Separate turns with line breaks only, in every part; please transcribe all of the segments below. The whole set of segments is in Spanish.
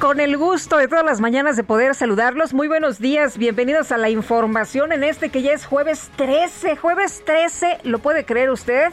Con el gusto de todas las mañanas de poder saludarlos, muy buenos días, bienvenidos a la información en este que ya es jueves 13, jueves 13, ¿lo puede creer usted?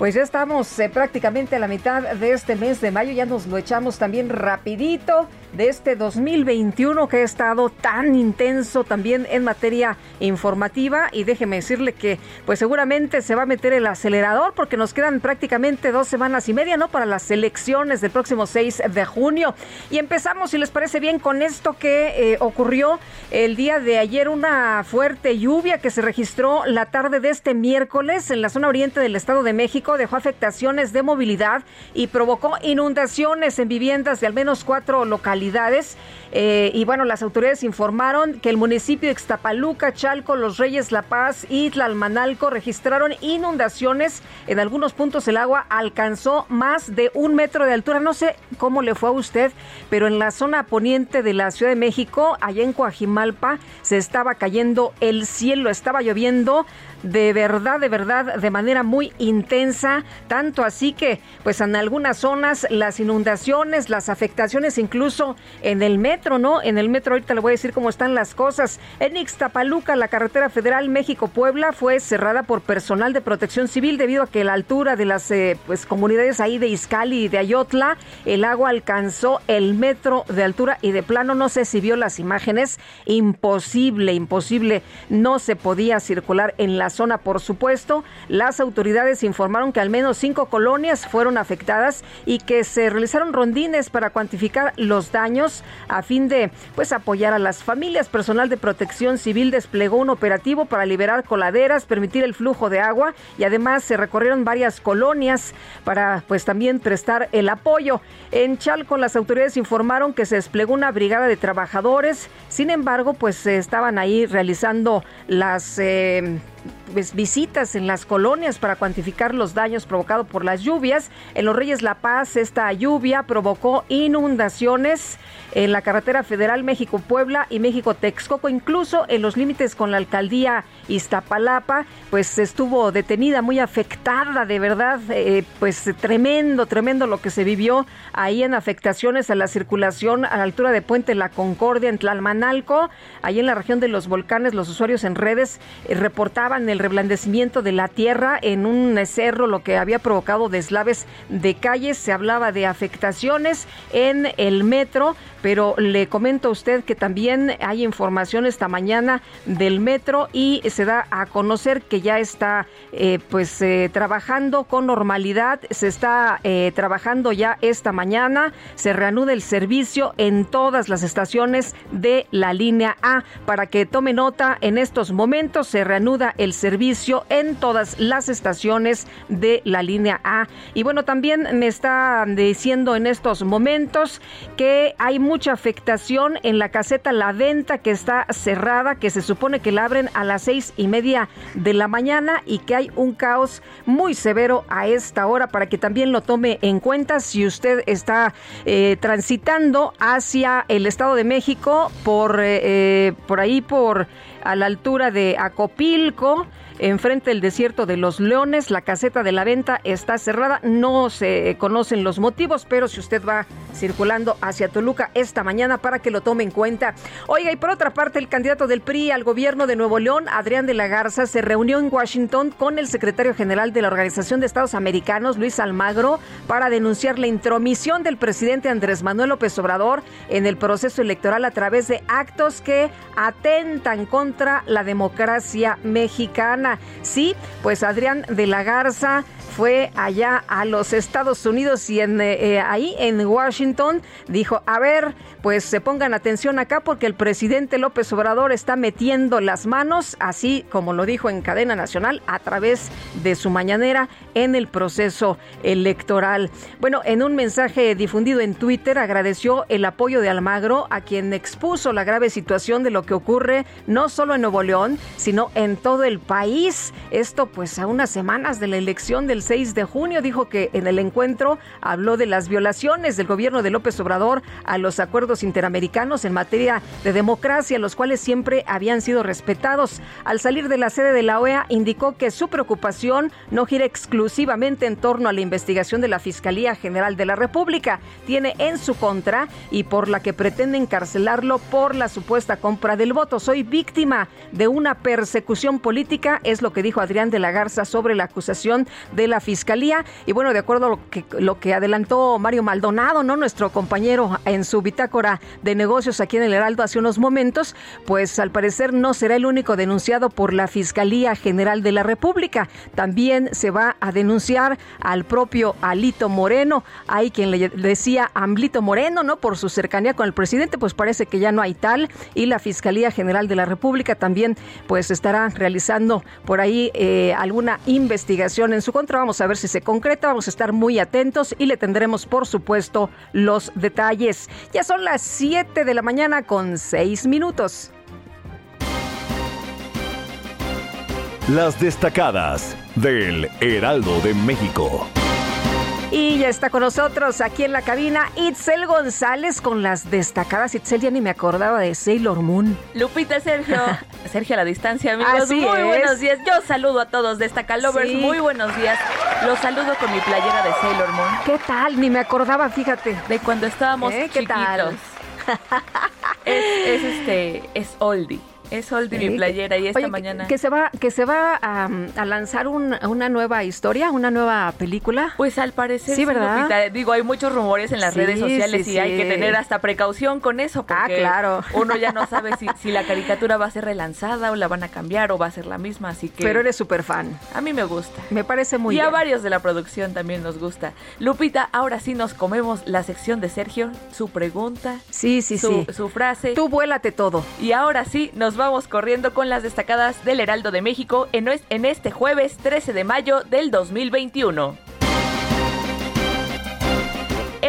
Pues ya estamos eh, prácticamente a la mitad de este mes de mayo, ya nos lo echamos también rapidito de este 2021 que ha estado tan intenso también en materia informativa y déjeme decirle que pues seguramente se va a meter el acelerador porque nos quedan prácticamente dos semanas y media, ¿no? Para las elecciones del próximo 6 de junio. Y empezamos, si les parece bien, con esto que eh, ocurrió el día de ayer, una fuerte lluvia que se registró la tarde de este miércoles en la zona oriente del Estado de México, dejó afectaciones de movilidad y provocó inundaciones en viviendas de al menos cuatro localidades eh, y bueno, las autoridades informaron que el municipio de Ixtapaluca, Chalco, Los Reyes, La Paz y Tlalmanalco registraron inundaciones. En algunos puntos el agua alcanzó más de un metro de altura. No sé cómo le fue a usted, pero en la zona poniente de la Ciudad de México, allá en Coajimalpa, se estaba cayendo el cielo, estaba lloviendo de verdad, de verdad, de manera muy intensa, tanto así que, pues en algunas zonas las inundaciones, las afectaciones incluso en el metro, ¿no? En el metro ahorita le voy a decir cómo están las cosas. En Ixtapaluca, la carretera federal México-Puebla fue cerrada por personal de protección civil debido a que la altura de las eh, pues comunidades ahí de Izcali y de Ayotla, el agua alcanzó el metro de altura y de plano no sé si vio las imágenes, imposible, imposible, no se podía circular en la zona, por supuesto. Las autoridades informaron que al menos cinco colonias fueron afectadas y que se realizaron rondines para cuantificar los daños a fin de pues apoyar a las familias. Personal de Protección Civil desplegó un operativo para liberar coladeras, permitir el flujo de agua y además se recorrieron varias colonias para pues también prestar el apoyo. En Chalco las autoridades informaron que se desplegó una brigada de trabajadores. Sin embargo, pues estaban ahí realizando las eh, pues, visitas en las colonias para cuantificar los daños provocados por las lluvias. En Los Reyes La Paz, esta lluvia provocó inundaciones en la carretera federal México-Puebla y México-Texcoco, incluso en los límites con la alcaldía Iztapalapa, pues estuvo detenida, muy afectada, de verdad, eh, pues tremendo, tremendo lo que se vivió ahí en afectaciones a la circulación a la altura de Puente La Concordia en Tlalmanalco, ahí en la región de los volcanes, los usuarios en redes eh, reportaban el reblandecimiento de la tierra en un cerro, lo que había provocado deslaves de calles. Se hablaba de afectaciones en el metro, pero le comento a usted que también hay información esta mañana del metro y se da a conocer que ya está eh, pues eh, trabajando con normalidad, se está eh, trabajando ya esta mañana, se reanuda el servicio en todas las estaciones de la línea A. Para que tome nota, en estos momentos se reanuda el servicio en todas las estaciones de la línea A. Y bueno, también me está diciendo en estos momentos que hay mucha afectación en la caseta La Venta que está cerrada, que se supone que la abren a las seis y media de la mañana y que hay un caos muy severo a esta hora para que también lo tome en cuenta si usted está eh, transitando hacia el Estado de México por, eh, eh, por ahí por a la altura de Acopilco enfrente del desierto de los Leones. La caseta de la venta está cerrada. No se conocen los motivos, pero si usted va circulando hacia Toluca esta mañana para que lo tome en cuenta. Oiga, y por otra parte, el candidato del PRI al gobierno de Nuevo León, Adrián de la Garza, se reunió en Washington con el secretario general de la Organización de Estados Americanos, Luis Almagro, para denunciar la intromisión del presidente Andrés Manuel López Obrador en el proceso electoral a través de actos que atentan contra la democracia mexicana. Sí, pues Adrián de la Garza fue allá a los Estados Unidos y en, eh, eh, ahí en Washington dijo, a ver, pues se pongan atención acá porque el presidente López Obrador está metiendo las manos, así como lo dijo en cadena nacional, a través de su mañanera en el proceso electoral. Bueno, en un mensaje difundido en Twitter agradeció el apoyo de Almagro a quien expuso la grave situación de lo que ocurre no solo en Nuevo León, sino en todo el país. Esto pues a unas semanas de la elección del 6 de junio dijo que en el encuentro habló de las violaciones del gobierno de López Obrador a los acuerdos interamericanos en materia de democracia, los cuales siempre habían sido respetados. Al salir de la sede de la OEA, indicó que su preocupación no gira exclusivamente en torno a la investigación de la Fiscalía General de la República. Tiene en su contra y por la que pretende encarcelarlo por la supuesta compra del voto. Soy víctima de una persecución política, es lo que dijo Adrián de la Garza sobre la acusación de la Fiscalía. Y bueno, de acuerdo a lo que, lo que adelantó Mario Maldonado, ¿no? Nuestro compañero en su bitácora de negocios aquí en el Heraldo hace unos momentos, pues al parecer no será el único denunciado por la Fiscalía General de la República. También se va a denunciar al propio Alito Moreno. Hay quien le decía Amblito Moreno, ¿no? Por su cercanía con el presidente, pues parece que ya no hay tal. Y la Fiscalía General de la República también, pues estará realizando por ahí eh, alguna investigación en su contra Vamos a ver si se concreta, vamos a estar muy atentos y le tendremos, por supuesto, los detalles. Ya son las 7 de la mañana con 6 minutos.
Las destacadas del Heraldo de México.
Y ya está con nosotros aquí en la cabina Itzel González con las destacadas. Itzel ya ni me acordaba de Sailor Moon.
Lupita, Sergio. Sergio a la distancia, amigos. muy buenos días. Yo saludo a todos de Destacalovers. Muy buenos días. Los saludo con mi playera de Sailor Moon.
¿Qué tal? Ni me acordaba, fíjate.
De cuando estábamos ¿Eh? ¿Qué Tal? es, es, este, es oldie. Es mi playera y esta mañana.
Que se va, que se va a, lanzar una nueva historia, una nueva película.
Pues al parecer sí, ¿verdad? Digo, hay muchos rumores en las redes sociales y hay que tener hasta precaución con eso. Ah, porque ah, claro. Uno ya no sabe si, la caricatura va a ser relanzada o la van a cambiar o va a ser la misma, así que.
Pero eres súper fan.
A mí me gusta.
Me parece muy
bien.
Y
a varios de la producción también nos gusta. Lupita, ahora sí nos comemos la sección de Sergio, su pregunta.
Sí, sí, sí.
Su frase.
Tú vuélate todo.
Y ahora sí nos vamos corriendo con las destacadas del Heraldo de México en, este jueves 13 de mayo del 2021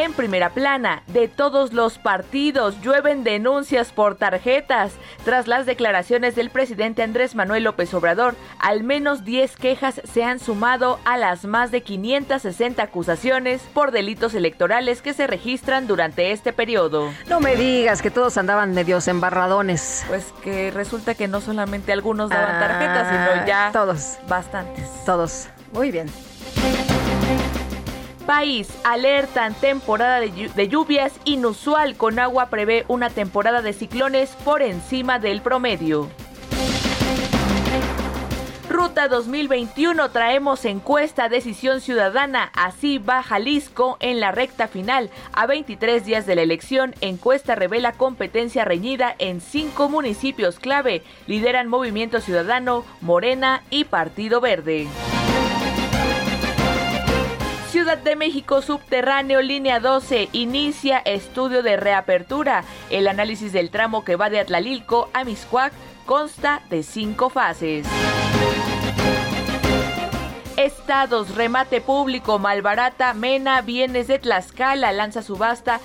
en primera plana de todos los partidos. Llueven denuncias por tarjetas. Tras las declaraciones del presidente Andrés Manuel López Obrador, al menos 10 quejas se han sumado a las más de 560 acusaciones por delitos electorales que se registran durante este periodo.
No me digas que todos andaban medios embarradones.
Pues que resulta que no solamente algunos daban tarjetas, sino ya
todos.
Bastantes.
Todos. Muy bien.
País, alertan temporada de lluvias inusual con agua prevé una temporada de ciclones por encima del promedio. Ruta 2021 traemos encuesta Decisión Ciudadana, así va Jalisco en la recta final. A 23 días de la elección, encuesta revela competencia reñida en cinco municipios clave. Lideran Movimiento Ciudadano, Morena y Partido Verde. Ciudad de México Subterráneo Línea 12 inicia estudio de reapertura. El análisis del tramo que va de Atlalilco a Miscuac consta de cinco fases. Estados, remate público, Malbarata, Mena, Bienes de Tlaxcala, lanza subasta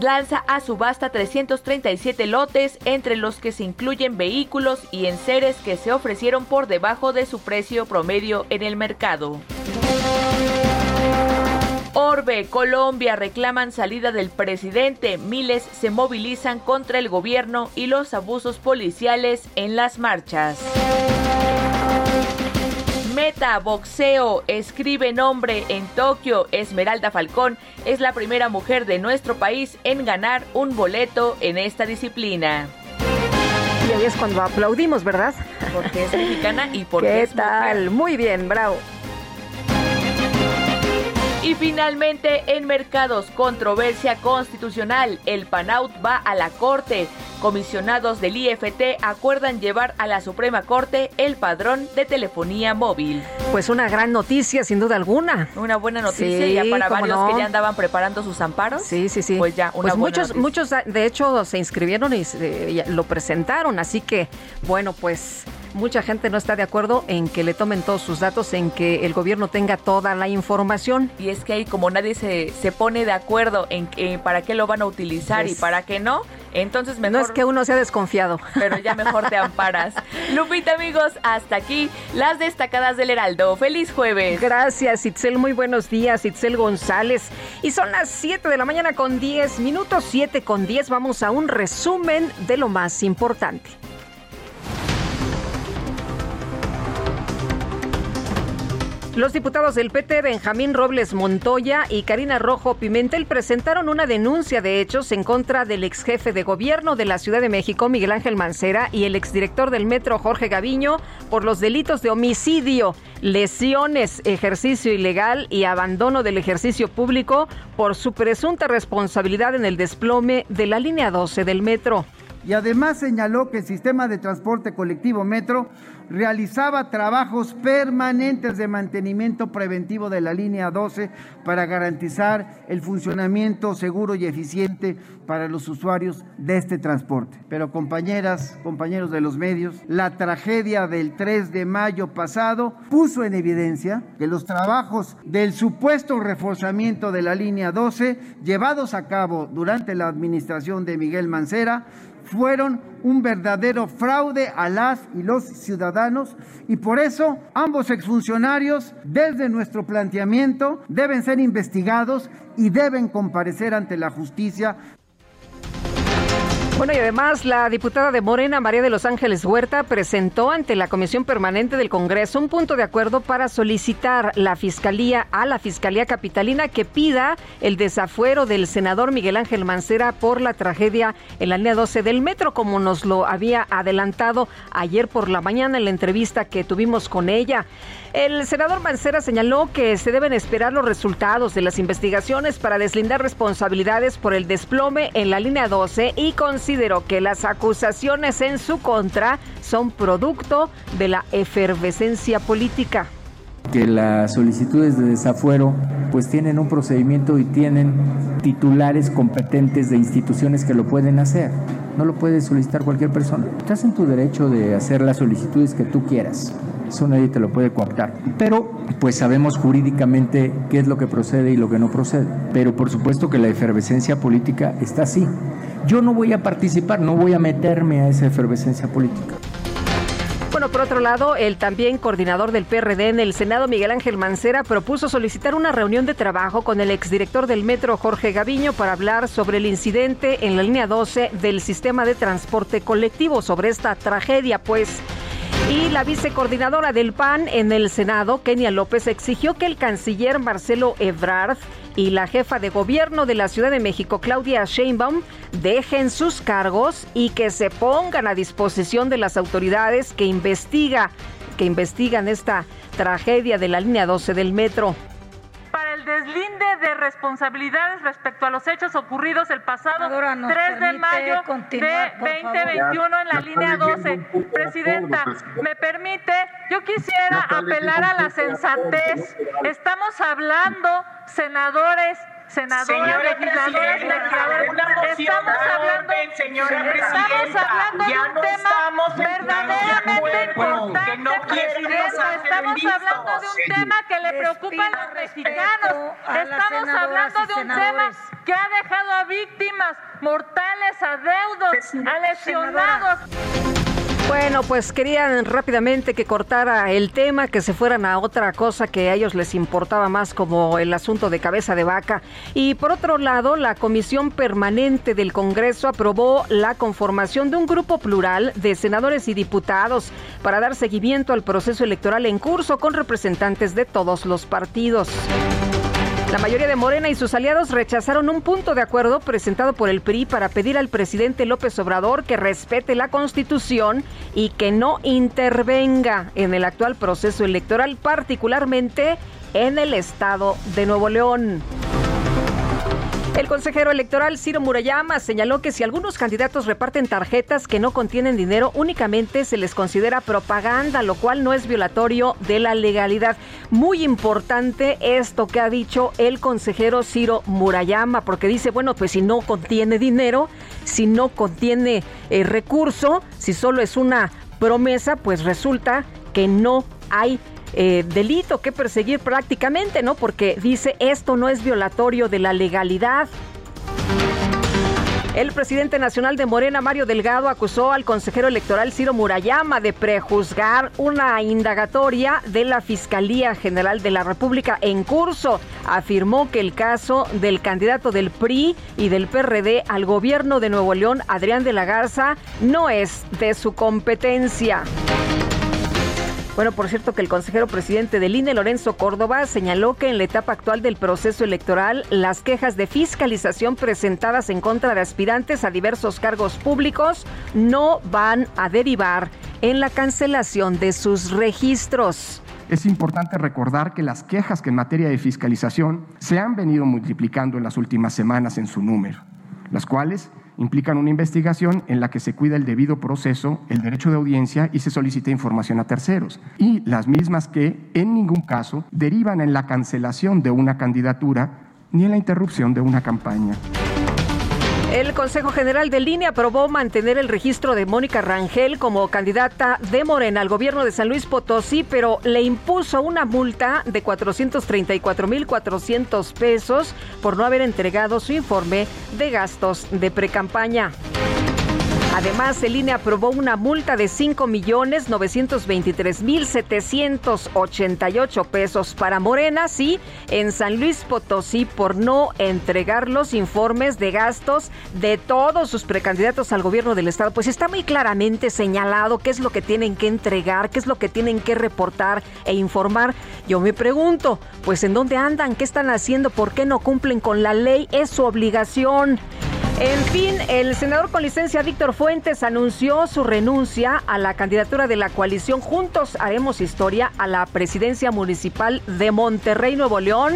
lanza a subasta 337 lotes, entre los que se incluyen vehículos y enseres que se ofrecieron por debajo de su precio promedio en el mercado. Orbe, Colombia reclaman salida del presidente. Miles se movilizan contra el gobierno y los abusos policiales en las marchas. Meta, boxeo, escribe nombre en Tokio. Esmeralda Falcón es la primera mujer de nuestro país en ganar un boleto en esta disciplina.
Y ahí es cuando aplaudimos, ¿verdad?
Porque es mexicana y porque
¿Qué
es
tal? Muy bien, bravo.
Y finalmente, en mercados, controversia constitucional. El PANAUT va a la Corte. Comisionados del IFT acuerdan llevar a la Suprema Corte el padrón de telefonía móvil.
Pues una gran noticia, sin duda alguna.
Una buena noticia
Sí,
ya para varios
no.
que ya andaban preparando sus amparos.
Sí, sí, sí.
Pues ya, una
Pues
buena
muchos,
noticia.
muchos, de hecho, se inscribieron y se- ya lo presentaron. Así que, bueno, pues mucha gente no está de acuerdo en que le tomen todos sus datos, en que el gobierno tenga toda la información.
Y es que ahí como nadie se, se pone de acuerdo en que, para qué lo van a utilizar y para qué no, entonces mejor...
No es que uno sea desconfiado.
pero ya mejor te amparas. Lupita, amigos, hasta aquí las destacadas del Heraldo. ¡Feliz jueves!
Gracias, Itzel. Muy buenos días, Itzel González. Y son las 7 de la mañana con 10 minutos, 7 con 10. Vamos a un resumen de lo más importante. Los diputados del PT, Benjamín Robles Montoya y Karina Rojo Pimentel, presentaron una denuncia de hechos en contra del ex jefe de gobierno de la Ciudad de México, Miguel Ángel Mancera, y el exdirector del Metro, Jorge Gaviño, por los delitos de homicidio, lesiones, ejercicio ilegal y abandono del ejercicio público por su presunta responsabilidad en el desplome de la línea 12 del Metro.
Y además señaló que el sistema de transporte colectivo Metro realizaba trabajos permanentes de mantenimiento preventivo de la línea 12 para garantizar el funcionamiento seguro y eficiente para los usuarios de este transporte. Pero compañeras, compañeros de los medios, la tragedia del 3 de mayo pasado puso en evidencia que los trabajos del supuesto reforzamiento de la línea 12 llevados a cabo durante la administración de Miguel Mancera fueron un verdadero fraude a las y los ciudadanos y por eso ambos exfuncionarios, desde nuestro planteamiento, deben ser investigados y deben comparecer ante la justicia
Bueno, y además la diputada de Morena, María de Los Ángeles Huerta, presentó ante la Comisión Permanente del Congreso un punto de acuerdo para solicitar la Fiscalía a la Fiscalía Capitalina que pida el desafuero del senador Miguel Ángel Mancera por la tragedia en la línea 12 del metro, como nos lo había adelantado ayer por la mañana en la entrevista que tuvimos con ella. El senador Mancera señaló que se deben esperar los resultados de las investigaciones para deslindar responsabilidades por el desplome en la línea 12 y consideró que las acusaciones en su contra son producto de la efervescencia política.
Que las solicitudes de desafuero pues tienen un procedimiento y tienen titulares competentes de instituciones que lo pueden hacer. No lo puede solicitar cualquier persona. Estás en tu derecho de hacer las solicitudes que tú quieras. Eso nadie te lo puede cooptar. Pero pues sabemos jurídicamente qué es lo que procede y lo que no procede. Pero por supuesto que la efervescencia política está así. Yo no voy a participar, no voy a meterme a esa efervescencia política.
Bueno, por otro lado, el también coordinador del PRD en el Senado, Miguel Ángel Mancera, propuso solicitar una reunión de trabajo con el exdirector del Metro, Jorge Gaviño, para hablar sobre el incidente en la línea 12 del sistema de transporte colectivo, sobre esta tragedia, pues. Y la vicecoordinadora del PAN en el Senado, Kenia López, exigió que el canciller Marcelo Ebrard y la jefa de gobierno de la Ciudad de México, Claudia Sheinbaum, dejen sus cargos y que se pongan a disposición de las autoridades que investiga, que investigan esta tragedia de la línea 12 del metro.
El deslinde de responsabilidades respecto a los hechos ocurridos el pasado
Senadora, ¿nos
3 de mayo de
continuar, por favor?
2021 en la línea
está
12.
leyendo un poco
Presidenta, me permite, yo quisiera apelar a la sensatez. Estamos hablando, senadores, senadoras,
una moción
Estamos
a
hablando,
orden, señora
estamos hablando de un
no
tema verdaderamente importante,
que no
Estamos hablando de un tema que le preocupa a los mexicanos. Estamos hablando de un tema que ha dejado a víctimas mortales, a deudos, a lesionados.
Bueno, pues querían rápidamente que cortara el tema, que se fueran a otra cosa que a ellos les importaba más como el asunto de cabeza de vaca. Y por otro lado, la Comisión Permanente del Congreso aprobó la conformación de un grupo plural de senadores y diputados para dar seguimiento al proceso electoral en curso con representantes de todos los partidos. La mayoría de Morena y sus aliados rechazaron un punto de acuerdo presentado por el PRI para pedir al presidente López Obrador que respete la Constitución y que no intervenga en el actual proceso electoral, particularmente en el estado de Nuevo León. El consejero electoral Ciro Murayama señaló que si algunos candidatos reparten tarjetas que no contienen dinero, únicamente se les considera propaganda, lo cual no es violatorio de la legalidad. Muy importante esto que ha dicho el consejero Ciro Murayama, porque dice, bueno, pues si no contiene dinero, si no contiene eh, recurso, si solo es una promesa, pues resulta que no hay eh, delito que perseguir prácticamente, ¿no? Porque dice esto no es violatorio de la legalidad. El presidente nacional de Morena, Mario Delgado, acusó al consejero electoral Ciro Murayama de prejuzgar una indagatoria de la Fiscalía General de la República en curso. Afirmó que el caso del candidato del PRI y del PRD al gobierno de Nuevo León, Adrián de la Garza, no es de su competencia. Bueno, por cierto que el consejero presidente del INE, Lorenzo Córdoba, señaló que en la etapa actual del proceso electoral, las quejas de fiscalización presentadas en contra de aspirantes a diversos cargos públicos no van a derivar en la cancelación de sus registros.
Es importante recordar que las quejas que en materia de fiscalización se han venido multiplicando en las últimas semanas en su número, las cuales implican una investigación en la que se cuida el debido proceso, el derecho de audiencia y se solicita información a terceros. Y las mismas que, en ningún caso, derivan en la cancelación de una candidatura ni en la interrupción de una campaña.
El Consejo General de Línea aprobó mantener el registro de Mónica Rangel como candidata de Morena al gobierno de San Luis Potosí, pero le impuso una multa de 434.400 pesos por no haber entregado su informe de gastos de precampaña. Además, el INE aprobó una multa de 5.923.788 pesos para Morena, sí, en San Luis Potosí por no entregar los informes de gastos de todos sus precandidatos al gobierno del estado. Pues está muy claramente señalado qué es lo que tienen que entregar, qué es lo que tienen que reportar e informar. Yo me pregunto, pues en dónde andan, qué están haciendo, por qué no cumplen con la ley, es su obligación. En fin, el senador con licencia Víctor Fuentes anunció su renuncia a la candidatura de la coalición Juntos Haremos Historia a la presidencia municipal de Monterrey, Nuevo León.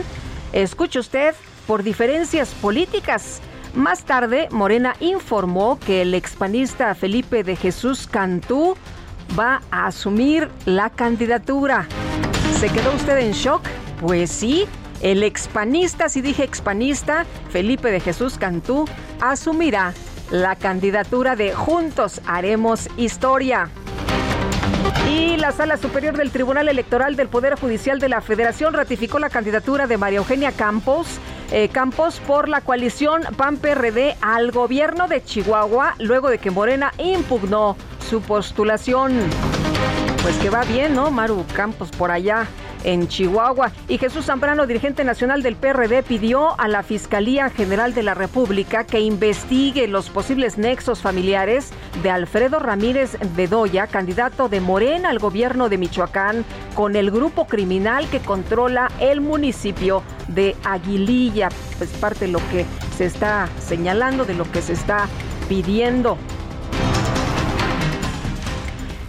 Escuche usted, por diferencias políticas. Más tarde, Morena informó que el expanista Felipe de Jesús Cantú va a asumir la candidatura. ¿Se quedó usted en shock? Pues sí, el expanista, si dije expanista, Felipe de Jesús Cantú, asumirá la candidatura de Juntos Haremos Historia. Y la Sala Superior del Tribunal Electoral del Poder Judicial de la Federación ratificó la candidatura de María Eugenia Campos, eh, Campos por la coalición PAN-PRD al gobierno de Chihuahua, luego de que Morena impugnó su postulación. Pues que va bien, ¿no? Maru Campos por allá en Chihuahua. Y Jesús Zambrano, dirigente nacional del PRD, pidió a la Fiscalía General de la República que investigue los posibles nexos familiares de Alfredo Ramírez Bedoya, candidato de Morena al gobierno de Michoacán, con el grupo criminal que controla el municipio de Aguililla. Es parte de lo que se está señalando, de lo que se está pidiendo.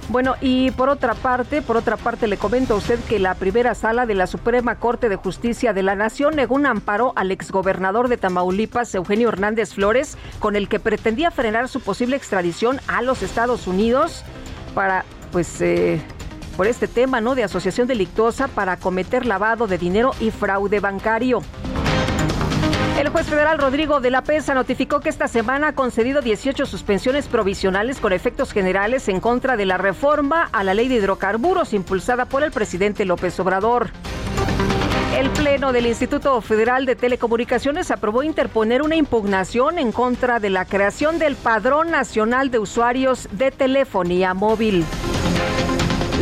Bueno, y por otra parte, por otra parte le comento a usted que la primera sala de la Suprema Corte de Justicia de la Nación negó un amparo al exgobernador de Tamaulipas, Eugenio Hernández Flores, con el que pretendía frenar su posible extradición a los Estados Unidos para, pues, eh, por este tema, ¿no? De asociación delictuosa para cometer lavado de dinero y fraude bancario. El juez federal Rodrigo de la Pesa notificó que esta semana ha concedido 18 suspensiones provisionales con efectos generales en contra de la reforma a la ley de hidrocarburos impulsada por el presidente López Obrador. El Pleno del Instituto Federal de Telecomunicaciones aprobó interponer una impugnación en contra de la creación del Padrón Nacional de Usuarios de Telefonía Móvil.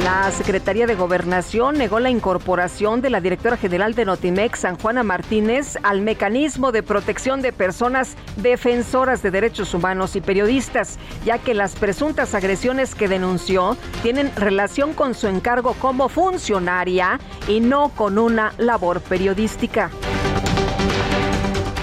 La Secretaría de Gobernación negó la incorporación de la directora general de Notimex, San Juana Martínez, al mecanismo de protección de personas defensoras de derechos humanos y periodistas, ya que las presuntas agresiones que denunció tienen relación con su encargo como funcionaria y no con una labor periodística.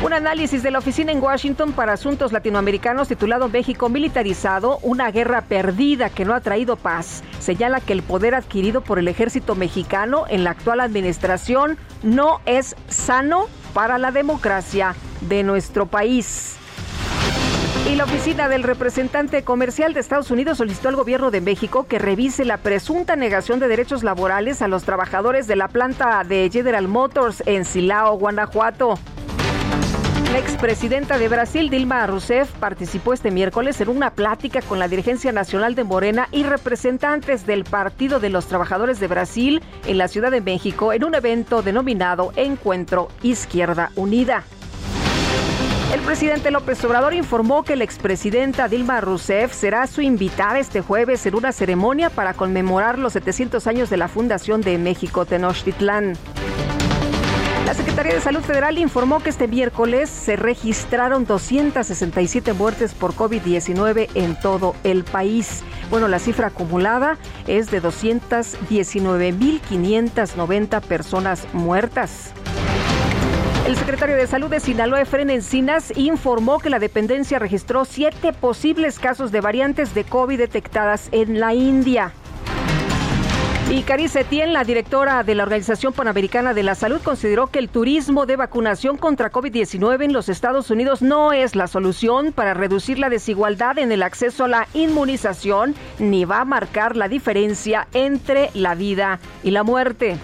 Un análisis de la oficina en Washington para asuntos latinoamericanos titulado México militarizado, una guerra perdida que no ha traído paz, señala que el poder adquirido por el ejército mexicano en la actual administración no es sano para la democracia de nuestro país. Y la oficina del representante comercial de Estados Unidos solicitó al gobierno de México que revise la presunta negación de derechos laborales a los trabajadores de la planta de General Motors en Silao, Guanajuato. La expresidenta de Brasil, Dilma Rousseff, participó este miércoles en una plática con la dirigencia nacional de Morena y representantes del Partido de los Trabajadores de Brasil en la Ciudad de México en un evento denominado Encuentro Izquierda Unida. El presidente López Obrador informó que la expresidenta Dilma Rousseff será su invitada este jueves en una ceremonia para conmemorar los 700 años de la fundación de México Tenochtitlán. La Secretaría de Salud Federal informó que este miércoles se registraron 267 muertes por COVID-19 en todo el país. Bueno, la cifra acumulada es de 219.590 personas muertas. El secretario de Salud de Sinaloa, Efren Encinas, informó que la dependencia registró siete posibles casos de variantes de COVID detectadas en la India. Y Carice Etienne, la directora de la Organización Panamericana de la Salud, consideró que el turismo de vacunación contra COVID-19 en los Estados Unidos no es la solución para reducir la desigualdad en el acceso a la inmunización, ni va a marcar la diferencia entre la vida y la muerte.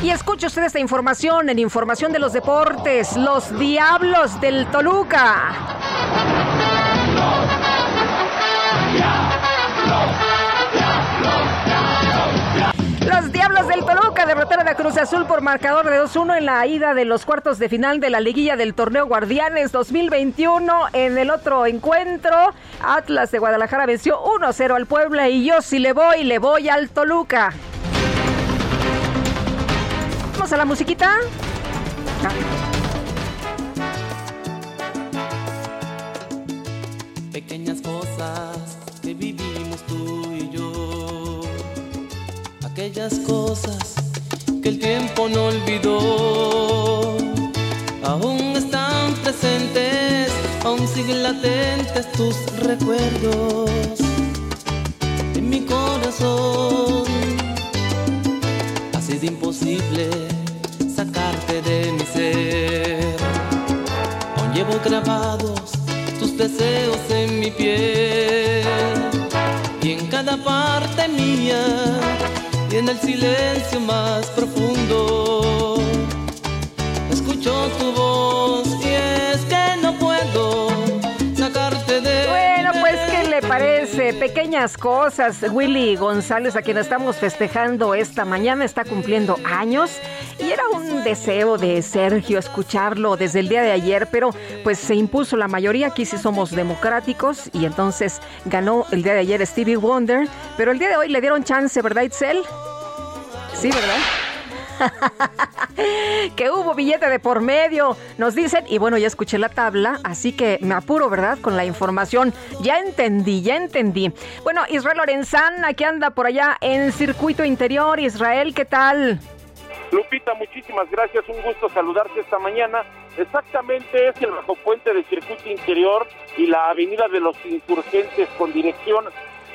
Y escuche usted esta información en Información de los Deportes. Los Diablos del Toluca. Los Diablos del Toluca derrotaron a Cruz Azul por marcador de 2-1 en la ida de los cuartos de final de la liguilla del torneo Guardianes 2021. En el otro encuentro, Atlas de Guadalajara venció 1-0 al Puebla y yo si le voy, le voy al Toluca. Vamos a la musiquita.
Pequeñas cosas Cosas que el tiempo no olvidó. Aún están presentes, aún siguen latentes tus recuerdos en mi corazón. Ha sido imposible sacarte de mi ser. Aún llevo grabados tus deseos en mi piel y en cada parte mía y en el silencio más profundo. Escucho tu voz y es que
parece? Pequeñas cosas. Willy González, a quien estamos festejando esta mañana, está cumpliendo años. Y era un deseo de Sergio escucharlo desde el día de ayer, pero pues se impuso la mayoría. Aquí sí somos democráticos y entonces ganó el día de ayer Stevie Wonder. Pero el día de hoy le dieron chance, ¿verdad, Itzel? Sí, ¿verdad? que hubo billete de por medio, nos dicen, y bueno, ya escuché la tabla, así que me apuro, ¿verdad? Con la información. Ya entendí, ya entendí. Bueno, Israel Lorenzán, aquí anda por allá en circuito interior. Israel, ¿qué tal?
Lupita, muchísimas gracias, un gusto saludarte esta mañana. Exactamente es el bajo puente de circuito interior y la avenida de los insurgentes con dirección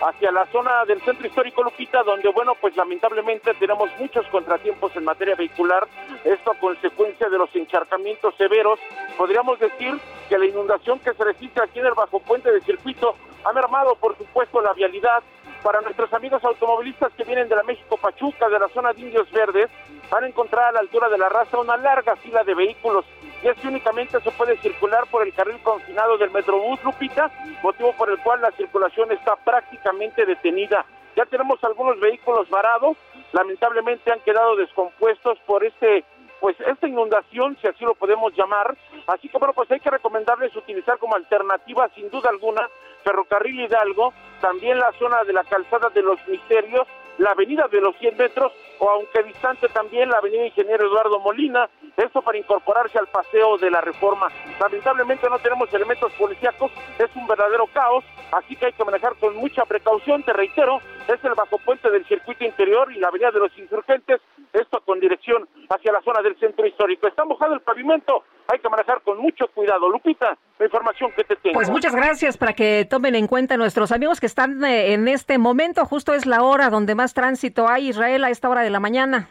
hacia la zona del centro histórico Lupita, donde, bueno, pues lamentablemente tenemos muchos contratiempos en materia vehicular, esto a consecuencia de los encharcamientos severos. Podríamos decir que la inundación que se registra aquí en el bajo puente de circuito ha mermado, por supuesto, la vialidad. Para nuestros amigos automovilistas que vienen de la México Pachuca, de la zona de Indios Verdes, van a encontrar a la altura de la raza una larga fila de vehículos y es que únicamente se puede circular por el carril confinado del Metrobús Lupita, motivo por el cual la circulación está prácticamente detenida. Ya tenemos algunos vehículos varados, lamentablemente han quedado descompuestos por este pues esta inundación, si así lo podemos llamar. Así que bueno, pues hay que recomendarles utilizar como alternativa, sin duda alguna, Ferrocarril Hidalgo, también la zona de la calzada de los misterios, la avenida de los 100 metros o aunque distante también la avenida Ingeniero Eduardo Molina, esto para incorporarse al paseo de la reforma. Lamentablemente no tenemos elementos policíacos, es un verdadero caos, así que hay que manejar con mucha precaución, te reitero, es el bajo puente del circuito interior y la avenida de los insurgentes, esto con dirección hacia la zona del centro histórico. Está mojado el pavimento, hay que manejar con mucho cuidado. Lupita, la información que te tengo.
Pues muchas gracias para que tomen en cuenta nuestros amigos que están eh, en este momento, justo es la hora donde más tránsito hay, Israel, a esta hora de la mañana.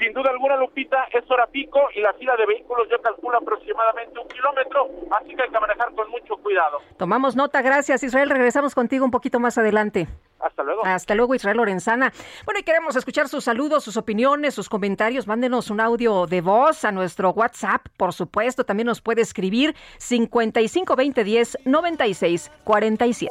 Sin duda alguna, Lupita, es hora pico y la fila de vehículos ya calcula aproximadamente un kilómetro, así que hay que manejar con mucho cuidado.
Tomamos nota, gracias Israel. Regresamos contigo un poquito más adelante.
Hasta luego.
Hasta luego, Israel Lorenzana. Bueno, y queremos escuchar sus saludos, sus opiniones, sus comentarios. Mándenos un audio de voz a nuestro WhatsApp, por supuesto. También nos puede escribir 55 20 10 96 47.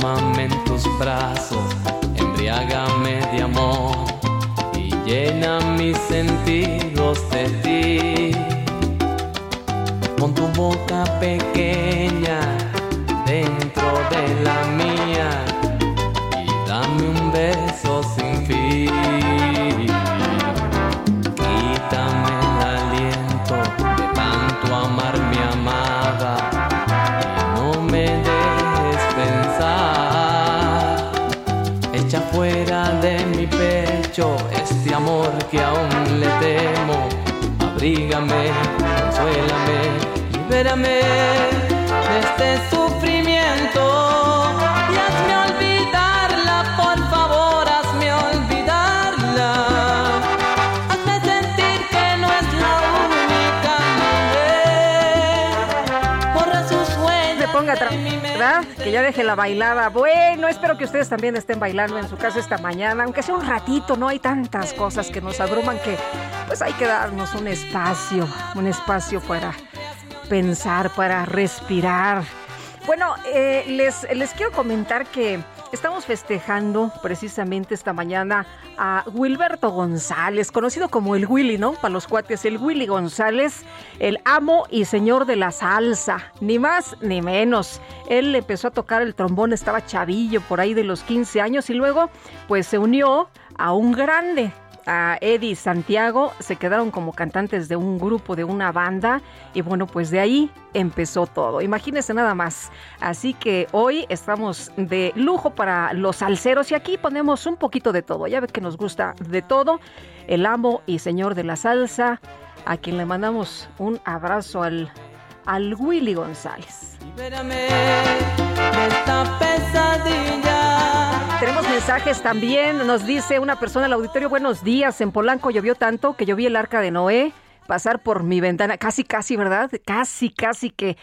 Tómame en tus brazos, embriágame de amor y llena mis sentidos de ti. Con tu boca pequeña dentro de la mía este amor que aún le temo. Abrígame, consuélame, libérame de este
¿verdad? Que ya deje la bailada. Bueno, espero que ustedes también estén bailando en su casa esta mañana, aunque sea un ratito, no hay tantas cosas que nos abruman que pues hay que darnos un espacio, un espacio para pensar, para respirar. Bueno, eh, les, les quiero comentar que estamos festejando precisamente esta mañana a Wilberto González, conocido como el Willy, ¿no? Para los cuates, el Willy González, el amo y señor de la salsa, ni más ni menos. Él empezó a tocar el trombón, estaba chavillo por ahí de los 15 años y luego pues se unió a un grande, a Eddie Santiago, se quedaron como cantantes de un grupo, de una banda, y bueno, pues de ahí empezó todo. Imagínense nada más. Así que hoy estamos de lujo para los salseros y aquí ponemos un poquito de todo. Ya ve que nos gusta de todo. El amo y señor de la salsa, a quien le mandamos un abrazo al, al Willy González.
Libérame de esta pesadilla.
Tenemos mensajes también. Nos dice una persona al auditorio, buenos días. En Polanco llovió tanto que yo vi el arca de Noé pasar por mi ventana. Casi, casi, ¿verdad? Casi, casi que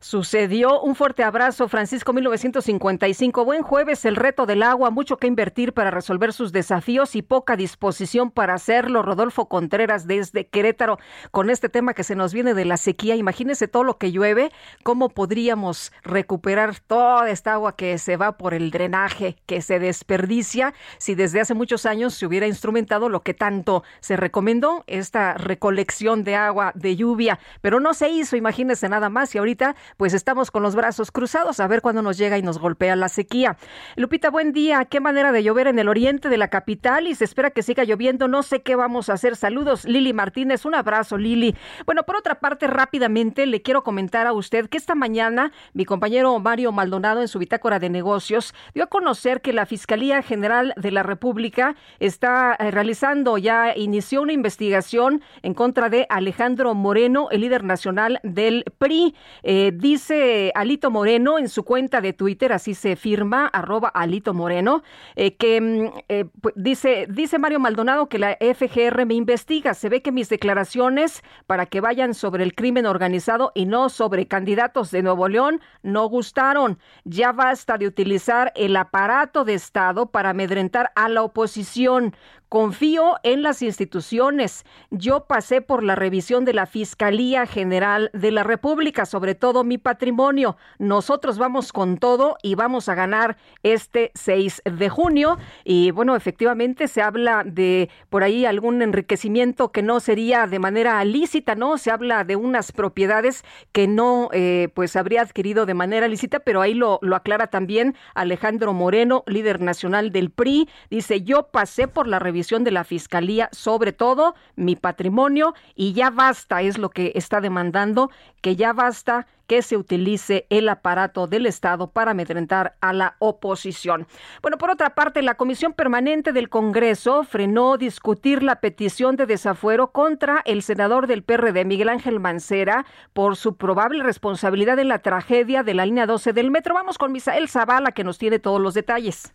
sucedió. Un fuerte abrazo, Francisco 1955. Buen jueves, el reto del agua, mucho que invertir para resolver sus desafíos y poca disposición para hacerlo. Rodolfo Contreras desde Querétaro, con este tema que se nos viene de la sequía. Imagínese todo lo que llueve, cómo podríamos recuperar toda esta agua que se va por el drenaje, que se desperdicia, si desde hace muchos años se hubiera instrumentado lo que tanto se recomendó, esta recolección de agua de lluvia, pero no se hizo, imagínese nada más, y ahorita pues estamos con los brazos cruzados a ver cuándo nos llega y nos golpea la sequía. Lupita, buen día. Qué manera de llover en el oriente de la capital y se espera que siga lloviendo. No sé qué vamos a hacer. Saludos, Lili Martínez. Un abrazo, Lili. Bueno, por otra parte, rápidamente le quiero comentar a usted que esta mañana mi compañero Mario Maldonado en su bitácora de negocios dio a conocer que la Fiscalía General de la República está eh, realizando, ya inició una investigación en contra de Alejandro Moreno, el líder nacional del PRI. Eh, dice Alito Moreno en su cuenta de Twitter, así se firma, arroba Alito Moreno, eh, que mm, pues, dice, dice Mario Maldonado que la FGR me investiga. Se ve que mis declaraciones para que vayan sobre el crimen organizado y no sobre candidatos de Nuevo León no gustaron. Ya basta de utilizar el aparato de Estado para amedrentar a la oposición. Confío en las instituciones. Yo pasé por la revisión de la Fiscalía General de la República, sobre todo mi patrimonio. Nosotros vamos con todo y vamos a ganar este 6 de junio. Y bueno, efectivamente se habla de por ahí algún enriquecimiento que no sería de manera lícita, ¿no? Se habla de unas propiedades que no, eh, pues habría adquirido de manera lícita, pero ahí lo, lo aclara también Alejandro Moreno, líder nacional del PRI. Dice, yo pasé por la revisión de la Fiscalía, sobre todo mi patrimonio, y ya basta, es lo que está demandando, que ya basta que se utilice el aparato del Estado para amedrentar a la oposición. Bueno, por otra parte, la Comisión Permanente del Congreso frenó discutir la petición de desafuero contra el senador del PRD, Miguel Ángel Mancera, por su probable responsabilidad en la tragedia de la línea 12 del metro. Vamos con Misael Zavala, que nos tiene todos los detalles.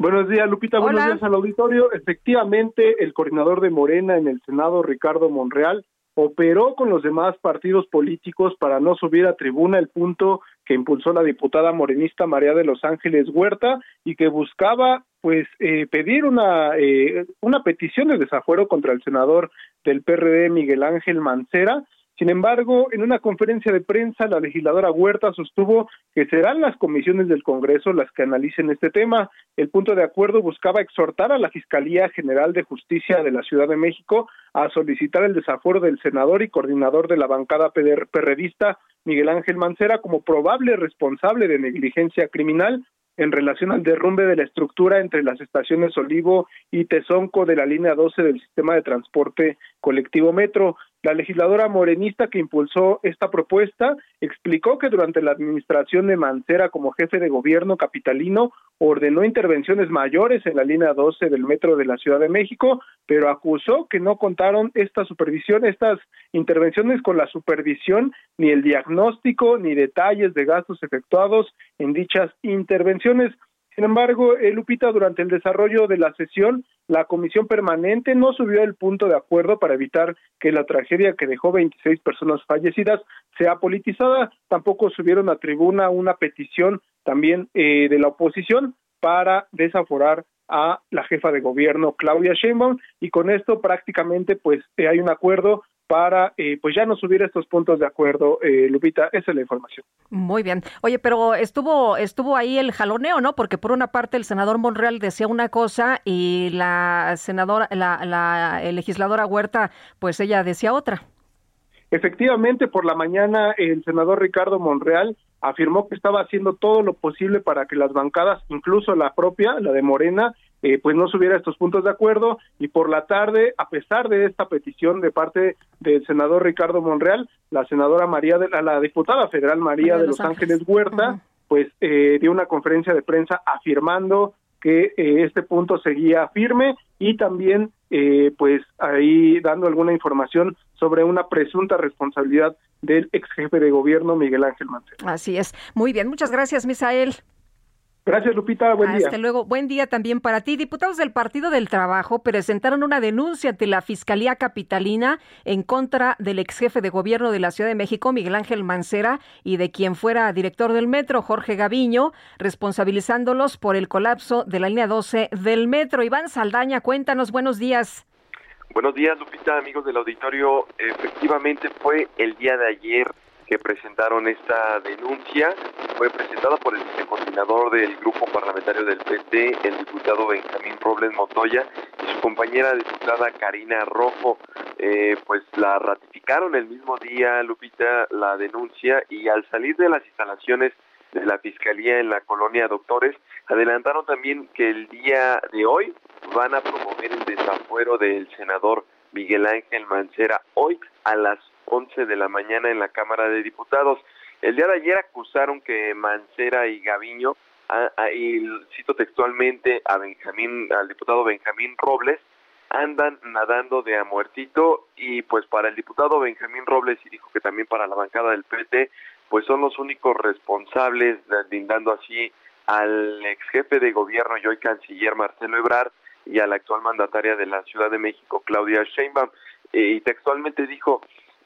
Buenos días, Lupita. Buenos días al auditorio. Efectivamente, el coordinador de Morena en el Senado, Ricardo Monreal, operó con los demás partidos políticos para no subir a tribuna el punto que impulsó la diputada morenista María de los Ángeles Huerta y que buscaba pues eh, pedir una eh, una petición de desafuero contra el senador del PRD Miguel Ángel Mancera sin embargo, en una conferencia de prensa, la legisladora Huerta sostuvo que serán las comisiones del Congreso las que analicen este tema. El punto de acuerdo buscaba exhortar a la Fiscalía General de Justicia de la Ciudad de México a solicitar el desafuero del senador y coordinador de la bancada perredista Miguel Ángel Mancera como probable responsable de negligencia criminal en relación al derrumbe de la estructura entre las estaciones Olivo y Tezonco de la línea 12 del sistema de transporte colectivo Metro. La legisladora morenista que impulsó esta propuesta explicó que durante la administración de Mancera como jefe de gobierno capitalino ordenó intervenciones mayores en la línea 12 del metro de la Ciudad de México, pero acusó que no contaron esta supervisión, estas intervenciones con la supervisión ni el diagnóstico ni detalles de gastos efectuados en dichas intervenciones. Sin embargo, eh, Lupita, durante el desarrollo de la sesión, la comisión permanente no subió el punto de acuerdo para evitar que la tragedia que dejó 26 personas fallecidas sea politizada. Tampoco subieron a tribuna una petición también eh, de la oposición para desaforar a la jefa de gobierno Claudia Sheinbaum y con esto prácticamente pues eh, hay un acuerdo para eh, pues ya no subir estos puntos de acuerdo, eh, Lupita, esa es la información.
Muy bien. Oye, pero estuvo estuvo ahí el jaloneo, ¿no? Porque por una parte el senador Monreal decía una cosa y la senadora, la, la legisladora Huerta, pues ella decía otra.
Efectivamente, por la mañana el senador Ricardo Monreal afirmó que estaba haciendo todo lo posible para que las bancadas, incluso la propia, la de Morena, eh, pues no subiera estos puntos de acuerdo y por la tarde, a pesar de esta petición de parte del senador Ricardo Monreal, la senadora María de la, diputada federal María, de, Los Ángeles, Huerta, pues eh, dio una conferencia de prensa afirmando que eh, este punto seguía firme y también pues ahí dando alguna información sobre una presunta responsabilidad del ex jefe de gobierno Miguel Ángel Mancera.
Así es. Muy bien, muchas gracias, Misael.
Gracias, Lupita. Buen día.
Hasta luego. Buen día también para ti. Diputados del Partido del Trabajo presentaron una denuncia ante la Fiscalía Capitalina en contra del ex jefe de gobierno de la Ciudad de México, Miguel Ángel Mancera, y de quien fuera director del metro, Jorge Gaviño, responsabilizándolos por el colapso de la línea 12 del metro. Iván Saldaña, cuéntanos. Buenos días.
Buenos días, Lupita, amigos del auditorio. Efectivamente, fue el día de ayer que presentaron esta denuncia fue presentada por el vicecoordinador del grupo parlamentario del PT, el diputado Benjamín Robles Montoya, y su compañera diputada Karina Rojo. Eh, pues la ratificaron el mismo día, Lupita, la denuncia, y al salir de las instalaciones de la Fiscalía en la colonia Doctores, adelantaron también que el día de hoy van a promover el desafuero del senador Miguel Ángel Mancera hoy a las 11 de la mañana en la Cámara de Diputados. El día de ayer acusaron que Mancera y Gaviño, y cito textualmente a Benjamín, al diputado Benjamín Robles, andan nadando de a muertito y pues para el diputado Benjamín Robles y dijo que también para la bancada del PT, pues son los únicos responsables, lindando así al ex jefe de gobierno y hoy canciller Marcelo Ebrard y a la actual mandataria de la Ciudad de México, Claudia Sheinbaum. y textualmente dijo,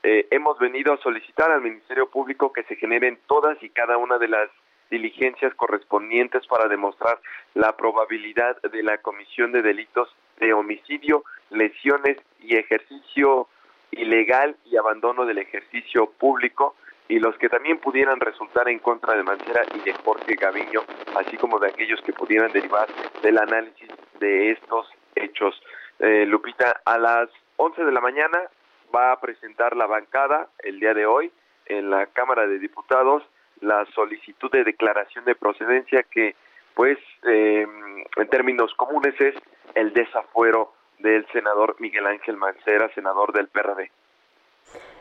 eh, hemos venido a solicitar al Ministerio Público que se generen todas y cada una de las diligencias correspondientes para demostrar la probabilidad de la comisión de delitos de homicidio, lesiones y ejercicio ilegal y abandono del ejercicio público y los que también pudieran resultar en contra de Mancera y de Jorge Gaviño, así como de aquellos que pudieran derivar del análisis de estos hechos. Eh, Lupita, a las 11 de la mañana va a presentar la bancada el día de hoy en la Cámara de Diputados la solicitud de declaración de procedencia que, pues, eh, en términos comunes es el desafuero del senador Miguel Ángel Mancera, senador del PRD.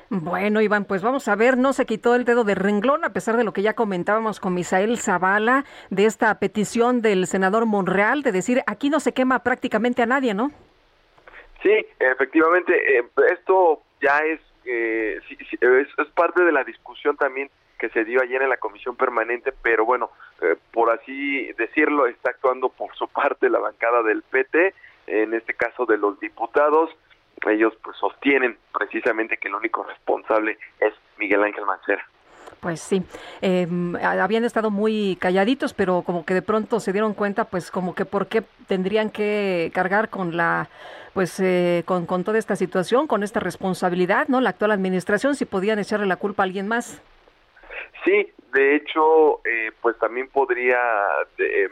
Bueno, Iván, pues vamos a ver, no se quitó el dedo de renglón, a pesar de lo que ya comentábamos con Misael Zavala, de esta petición del senador Monreal, de decir, aquí no se quema prácticamente a nadie, ¿no?
Sí, efectivamente, eh, esto ya es, eh, es, parte de la discusión también que se dio ayer en la comisión permanente, pero bueno, eh, por así decirlo, está actuando por su parte la bancada del PT, en este caso de los diputados, ellos pues sostienen precisamente que el único responsable es Miguel Ángel Mancera.
Pues sí, em, habían estado muy calladitos, pero como que de pronto se dieron cuenta, pues como que por qué tendrían que cargar con la, pues eh, con, con toda esta situación, con esta responsabilidad, ¿no? La actual administración, si podían echarle la culpa a alguien más.
Sí, de hecho, eh, pues también podría em,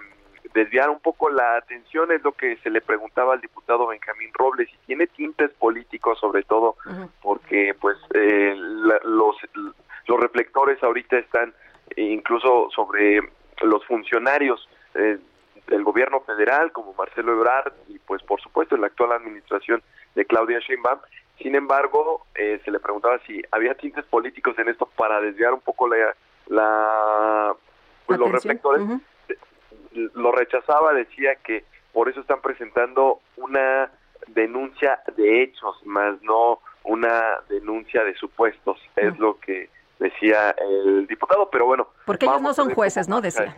desviar un poco la atención, es lo que se le preguntaba al diputado Benjamín Robles, y tiene tintes políticos sobre todo, porque pues eh, los, los reflectores ahorita están incluso sobre los funcionarios eh, del gobierno federal, como Marcelo Ebrard, y pues por supuesto en la actual administración de Claudia Sheinbaum. Sin embargo, eh, se le preguntaba si había tintes políticos en esto para desviar un poco la, la pues, los reflectores. lo rechazaba, decía que por eso están presentando una denuncia de hechos, más no una denuncia de supuestos, es lo que decía el diputado, pero bueno.
Porque ellos no son jueces, ¿no? Decía.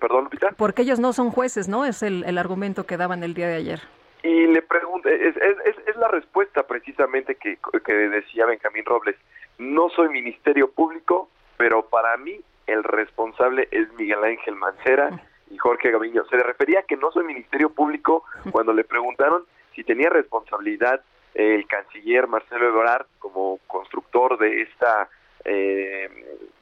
Perdón, Lupita.
Porque ellos no son jueces, ¿no? Es el, el argumento que daban el día de ayer.
Y le pregunto, es, es, es la respuesta precisamente que, que decía Benjamín Robles. No soy ministerio público, pero para mí el responsable es Miguel Ángel Mancera y Jorge Gaviño. Se le refería a que no soy Ministerio Público cuando le preguntaron si tenía responsabilidad el canciller Marcelo Ebrard como constructor de esta eh,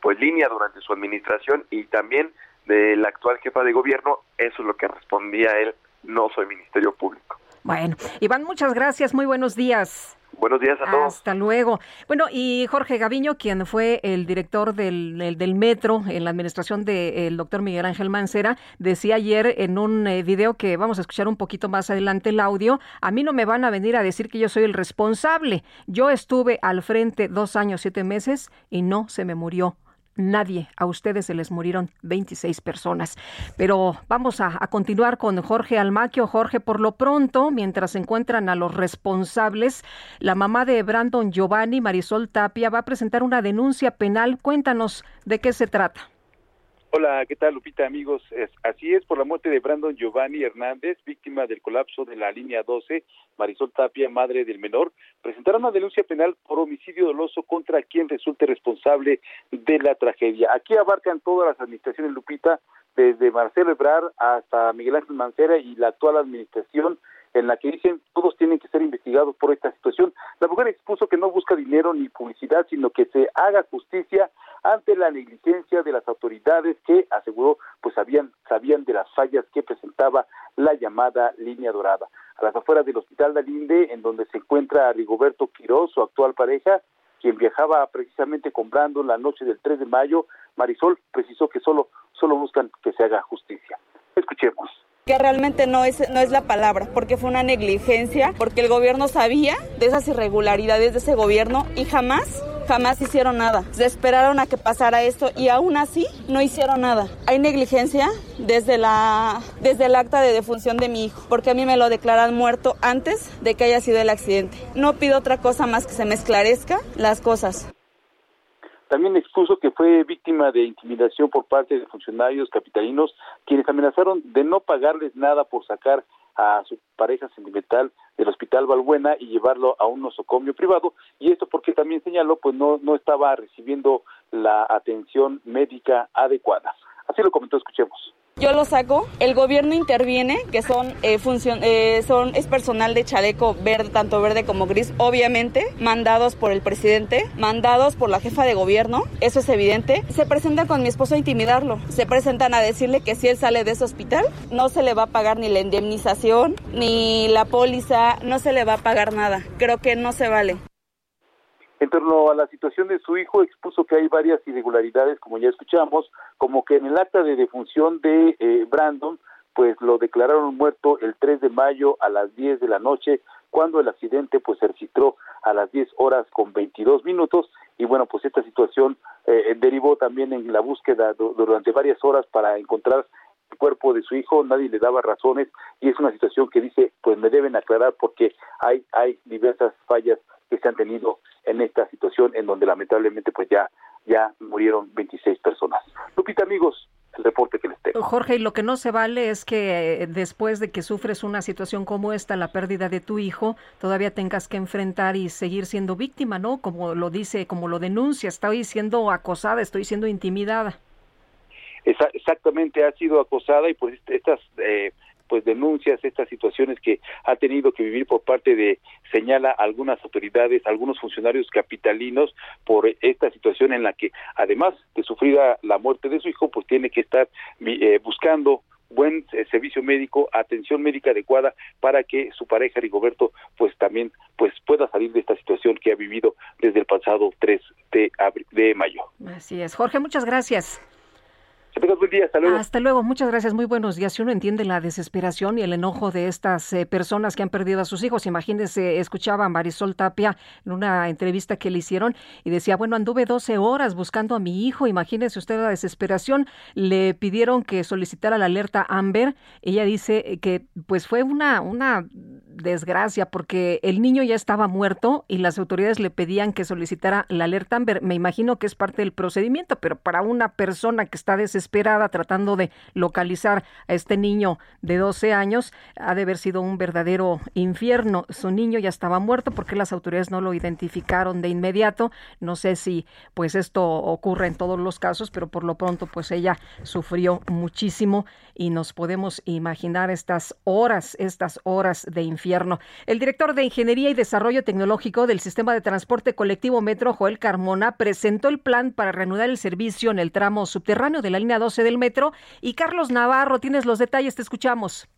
pues línea durante su administración y también de la actual jefa de gobierno, eso es lo que respondía él, no soy Ministerio Público.
Bueno, Iván, muchas gracias, muy buenos días.
Buenos días a todos.
Hasta luego. Bueno, y Jorge Gaviño, quien fue el director del, del metro en la administración del doctor Miguel Ángel Mancera, decía ayer en un eh, video que vamos a escuchar un poquito más adelante el audio, a mí no me van a venir a decir que yo soy el responsable. Yo estuve al frente dos años, siete meses y no se me murió nadie. A ustedes se les murieron 26 personas. Pero vamos a, continuar con Jorge Almaquio. Jorge, por lo pronto, mientras encuentran a los responsables, la mamá de Brandon Giovanni, Marisol Tapia, va a presentar una denuncia penal. Cuéntanos de qué se trata.
Hola, ¿qué tal Lupita amigos? así es, por la muerte de Brandon Giovanni Hernández, víctima del colapso de la línea 12, Marisol Tapia, madre del menor, presentaron una denuncia penal por homicidio doloso contra quien resulte responsable de la tragedia. Aquí abarcan todas las administraciones Lupita, desde Marcelo Ebrar hasta Miguel Ángel Mancera y la actual administración en la que dicen todos tienen que ser investigados por esta situación. La mujer expuso que no busca dinero ni publicidad, sino que se haga justicia ante la negligencia de las autoridades que aseguró pues sabían sabían de las fallas que presentaba la llamada línea dorada. A las afueras del Hospital Dalinde, en donde se encuentra Rigoberto Quiroz, su actual pareja, quien viajaba precisamente comprando la noche del 3 de mayo, Marisol precisó que solo, solo buscan que se haga justicia. Escuchemos
que realmente no es, no es la palabra, porque fue una negligencia, porque el gobierno sabía de esas irregularidades de ese gobierno y jamás jamás hicieron nada. Se esperaron a que pasara esto y aún así no hicieron nada. Hay negligencia desde, la, desde el acta de defunción de mi hijo, porque a mí me lo declaran muerto antes de que haya sido el accidente. No pido otra cosa más que se me esclarezca las cosas.
También expuso que fue víctima de intimidación por parte de funcionarios capitalinos quienes amenazaron de no pagarles nada por sacar a su pareja sentimental del hospital Valbuena y llevarlo a un nosocomio privado y esto porque también señaló pues no no estaba recibiendo la atención médica adecuada. Así lo comentó, escuchemos.
Yo lo saco, el gobierno interviene, que son, eh, eh, son es personal de chaleco verde, tanto verde como gris, obviamente, mandados por el presidente, mandados por la jefa de gobierno, eso es evidente. Se presentan con mi esposo a intimidarlo, se presentan a decirle que si él sale de ese hospital, no se le va a pagar ni la indemnización, ni la póliza, no se le va a pagar nada. Creo que no se vale.
En torno a la situación de su hijo, expuso que hay varias irregularidades, como ya escuchamos, como que en el acta de defunción de eh, Brandon, pues lo declararon muerto el 3 de mayo a las 10 de la noche, cuando el accidente pues se registró a las 10 horas con 22 minutos. Y bueno, pues esta situación eh, derivó también en la búsqueda durante varias horas para encontrar el cuerpo de su hijo, nadie le daba razones y es una situación que dice, pues me deben aclarar porque hay hay diversas fallas que se han tenido en esta situación en donde lamentablemente pues ya ya murieron 26 personas. Lupita, amigos, el reporte que les tengo.
Jorge, y lo que no se vale es que eh, después de que sufres una situación como esta, la pérdida de tu hijo, todavía tengas que enfrentar y seguir siendo víctima, ¿no? Como lo dice, como lo denuncia, estoy siendo acosada, estoy siendo intimidada.
Exactamente, ha sido acosada y pues estas eh, pues denuncias estas situaciones que ha tenido que vivir por parte de señala algunas autoridades, algunos funcionarios capitalinos por esta situación en la que además de sufrir la muerte de su hijo, pues tiene que estar eh, buscando buen eh, servicio médico, atención médica adecuada para que su pareja Rigoberto pues también pues pueda salir de esta situación que ha vivido desde el pasado 3 de de mayo.
Así es. Jorge, muchas gracias.
Hasta
luego. Muchas gracias. Muy buenos días. Si uno entiende la desesperación y el enojo de estas eh, personas que han perdido a sus hijos, imagínense, escuchaba a Marisol Tapia en una entrevista que le hicieron y decía, bueno, anduve 12 horas buscando a mi hijo. Imagínese usted la desesperación. Le pidieron que solicitara la alerta Amber. Ella dice que pues fue una, una desgracia porque el niño ya estaba muerto y las autoridades le pedían que solicitara la alerta Amber. Me imagino que es parte del procedimiento, pero para una persona que está desesperada tratando de localizar a este niño de 12 años, ha de haber sido un verdadero infierno. Su niño ya estaba muerto porque las autoridades no lo identificaron de inmediato. No sé si pues esto ocurre en todos los casos, pero por lo pronto pues ella sufrió muchísimo y nos podemos imaginar estas horas, estas horas de infierno el director de Ingeniería y Desarrollo Tecnológico del Sistema de Transporte Colectivo Metro, Joel Carmona, presentó el plan para reanudar el servicio en el tramo subterráneo de la línea 12 del metro. Y Carlos Navarro, tienes los detalles, te escuchamos.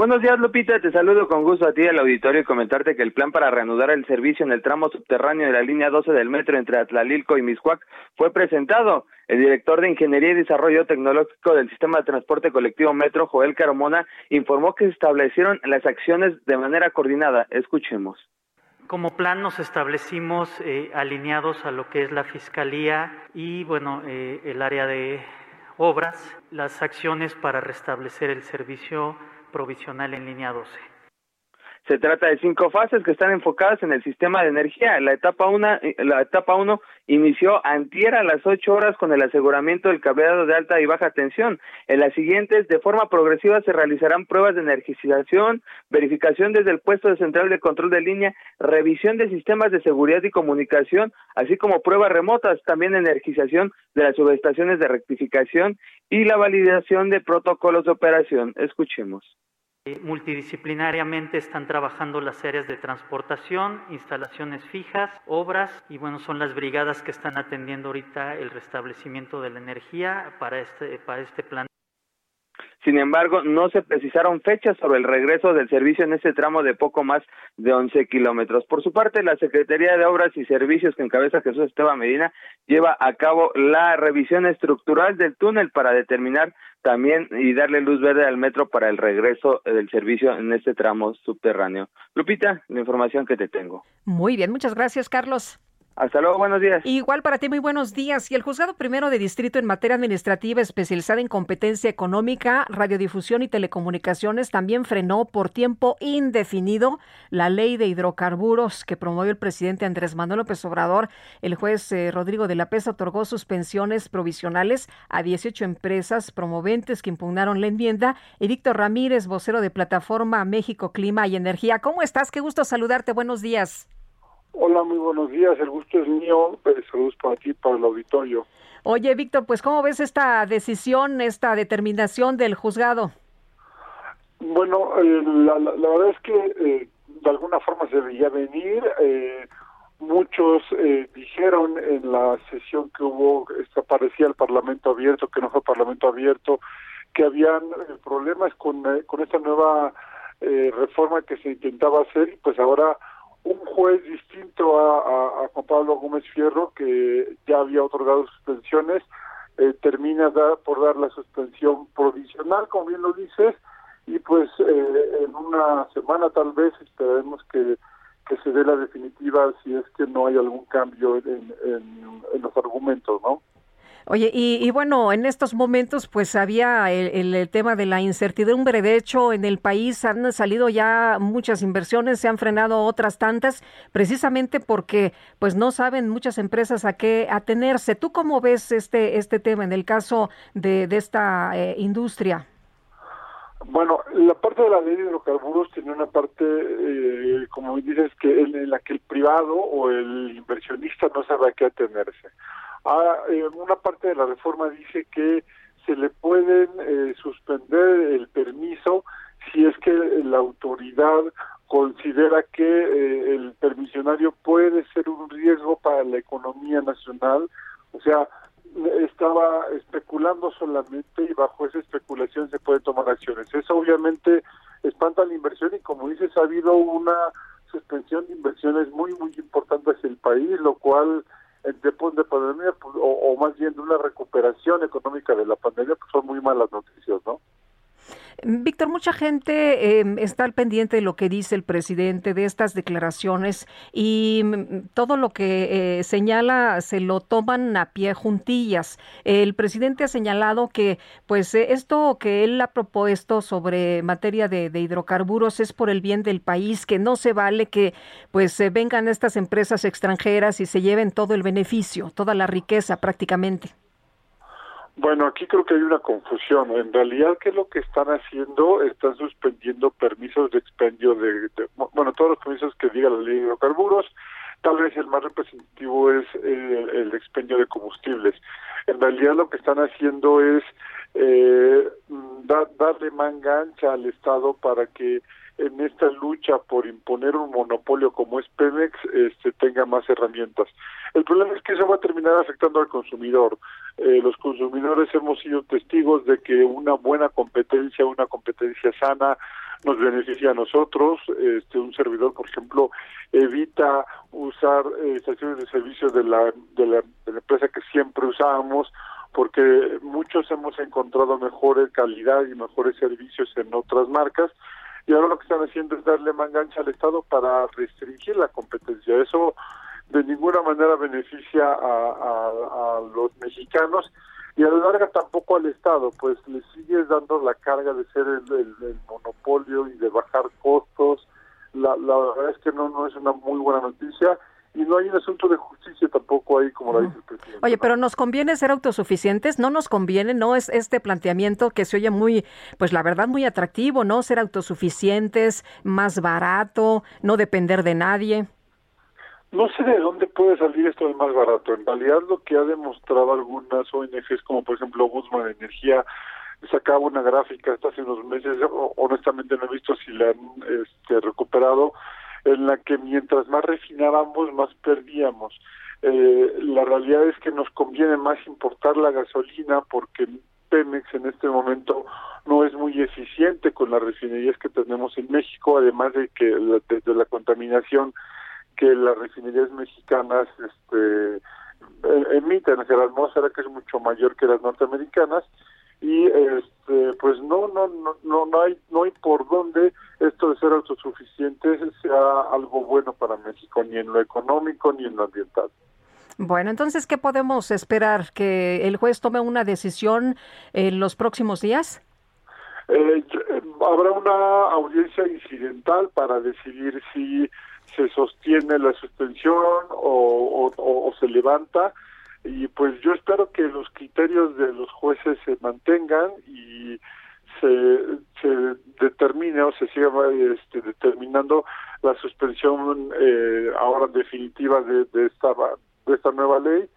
Buenos días, Lupita. Te saludo con gusto a ti al auditorio y comentarte que el plan para reanudar el servicio en el tramo subterráneo de la línea 12 del metro entre Atlalilco y Miscuac fue presentado. El director de Ingeniería y Desarrollo Tecnológico del Sistema de Transporte Colectivo Metro, Joel Carmona, informó que se establecieron las acciones de manera coordinada. Escuchemos.
Como plan nos establecimos eh, alineados a lo que es la Fiscalía y, bueno, eh, el área de obras, las acciones para restablecer el servicio provisional en línea 12.
Se trata de cinco fases que están enfocadas en el sistema de energía. La etapa una, la etapa uno inició antier a las ocho horas con el aseguramiento del cableado de alta y baja tensión. En las siguientes, de forma progresiva, se realizarán pruebas de energización, verificación desde el puesto de central de control de línea, revisión de sistemas de seguridad y comunicación, así como pruebas remotas, también energización de las subestaciones de rectificación y la validación de protocolos de operación. Escuchemos
multidisciplinariamente están trabajando las áreas de transportación, instalaciones fijas, obras y bueno, son las brigadas que están atendiendo ahorita el restablecimiento de la energía para este, para este plan.
Sin embargo, no se precisaron fechas sobre el regreso del servicio en este tramo de poco más de 11 kilómetros. Por su parte, la Secretaría de Obras y Servicios que encabeza Jesús Esteban Medina lleva a cabo la revisión estructural del túnel para determinar también y darle luz verde al metro para el regreso del servicio en este tramo subterráneo. Lupita, la información que te tengo.
Muy bien, muchas gracias, Carlos.
Hasta luego, buenos días.
Igual para ti, muy buenos días. Y el juzgado primero de distrito en materia administrativa especializada en competencia económica, radiodifusión y telecomunicaciones también frenó por tiempo indefinido la ley de hidrocarburos que promovió el presidente Andrés Manuel López Obrador. El juez eh, Rodrigo de la Pesa otorgó suspensiones provisionales a 18 empresas promoventes que impugnaron la enmienda. Y Víctor Ramírez, vocero de Plataforma México Clima y Energía. ¿Cómo estás? Qué gusto saludarte. Buenos días.
Hola, muy buenos días. El gusto es mío. Saludos para ti, para el auditorio.
Oye, Víctor, pues ¿cómo ves esta decisión, esta determinación del juzgado?
Bueno, eh, la, la, verdad es que eh, de alguna forma se veía venir. Eh, muchos dijeron en la sesión que hubo, esta parecía el Parlamento abierto, que no fue Parlamento abierto, que habían problemas con, con esta nueva reforma que se intentaba hacer y pues ahora un juez distinto a, Juan Pablo Gómez Fierro, que ya había otorgado suspensiones, eh, termina por dar la suspensión provisional, como bien lo dices, y pues eh, en una semana tal vez esperemos que, que se dé la definitiva si es que no hay algún cambio en, en los argumentos, ¿no?
Oye, y, bueno, en estos momentos pues había el, tema de la incertidumbre. De hecho, en el país han salido ya muchas inversiones, se han frenado otras tantas, precisamente porque pues no saben muchas empresas a qué atenerse. ¿Tú cómo ves este, este tema en el caso de, de esta eh, industria?
Bueno, la parte de la ley de hidrocarburos tiene una parte, eh, como dices, que en, la que el privado o el inversionista no sabe a qué atenerse. Ah, una parte de la reforma dice que se le pueden eh, suspender el permiso si es que la autoridad considera que eh, el permisionario puede ser un riesgo para la economía nacional, o sea, estaba especulando solamente y bajo esa especulación se pueden tomar acciones. Eso obviamente espanta la inversión y como dices ha habido una suspensión de inversiones muy muy importantes en el país, lo cual en tiempos de pandemia, pues, o, más bien de una recuperación económica de la pandemia, pues son muy malas noticias, ¿no?
Víctor, mucha gente em, está al pendiente de lo que dice el presidente, de estas declaraciones y mm, todo lo que eh, señala se lo toman a pie juntillas. El presidente ha señalado que pues eh, esto que él ha propuesto sobre materia de, hidrocarburos es por el bien del país, que no se vale que pues vengan estas empresas extranjeras y se lleven todo el beneficio, toda la riqueza prácticamente.
Bueno, aquí creo que hay una confusión. En realidad, ¿qué es lo que están haciendo? Están suspendiendo permisos de expendio de, bueno, todos los permisos que diga la ley de hidrocarburos. Tal vez el más representativo es eh, el expendio de combustibles. En realidad, lo que están haciendo es eh, darle manga ancha al Estado para que en esta lucha por imponer un monopolio como es Pemex este, tenga más herramientas. El problema es que eso va a terminar afectando al consumidor. Eh, los consumidores hemos sido testigos de que una buena competencia, una competencia sana, nos beneficia a nosotros. Este, un servidor, por ejemplo, evita usar eh, estaciones de servicio de la, de la, de la empresa que siempre usábamos porque muchos hemos encontrado mejores calidad y mejores servicios en otras marcas y ahora lo que están haciendo es darle mangancha al Estado para restringir la competencia. Eso de ninguna manera beneficia a, los mexicanos y a la larga tampoco al Estado, pues le sigues dando la carga de ser el, monopolio y de bajar costos. La, la verdad es que no, no es una muy buena noticia y no hay un asunto de justicia tampoco ahí, como la dice el presidente.
Oye, pero ¿nos conviene ser autosuficientes? ¿No nos conviene? ¿No es este planteamiento que se oye muy, pues la verdad, muy atractivo, ¿no? Ser autosuficientes, más barato, no depender de nadie.
No sé de dónde puede salir esto de más barato. En realidad lo que ha demostrado algunas ONGs, como por ejemplo Guzmán Energía, sacaba una gráfica hasta hace unos meses, honestamente no he visto si la han este, recuperado, en la que mientras más refinábamos, más perdíamos. Eh, la realidad es que nos conviene más importar la gasolina porque Pemex en este momento no es muy eficiente con las refinerías que tenemos en México, además de que desde la contaminación que las refinerías mexicanas este, eh, emiten hacia la atmósfera, que es mucho mayor que las norteamericanas, y este, pues no, no, no, no, hay, no hay por dónde esto de ser autosuficiente sea algo bueno para México, ni en lo económico ni en lo ambiental.
Bueno, entonces, ¿qué podemos esperar? ¿Que el juez tome una decisión en los próximos días?
Eh, habrá una audiencia incidental para decidir si se sostiene la suspensión o, o, se levanta y pues yo espero que los criterios de los jueces se mantengan y se, se determine o se siga este, determinando la suspensión eh, ahora definitiva de, de esta de esta nueva ley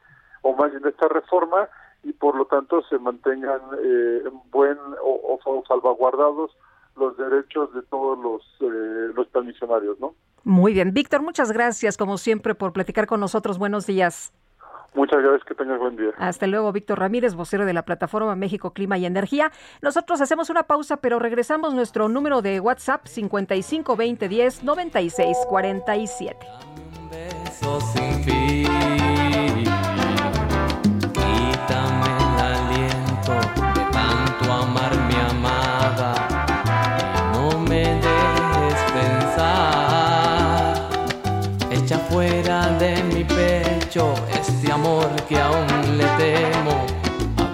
o más bien de esta reforma y por lo tanto se mantengan eh, buen o, salvaguardados los derechos de todos los eh, los permisionarios, ¿no?
Muy bien, Víctor, muchas gracias como siempre por platicar con nosotros. Buenos días.
Muchas gracias, que tengas buen día.
Hasta luego, Víctor Ramírez, vocero de la plataforma México Clima y Energía. Nosotros hacemos una pausa, pero regresamos nuestro número de WhatsApp 55 20 10 96 47.
este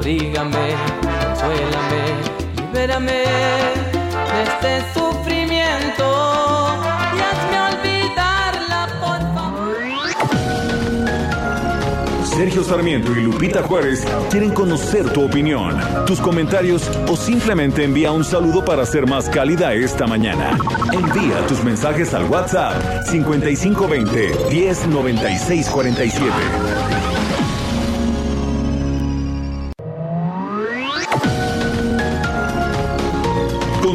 Abrígame, consuélame, libérame de este sufrimiento y hazme olvidarla, por favor.
Sergio Sarmiento y Lupita Juárez quieren conocer tu opinión, tus comentarios o simplemente envía un saludo para ser más cálida esta mañana. Envía tus mensajes al WhatsApp 5520 109647.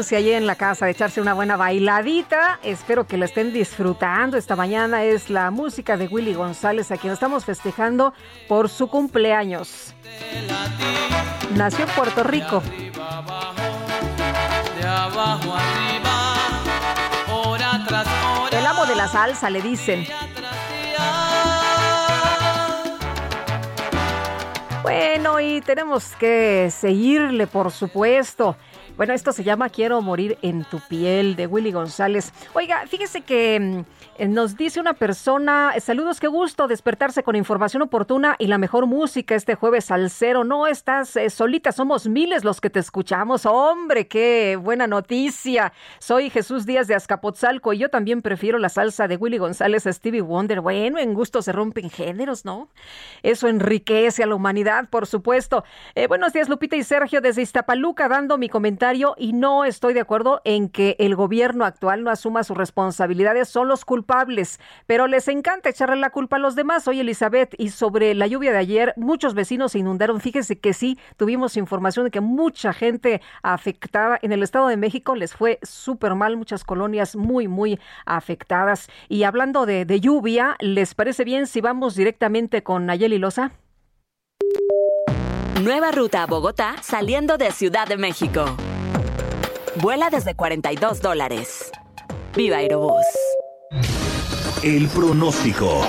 Chance allí en la casa de echarse una buena bailadita. Espero que la estén disfrutando. Esta mañana es la música de Willy González, a quien estamos festejando por su cumpleaños. Nació en Puerto Rico. El amo de la salsa, le dicen. Bueno, y tenemos que seguirle, por supuesto. Bueno, esto se llama Quiero morir en tu piel de Willy González. Oiga, fíjese que mm, eh, nos dice una persona, saludos, qué gusto despertarse con información oportuna y la mejor música este jueves al cero. No estás eh, solita, somos miles los que te escuchamos. Hombre, qué buena noticia. Soy Jesús Díaz de Azcapotzalco y yo también prefiero la salsa de Willy González a Stevie Wonder. Bueno, en gusto se rompen géneros, ¿no? Eso enriquece a la humanidad, por supuesto. Eh, buenos días, Lupita y Sergio, desde Iztapaluca, dando mi comentario y no estoy de acuerdo en que el gobierno actual no asuma sus responsabilidades, son los culpables, pero les encanta echarle la culpa a los demás. Oye, Elizabeth, y sobre la lluvia de ayer, muchos vecinos se inundaron. Fíjese que sí, tuvimos información de que mucha gente afectada en el Estado de México les fue súper mal, muchas colonias muy, muy afectadas. Y hablando de, de lluvia, ¿les parece bien si vamos directamente con Nayeli Loza?
Nueva ruta a Bogotá saliendo de Ciudad de México. Vuela desde 42 dólares. Viva Aerobús.
El pronóstico.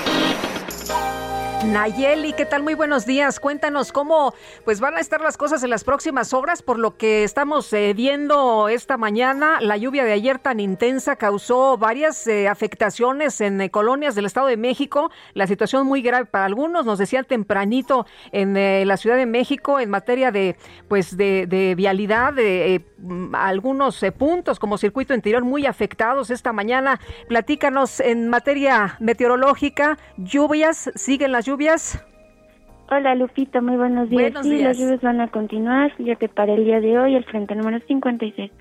Nayeli, ¿qué tal? Muy buenos días. Cuéntanos cómo pues van a estar las cosas en las próximas horas, por lo que estamos eh, viendo esta mañana. La lluvia de ayer tan intensa causó varias eh, afectaciones en eh, colonias del Estado de México. La situación muy grave para algunos, nos decían tempranito en la Ciudad de México en materia de pues de, de vialidad, de algunos puntos como circuito interior muy afectados esta mañana. Platícanos en materia meteorológica, lluvias, siguen las lluvias?
Hola Lupita, muy buenos días.
Buenos
sí,
días.
las lluvias van a continuar, ya que para el día de hoy el frente número 56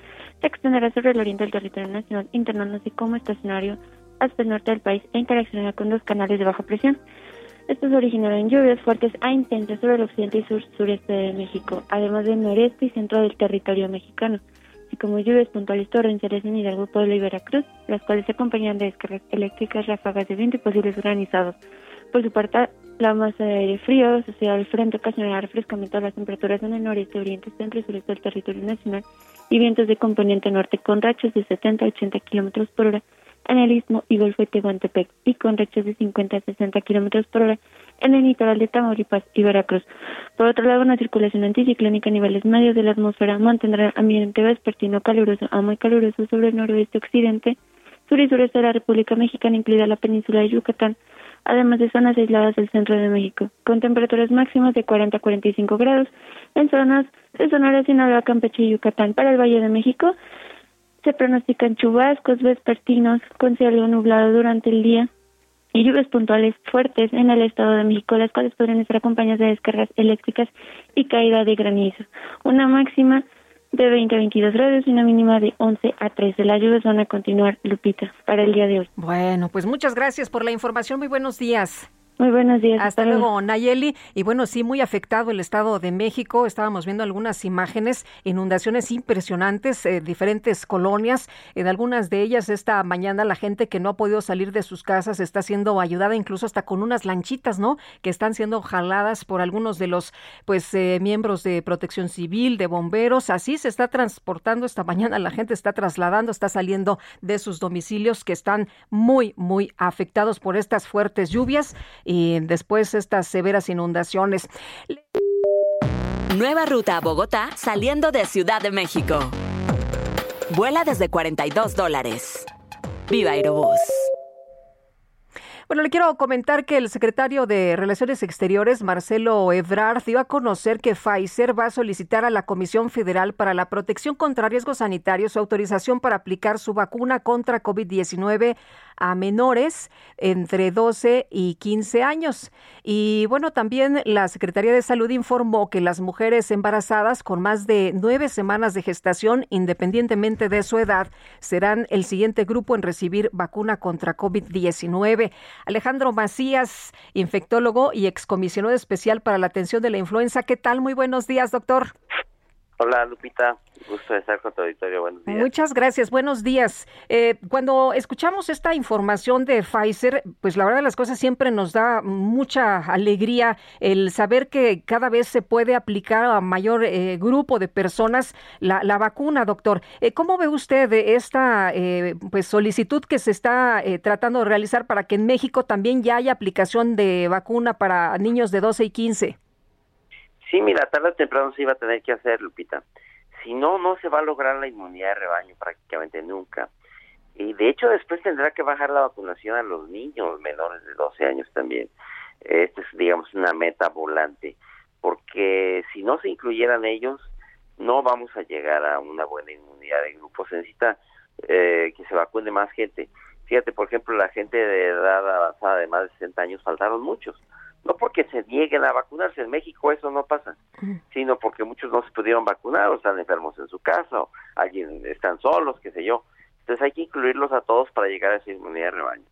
se extenderá sobre el oriente del territorio nacional, internándose como estacionario hasta el norte del país e interaccionará con dos canales de baja presión. Estos originarán lluvias fuertes a intensas sobre el occidente y sur sureste de México, además del noreste y centro del territorio mexicano, así como lluvias puntuales torrenciales en Hidalgo, Puebla y Veracruz, las cuales se acompañan de descargas eléctricas, ráfagas de viento y posibles granizados. Por su parte, la masa de aire frío asociada al frente ocasionará refrescamiento de las temperaturas en el noreste, oriente, centro y sureste del territorio nacional y vientos de componente norte con rachas de 70 a 80 kilómetros por hora en el istmo y golfo de Tehuantepec y con rachas de 50 a 60 kilómetros por hora en el litoral de Tamaulipas y Veracruz. Por otro lado, una circulación anticiclónica a niveles medios de la atmósfera mantendrá ambiente vespertino caluroso a muy caluroso sobre el noroeste occidente, sur y sureste de la República Mexicana, incluida la península de Yucatán, además de zonas aisladas del centro de México, con temperaturas máximas de 40 a 45 grados en zonas de Sonora, Sinaloa, Campeche y Yucatán. Para el Valle de México se pronostican chubascos vespertinos con cielo nublado durante el día y lluvias puntuales fuertes en el Estado de México, las cuales podrían estar acompañadas de descargas eléctricas y caída de granizo. Una máxima de 20 a 22 grados y una mínima de 11 a 13. Las lluvias van a continuar, Lupita, para el día de hoy.
Bueno, pues muchas gracias por la información. Muy buenos días.
Muy buenos días.
Hasta luego, Nayeli. Y bueno, sí, muy afectado el Estado de México. Estábamos viendo algunas imágenes, inundaciones impresionantes, eh, diferentes colonias. En algunas de ellas, esta mañana, la gente que no ha podido salir de sus casas está siendo ayudada, incluso hasta con unas lanchitas, ¿no? Que están siendo jaladas por algunos de los, pues, eh, miembros de protección civil, de bomberos. Así se está transportando esta mañana. La gente está trasladando, está saliendo de sus domicilios que están muy, muy afectados por estas fuertes lluvias y después estas severas inundaciones.
Nueva ruta a Bogotá saliendo de Ciudad de México. Vuela desde 42 dólares. Viva Aerobús.
Bueno, le quiero comentar que el secretario de Relaciones Exteriores, Marcelo Ebrard, dio a conocer que Pfizer va a solicitar a la Comisión Federal para la Protección contra Riesgos Sanitarios su autorización para aplicar su vacuna contra COVID-19 a menores entre 12 y 15 años. Y bueno, también la Secretaría de Salud informó que las mujeres embarazadas con más de nueve semanas de gestación, independientemente de su edad, serán el siguiente grupo en recibir vacuna contra COVID-19. Alejandro Macías, infectólogo y excomisionado especial para la atención de la influenza. ¿Qué tal? Muy buenos días, doctor.
Hola Lupita, gusto de estar con tu auditorio. Buenos días.
Muchas gracias, buenos días. Eh, cuando escuchamos esta información de Pfizer, pues la verdad las cosas siempre nos da mucha alegría el saber que cada vez se puede aplicar a mayor eh, grupo de personas la, la vacuna, doctor. Eh, ¿Cómo ve usted esta eh, pues solicitud que se está eh, tratando de realizar para que en México también ya haya aplicación de vacuna para niños de 12 y 15?
Sí, mira, tarde o temprano se iba a tener que hacer, Lupita. Si no, no se va a lograr la inmunidad de rebaño prácticamente nunca. Y de hecho después tendrá que bajar la vacunación a los niños menores de 12 años también. Esta es, digamos, una meta volante, porque si no se incluyeran ellos, no vamos a llegar a una buena inmunidad de grupo. Se necesita eh, que se vacune más gente. Fíjate, por ejemplo, la gente de edad avanzada de más de 60 años faltaron muchos. No porque se nieguen a vacunarse, en México eso no pasa, sino porque muchos no se pudieron vacunar o están enfermos en su casa o alguien están solos, qué sé yo. Entonces hay que incluirlos a todos para llegar a esa inmunidad de rebaño.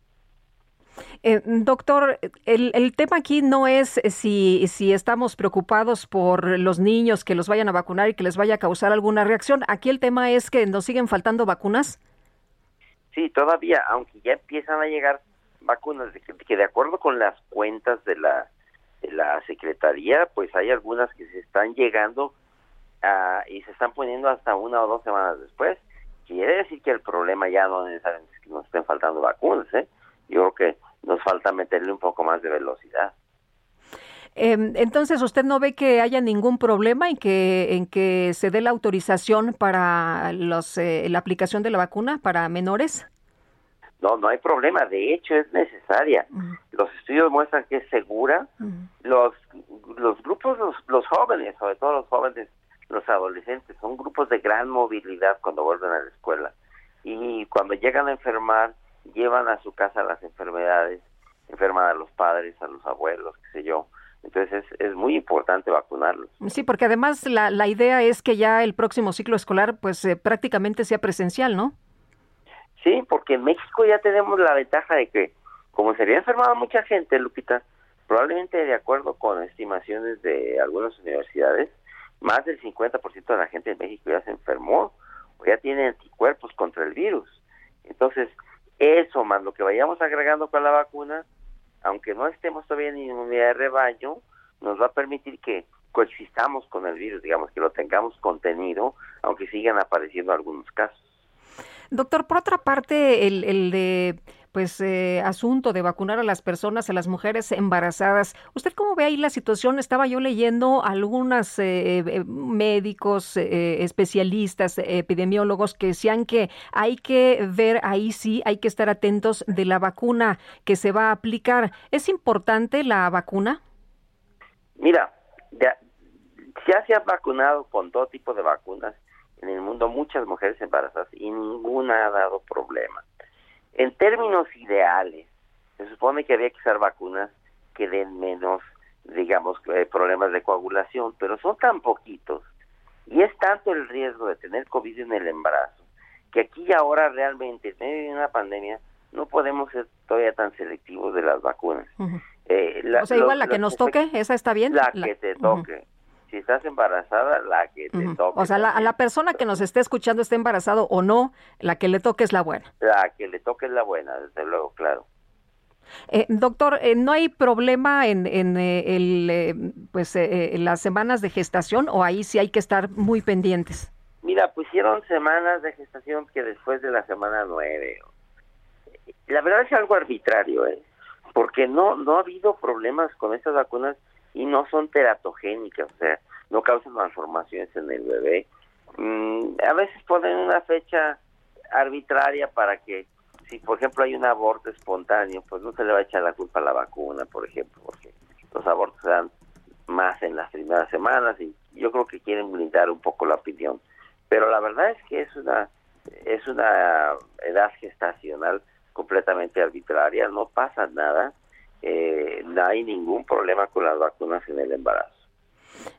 Eh, doctor, el, el, tema aquí no es si, si estamos preocupados por los niños que los vayan a vacunar y que les vaya a causar alguna reacción. Aquí el tema es que nos siguen faltando vacunas.
Sí, todavía, aunque ya empiezan a llegar vacunas, que, que de acuerdo con las cuentas de la, de la Secretaría, pues hay algunas que se están llegando a, y se están poniendo hasta una o dos semanas después. Quiere decir que el problema ya no necesariamente es que nos estén faltando vacunas, ¿eh? Yo creo que nos falta meterle un poco más de velocidad.
Eh, entonces, ¿usted no ve que haya ningún problema en que en que se dé la autorización para los eh, la aplicación de la vacuna para menores?
No, no hay problema. De hecho, es necesaria. Uh -huh. Los estudios muestran que es segura. Uh -huh. Los los grupos, los, los jóvenes, sobre todo los jóvenes, los adolescentes, son grupos de gran movilidad cuando vuelven a la escuela. Y cuando llegan a enfermar, llevan a su casa las enfermedades, enferman a los padres, a los abuelos, qué sé yo. Entonces es, es muy importante vacunarlos.
Sí, porque además la, la idea es que ya el próximo ciclo escolar pues eh, prácticamente sea presencial, ¿no?
Sí, porque en México ya tenemos la ventaja de que como se había enfermado mucha gente, Lupita, probablemente de acuerdo con estimaciones de algunas universidades, más del 50% de la gente en México ya se enfermó o ya tiene anticuerpos contra el virus. Entonces, eso más lo que vayamos agregando con la vacuna, aunque no estemos todavía en inmunidad de rebaño, nos va a permitir que coexistamos con el virus, digamos, que lo tengamos contenido, aunque sigan apareciendo algunos casos.
Doctor, por otra parte, el, el de pues eh, asunto de vacunar a las personas, a las mujeres embarazadas. ¿Usted cómo ve ahí la situación? Estaba yo leyendo algunos eh, eh, médicos, eh, especialistas, epidemiólogos que decían que hay que ver ahí sí, hay que estar atentos de la vacuna que se va a aplicar. ¿Es importante la vacuna?
Mira, ya, ya se han vacunado con todo tipo de vacunas en el mundo muchas mujeres embarazadas y ninguna ha dado problema. En términos ideales, se supone que había que usar vacunas que den menos, digamos, eh, problemas de coagulación, pero son tan poquitos y es tanto el riesgo de tener COVID en el embarazo que aquí y ahora realmente, en medio de una pandemia, no podemos ser todavía tan selectivos de las vacunas.
Uh -huh. eh, la, o sea, igual la que nos toque, ¿esa está bien?
La, la... que te toque. Uh -huh si estás embarazada, la que te uh -huh. toque.
O sea, la, a la persona que nos esté escuchando, esté embarazado o no, la que le toque es la buena.
La que le toque es la buena, desde luego, claro.
Eh, doctor, eh, ¿no hay problema en, en eh, el, pues, en las semanas de gestación o ahí sí hay que estar muy pendientes?
Mira, pusieron semanas de gestación que después de la semana nueve. La verdad es algo arbitrario, ¿eh? porque no, no ha habido problemas con estas vacunas y no son teratogénicas, o sea, no causan malformaciones en el bebé. Mm, a veces ponen una fecha arbitraria para que, si por ejemplo hay un aborto espontáneo, pues no se le va a echar la culpa a la vacuna, por ejemplo, porque los abortos se dan más en las primeras semanas y yo creo que quieren blindar un poco la opinión. Pero la verdad es que es una es una edad gestacional completamente arbitraria, no pasa nada eh, no hay ningún problema con las vacunas en el embarazo.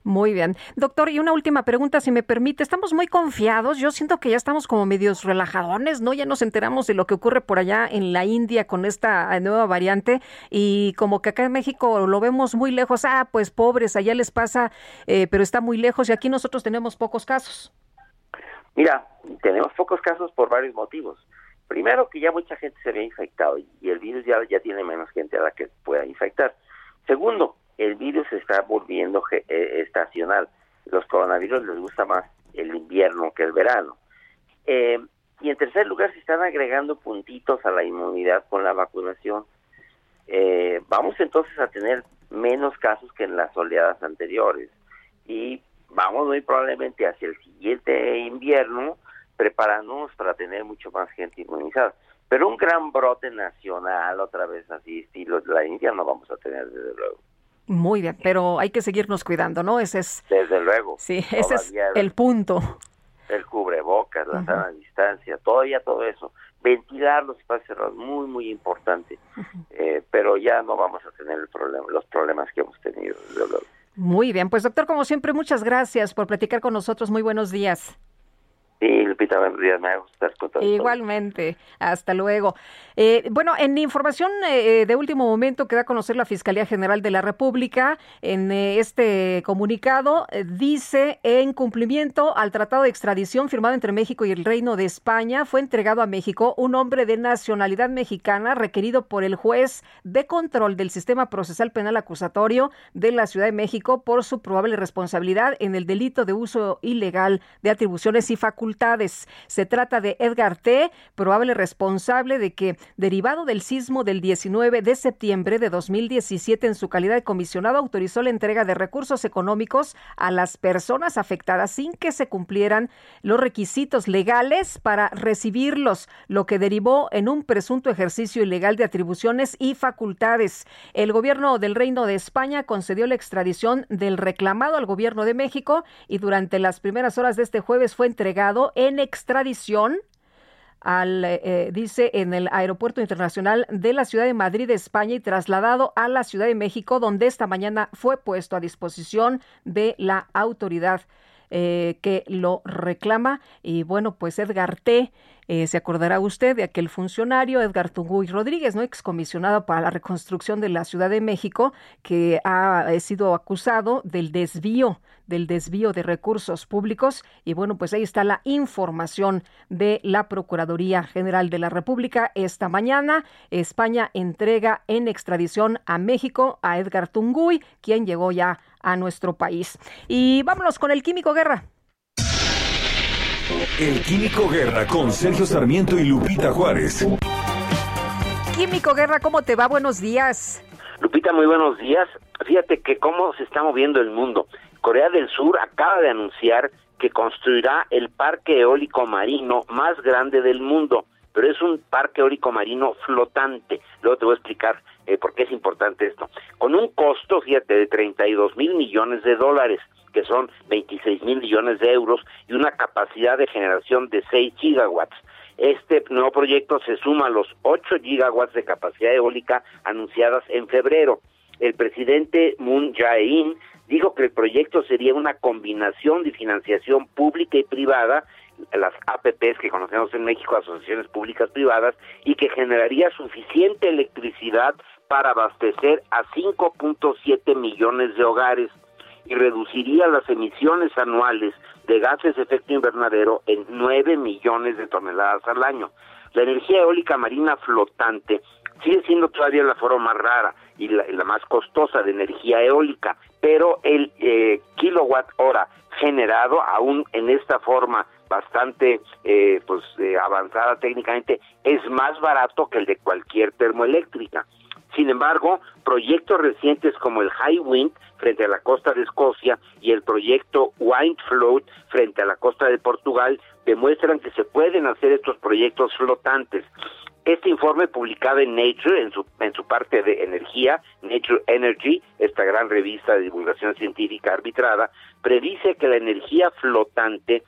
Muy bien. Doctor, y una última pregunta, si me permite. Estamos muy confiados. Yo siento que ya estamos como medios relajadones, ¿no? Ya nos enteramos de lo que ocurre por allá en la India con esta nueva variante y como que acá en México lo vemos muy lejos. Ah, pues pobres, allá les pasa, eh, pero está muy lejos y aquí nosotros tenemos pocos casos.
Mira, tenemos pocos casos por varios motivos. Primero que ya mucha gente se había infectado y el virus ya, tiene menos gente a la que pueda infectar. Segundo, el virus se está volviendo eh, estacional. Los coronavirus les gusta más el invierno que el verano. Eh, y en tercer lugar, se están agregando puntitos a la inmunidad con la vacunación. Eh, vamos entonces a tener menos casos que en las oleadas anteriores. Y vamos muy probablemente hacia el siguiente invierno preparándonos para tener mucho más gente inmunizada. Pero un gran brote nacional, otra vez así, estilo de la India, no vamos a tener, desde luego.
Muy bien, pero hay que seguirnos cuidando, ¿no? Ese es...
Desde luego.
Sí, ese es el punto.
El cubrebocas, la uh -huh. sana distancia, todavía todo eso. ventilar los espacios cerrados, muy, muy importante. Eh, pero ya no vamos a tener el problema, los problemas que hemos tenido.
Muy bien, pues doctor, como siempre, muchas gracias por platicar con nosotros. Muy buenos días.
Sí, Lupita, buenos días, me gusta estar
Igualmente, hasta luego. Eh, bueno, en información eh, de último momento que da a conocer la Fiscalía General de la República, en eh, este comunicado dice, en cumplimiento al tratado de extradición firmado entre México y el Reino de España, fue entregado a México un hombre de nacionalidad mexicana requerido por el juez de control del sistema procesal penal acusatorio de la Ciudad de México por su probable responsabilidad en el delito de uso ilegal de atribuciones y facultades se trata de Edgar T., probable responsable de que, derivado del sismo del 19 de septiembre de 2017, en su calidad de comisionado, autorizó la entrega de recursos económicos a las personas afectadas sin que se cumplieran los requisitos legales para recibirlos, lo que derivó en un presunto ejercicio ilegal de atribuciones y facultades. El gobierno del Reino de España concedió la extradición del reclamado al gobierno de México y durante las primeras horas de este jueves fue entregado en extradición al, eh, eh, dice, en el Aeropuerto Internacional de la Ciudad de Madrid, España, y trasladado a la Ciudad de México, donde esta mañana fue puesto a disposición de la autoridad eh, que lo reclama. Y bueno, pues Edgar T. Eh, se acordará usted de aquel funcionario, Edgar Tunguy Rodríguez, ¿no? excomisionado para la reconstrucción de la Ciudad de México, que ha sido acusado del desvío, del desvío de recursos públicos. Y bueno, pues ahí está la información de la Procuraduría General de la República. Esta mañana, España entrega en extradición a México a Edgar Tunguy, quien llegó ya a nuestro país. Y vámonos con el Químico Guerra.
El Químico Guerra con Sergio Sarmiento y Lupita Juárez.
Químico Guerra, ¿cómo te va? Buenos días.
Lupita, muy buenos días. Fíjate que cómo se está moviendo el mundo. Corea del Sur acaba de anunciar que construirá el parque eólico marino más grande del mundo, pero es un parque eólico marino flotante. Luego te voy a explicar eh, por qué es importante esto. Con un costo, fíjate, de 32 mil millones de dólares que son 26 mil millones de euros, y una capacidad de generación de 6 gigawatts. Este nuevo proyecto se suma a los 8 gigawatts de capacidad eólica anunciadas en febrero. El presidente Moon Jae-in dijo que el proyecto sería una combinación de financiación pública y privada, las APPs que conocemos en México, asociaciones públicas privadas, y que generaría suficiente electricidad para abastecer a 5.7 millones de hogares y reduciría las emisiones anuales de gases de efecto invernadero en 9 millones de toneladas al año. La energía eólica marina flotante sigue siendo todavía la forma más rara y la, más costosa de energía eólica, pero el eh, kilowatt hora generado aún en esta forma bastante eh, pues eh, avanzada técnicamente es más barato que el de cualquier termoeléctrica. Sin embargo, proyectos recientes como el High Wind frente a la costa de Escocia y el proyecto Wind Float frente a la costa de Portugal demuestran que se pueden hacer estos proyectos flotantes. Este informe publicado en Nature, en su, en su parte de energía, Nature Energy, esta gran revista de divulgación científica arbitrada, predice que la energía flotante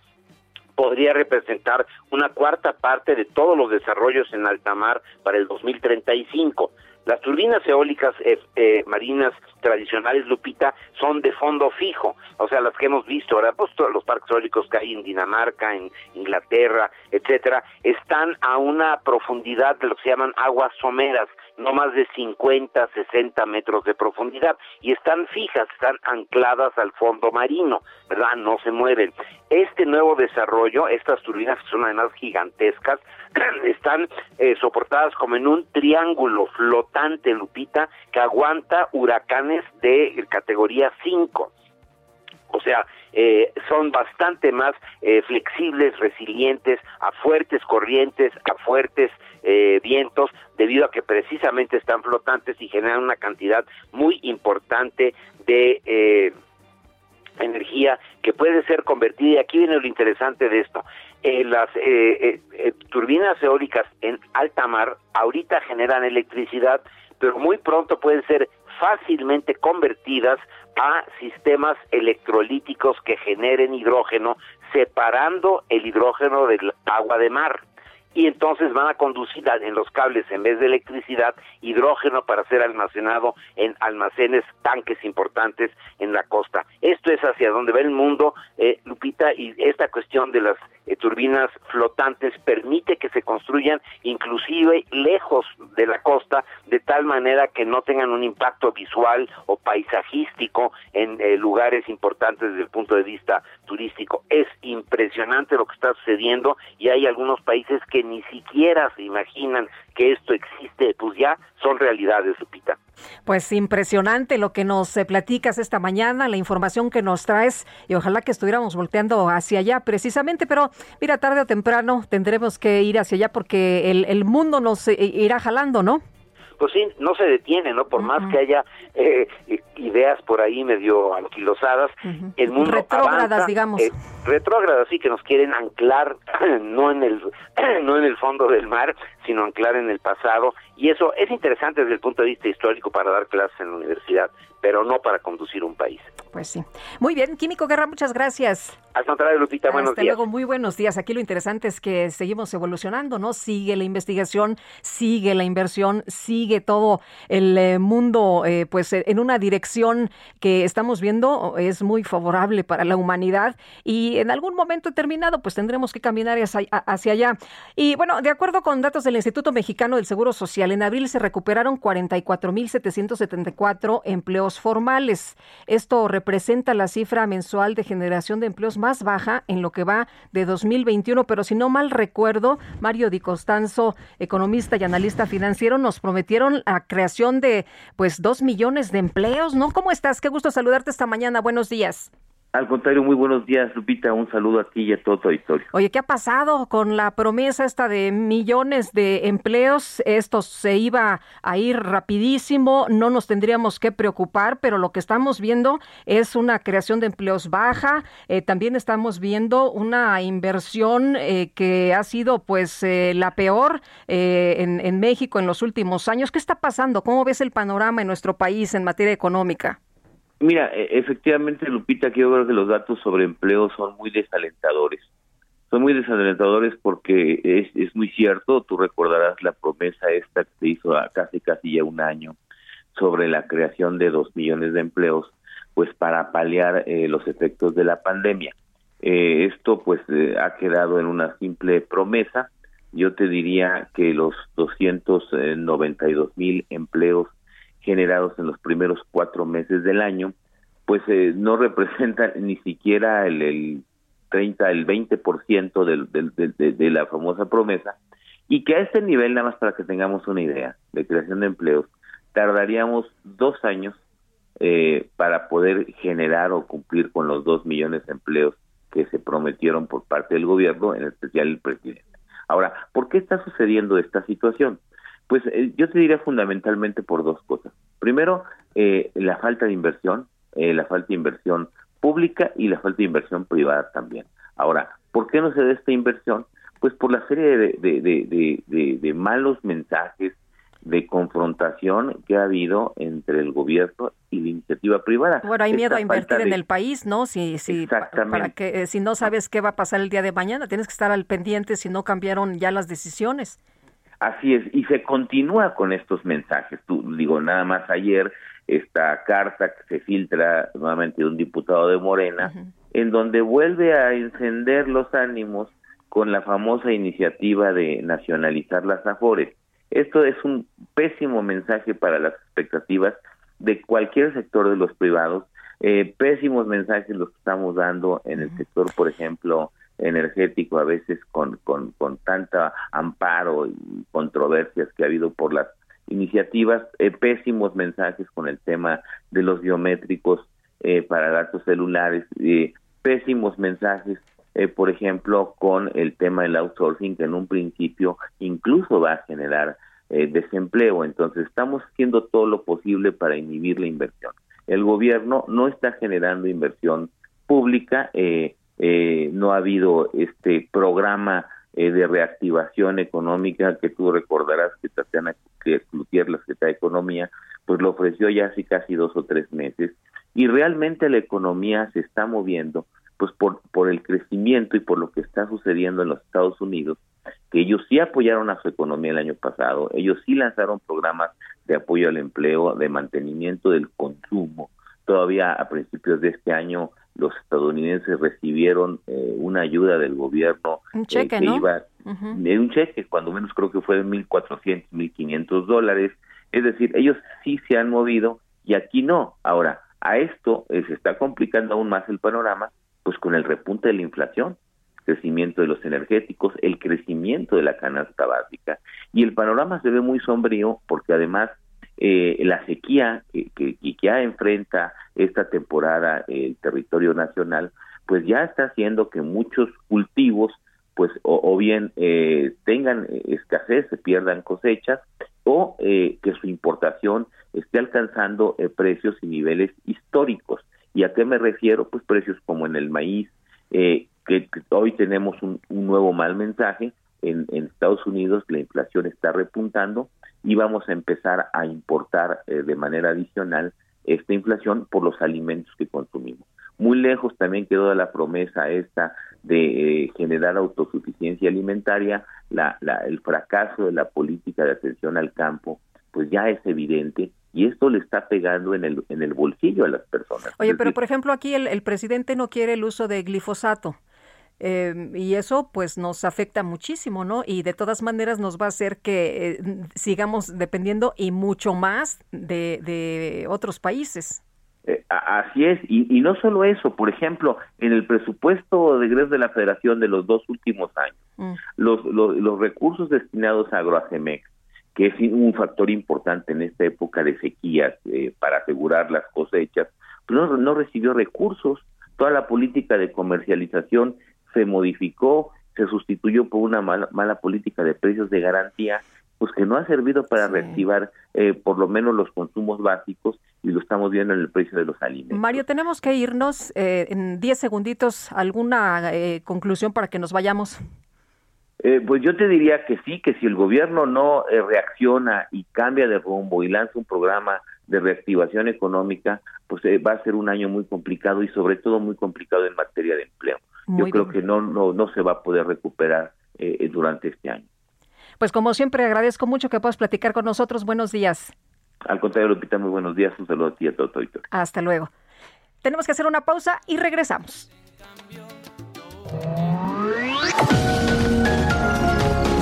podría representar una cuarta parte de todos los desarrollos en alta mar para el 2035. Las turbinas eólicas eh, eh, marinas tradicionales, Lupita, son de fondo fijo, o sea, las que hemos visto, ahora, pues todos los parques eólicos que hay en Dinamarca, en Inglaterra, etcétera, están a una profundidad de lo que se llaman aguas someras, no más de 50, 60 metros de profundidad, y están fijas, están ancladas al fondo marino, ¿verdad? No se mueven. Este nuevo desarrollo, estas turbinas que son además gigantescas, están eh, soportadas como en un triángulo flotante, Lupita, que aguanta huracanes de categoría 5. O sea, eh, son bastante más eh, flexibles, resilientes a fuertes corrientes, a fuertes vientos, debido a que precisamente están flotantes y generan una cantidad muy importante de energía que puede ser convertida, y aquí viene lo interesante de esto, eh, las eh, eh, turbinas eólicas en alta mar ahorita generan electricidad, pero muy pronto pueden ser fácilmente convertidas a sistemas electrolíticos que generen hidrógeno, separando el hidrógeno del agua de mar. y entonces van a conducir en los cables en vez de electricidad hidrógeno para ser almacenado en almacenes tanques importantes en la costa. Esto es hacia donde va el mundo, eh, Lupita, y esta cuestión de las eh, turbinas flotantes permite que se construyan inclusive lejos de la costa de tal manera que no tengan un impacto visual o paisajístico en eh, lugares importantes desde el punto de vista turístico. Es impresionante lo que está sucediendo y hay algunos países que ni siquiera se imaginan que esto existe, pues ya son realidades, Lupita.
Pues impresionante lo que nos eh, platicas esta mañana, la información que nos traes y ojalá que estuviéramos volteando hacia allá precisamente, pero mira, tarde o temprano tendremos que ir hacia allá porque el, el mundo nos eh, irá jalando, ¿no?
Pues sí, no se detiene, ¿no? Por más que haya eh, ideas por ahí medio anquilosadas, el mundo
retrógradas, digamos. Eh,
retrógradas, sí, que nos quieren anclar no en el no en el fondo del mar, sino anclar en el pasado, y eso es interesante desde el punto de vista histórico para dar clases en la universidad, pero no para conducir un país.
Pues sí. Muy bien, Químico Guerra, muchas gracias.
Al contrario, Lupita, buenos
Hasta luego, muy buenos días. Aquí lo interesante es que seguimos evolucionando, ¿no? Sigue la investigación, sigue la inversión, sigue todo el eh, mundo, eh, pues en una dirección que estamos viendo es muy favorable para la humanidad y en algún momento determinado, pues tendremos que caminar hacia, hacia allá. Y bueno, de acuerdo con datos del Instituto Mexicano del Seguro Social, en abril se recuperaron 44.774 empleos formales. Esto representa la cifra mensual de generación de empleos más baja en lo que va de 2021, pero si no mal recuerdo, Mario Di Costanzo, economista y analista financiero, nos prometieron la creación de pues dos millones de empleos, ¿no? ¿Cómo estás? Qué gusto saludarte esta mañana. Buenos días.
Al contrario, muy buenos días, Lupita. Un saludo a ti y a todo tu auditorio.
Oye, ¿qué ha pasado con la promesa esta de millones de empleos? Esto se iba a ir rapidísimo, no nos tendríamos que preocupar, pero lo que estamos viendo es una creación de empleos baja. Eh, también estamos viendo una inversión eh, que ha sido, pues, eh, la peor en, en México en los últimos años. ¿Qué está pasando? ¿Cómo ves el panorama en nuestro país en materia económica?
Mira, e, efectivamente, Lupita, que yo creo que los datos sobre empleo son muy desalentadores. Son muy desalentadores porque es, es muy cierto, tú recordarás la promesa esta que se hizo casi casi ya un año sobre la creación de dos millones de empleos, pues para paliar eh, los efectos de la pandemia. Eh, esto pues eh, ha quedado en una simple promesa. Yo te diría que los 292 mil empleos generados en los primeros cuatro meses del año, pues eh, no representan ni siquiera el, el 30, el 20% del, del, de, de la famosa promesa, y que a este nivel, nada más para que tengamos una idea de creación de empleos, tardaríamos dos años eh, para poder generar o cumplir con los dos millones de empleos que se prometieron por parte del gobierno, en especial el presidente. Ahora, ¿por qué está sucediendo esta situación? Pues eh, yo te diría fundamentalmente por dos cosas. Primero, eh, la falta de inversión, eh, la falta de inversión pública y la falta de inversión privada también. Ahora, ¿por qué no se da esta inversión? Pues por la serie de, de, de, de, de malos mensajes, de confrontación que ha habido entre el gobierno y la iniciativa privada.
Bueno, hay miedo a invertir en el país, ¿no? Si, si, para que, si no sabes qué va a pasar el día de mañana, tienes que estar al pendiente si no cambiaron ya las decisiones.
Así es, y se continúa con estos mensajes. Tú, digo, nada más ayer esta carta que se filtra nuevamente de un diputado de Morena, en donde vuelve a encender los ánimos con la famosa iniciativa de nacionalizar las afores. Esto es un pésimo mensaje para las expectativas de cualquier sector de los privados, eh, pésimos mensajes los que estamos dando en el sector, por ejemplo, energético, a veces con, con, con tanta amparo y controversias que ha habido por las iniciativas, eh, pésimos mensajes con el tema de los biométricos eh, para datos celulares, eh, pésimos mensajes, eh, por ejemplo, con el tema del outsourcing, que en un principio incluso va a generar eh, desempleo. Entonces, estamos haciendo todo lo posible para inhibir la inversión. El gobierno no está generando inversión pública, eh, eh, no ha habido este programa eh, de reactivación económica que tú recordarás que Tatiana Cloutier, la Secretaria de Economía, pues lo ofreció ya hace casi dos o tres meses y realmente la economía se está moviendo pues por, por el crecimiento y por lo que está sucediendo en los Estados Unidos, que ellos sí apoyaron a su economía el año pasado, ellos sí lanzaron programas de apoyo al empleo, de mantenimiento del consumo. Todavía a principios de este año los estadounidenses recibieron eh, una ayuda del gobierno
un cheque,
eh, que
¿no?
iba de un cheque, cuando menos creo que fue de 1.400, 1.500 dólares. Es decir, ellos sí se han movido y aquí no. Ahora, a esto eh, se está complicando aún más el panorama, pues con el repunte de la inflación, crecimiento de los energéticos, el crecimiento de la canasta básica. Y el panorama se ve muy sombrío porque además eh, la sequía que, que, que ya enfrenta esta temporada el territorio nacional, pues ya está haciendo que muchos cultivos pues o, bien eh, tengan escasez, se pierdan cosechas, o eh, que su importación esté alcanzando eh, precios y niveles históricos. ¿Y a qué me refiero? Pues precios como en el maíz, eh, que, hoy tenemos un, nuevo mal mensaje. En, en, Estados Unidos la inflación está repuntando y vamos a empezar a importar eh, de manera adicional esta inflación por los alimentos que consumimos. Muy lejos también quedó la promesa esta de eh, generar autosuficiencia alimentaria, la, la, el fracaso de la política de atención al campo, pues ya es evidente y esto le está pegando en el, en el bolsillo a las personas.
Oye, pero por ejemplo aquí el, el presidente no quiere el uso de glifosato. Eh, y eso pues nos afecta muchísimo, ¿no? Y de todas maneras nos va a hacer que eh, sigamos dependiendo y mucho más de, de otros países.
Eh, así es, y, y, no solo eso, por ejemplo, en el presupuesto de egresos de la Federación de los dos últimos años, mm. los, los, los, recursos destinados a Agroacemex, que es un factor importante en esta época de sequías eh, para asegurar las cosechas, pues no, no recibió recursos. Toda la política de comercialización se modificó, se sustituyó por una mala, mala política de precios de garantía, pues que no ha servido para sí. reactivar eh, por lo menos los consumos básicos y lo estamos viendo en el precio de los alimentos.
Mario, tenemos que irnos eh, en 10 segunditos. ¿Alguna eh, conclusión para que nos vayamos?
Eh, pues yo te diría que sí, que si el gobierno no eh, reacciona y cambia de rumbo y lanza un programa de reactivación económica, pues eh, va a ser un año muy complicado y sobre todo muy complicado en materia de empleo. Muy yo bien. creo que no, no, no se va a poder recuperar eh, durante este año.
Pues como siempre agradezco mucho que puedas platicar con nosotros. Buenos días.
Al contrario, Lupita, muy buenos días. Un saludo a ti y a todo, todo.
Hasta luego. Tenemos que hacer una pausa y regresamos.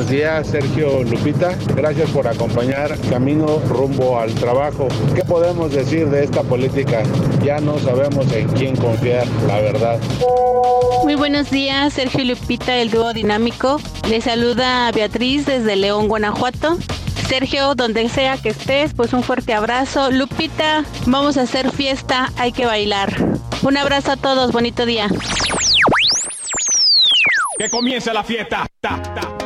Buenos días, Sergio Lupita. Gracias por acompañar Camino rumbo al trabajo. ¿Qué podemos decir de esta política? Ya no sabemos en quién confiar, la verdad.
Muy buenos días, Sergio Lupita, el dúo dinámico. Le saluda a Beatriz desde León, Guanajuato. Sergio, donde sea que estés, pues un fuerte abrazo. Lupita, vamos a hacer fiesta, hay que bailar. Un abrazo a todos, bonito día.
Que comience la fiesta. Ta, ta.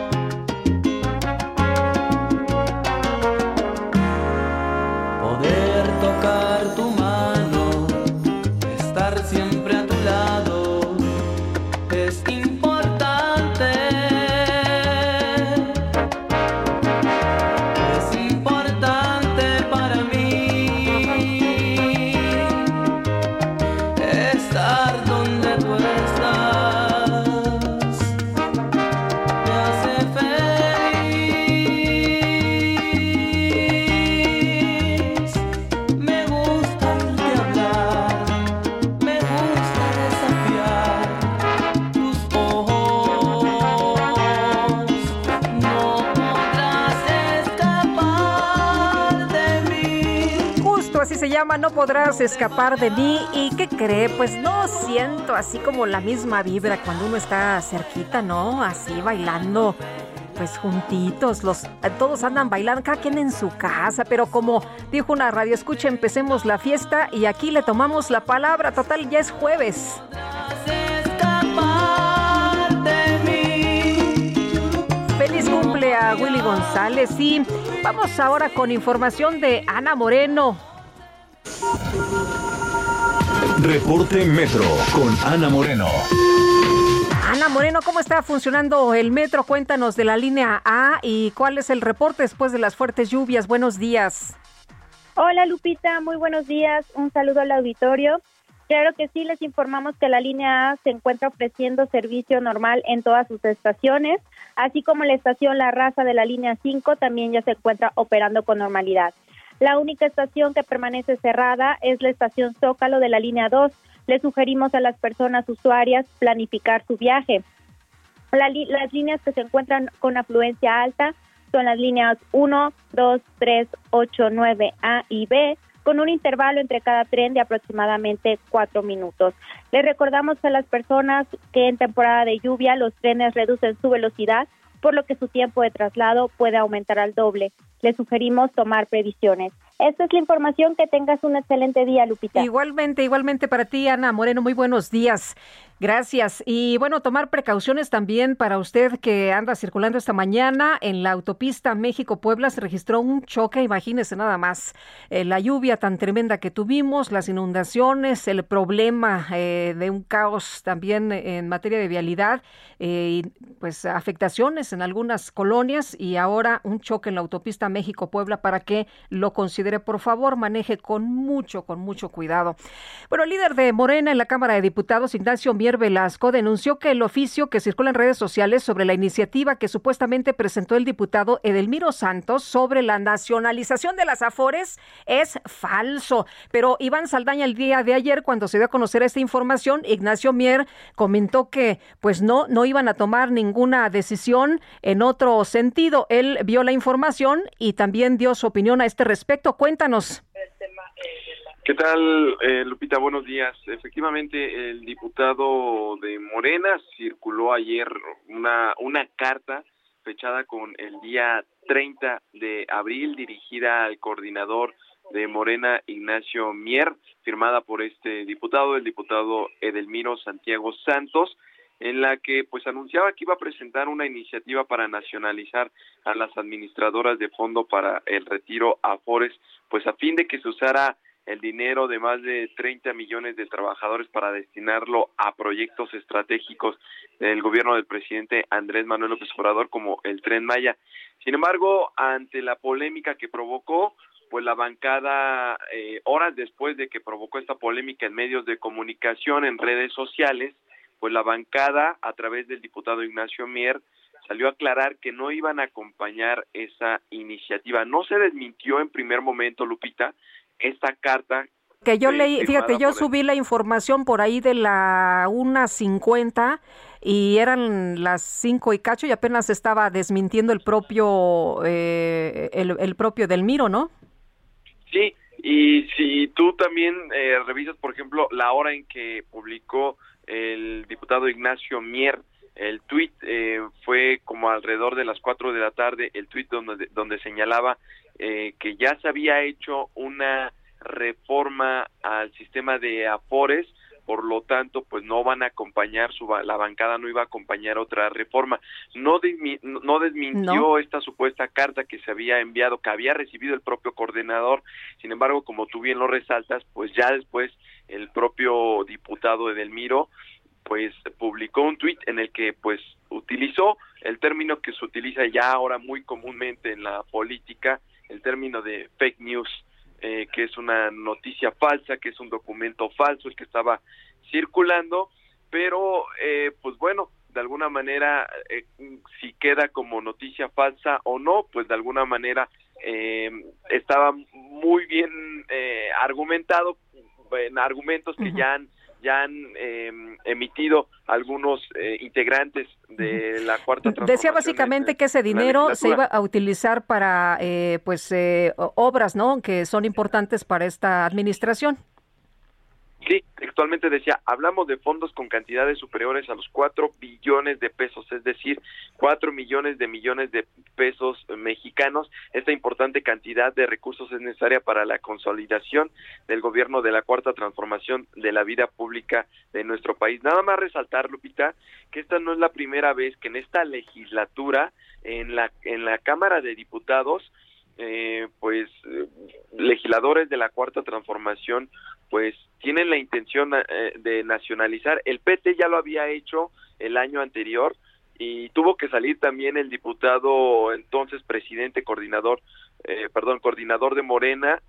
No podrás escapar de mí.
¿Y qué cree? Pues no siento así como la misma vibra cuando uno está cerquita, ¿no? Así bailando. Pues juntitos, los todos andan bailando, cada quien en su casa, pero como dijo una radio escucha, empecemos la fiesta y aquí le tomamos la palabra. Total, ya es jueves.
de
agradeciéndole a Willy González. Y vamos ahora con información de Ana Moreno.
Reporte Metro con Ana Moreno.
Ana Moreno, ¿cómo está funcionando el metro? Cuéntanos de la línea A y cuál es el reporte después de las fuertes lluvias. Buenos días.
Hola Lupita, muy buenos días. Un saludo al auditorio. Claro que sí, les informamos que la línea A se encuentra ofreciendo servicio normal en todas sus estaciones, así como la estación La Raza de la línea 5 también ya se encuentra operando con normalidad. La única estación que permanece cerrada es la estación Zócalo de la línea 2. Le sugerimos a las personas usuarias planificar su viaje. las líneas que se encuentran con afluencia alta son las líneas 1, 2, 3, 8, 9, A y B, con un intervalo entre cada tren de aproximadamente cuatro minutos. Les recordamos a las personas que en temporada de lluvia los trenes reducen su velocidad, por lo que su tiempo de traslado puede aumentar al doble. Les sugerimos tomar previsiones. Esta es la información. Que tengas un excelente día, Lupita.
Igualmente, igualmente para ti, Ana Moreno. Muy buenos días. Gracias. Y bueno, tomar precauciones también para usted que anda circulando esta mañana en la autopista México-Puebla. Se registró un choque, imagínese nada más. Eh, la lluvia tan tremenda que tuvimos, las inundaciones, el problema eh, de un caos también en materia de vialidad, eh, pues afectaciones en algunas colonias y ahora un choque en la autopista México-Puebla para que lo considere. Por favor, maneje con mucho, con mucho cuidado. Bueno, el líder de Morena en la Cámara de Diputados, Ignacio Mier Velasco denunció que el oficio que circula en redes sociales sobre la iniciativa que supuestamente presentó el diputado Edelmiro Santos sobre la nacionalización de las Afores es falso. Pero Iván Saldaña el día de ayer, cuando se dio a conocer esta información, Ignacio Mier comentó que pues no, no iban a tomar ninguna decisión en otro sentido. Él vio la información y también dio su opinión a este respecto. Cuéntanos.
¿Qué tal, eh, Lupita? Buenos días. Efectivamente, el diputado de Morena circuló ayer una, una carta fechada con el día 30 de abril dirigida al coordinador de Morena, Ignacio Mier, firmada por este diputado, el diputado Edelmiro Santiago Santos, en la que pues anunciaba que iba a presentar una iniciativa para nacionalizar a las administradoras de fondo para el retiro Afores, pues a fin de que se usara el dinero de más de 30 millones de trabajadores para destinarlo a proyectos estratégicos del gobierno del presidente Andrés Manuel López Obrador como el Tren Maya. Sin embargo, ante la polémica que provocó, pues la bancada, eh, horas después de que provocó esta polémica en medios de comunicación, en redes sociales, pues la bancada, a través del diputado Ignacio Mier, salió a aclarar que no iban a acompañar esa iniciativa. No se desmintió en primer momento, Lupita, esta carta
que yo leí, fíjate, yo subí la información por ahí de la 1.50 y eran las 5 y cacho y apenas estaba desmintiendo el propio, eh, el, propio Delmiro, ¿no?
Sí, y si tú también eh, revisas, por ejemplo, la hora en que publicó el diputado Ignacio Mier. El tuit, eh, fue como alrededor de las 4 de la tarde, el tuit donde, donde señalaba eh, que ya se había hecho una reforma al sistema de Afores, por lo tanto, pues no van a acompañar, su, la bancada no iba a acompañar otra reforma. No, no desmintió esta supuesta carta que se había enviado, que había recibido el propio coordinador, sin embargo, como tú bien lo resaltas, pues ya después el propio diputado Edelmiro pues publicó un tuit en el que pues utilizó el término que se utiliza ya ahora muy comúnmente en la política, el término de fake news, eh, que es una noticia falsa, que es un documento falso el que estaba circulando, pero eh, pues bueno, de alguna manera, eh, si queda como noticia falsa o no, pues de alguna manera estaba muy bien argumentado en argumentos que ya han ya han em, emitido algunos eh, integrantes de la cuarta
Decía básicamente que ese dinero se iba a utilizar para eh, pues eh, obras, ¿no? Que son importantes para esta administración.
Sí, textualmente decía, hablamos de fondos con cantidades superiores a los 4 billones de pesos, es decir, 4 millones de millones de pesos mexicanos. Esta importante cantidad de recursos es necesaria para la consolidación del gobierno de la cuarta transformación de la vida pública de nuestro país. Nada más resaltar, Lupita, que esta no es la primera vez que en esta legislatura, en la, en la Cámara de Diputados, eh, pues eh, legisladores de la cuarta transformación pues tienen la intención eh, de nacionalizar. El PT ya lo había hecho el año anterior y tuvo que salir también el diputado entonces presidente coordinador eh, perdón coordinador de Morena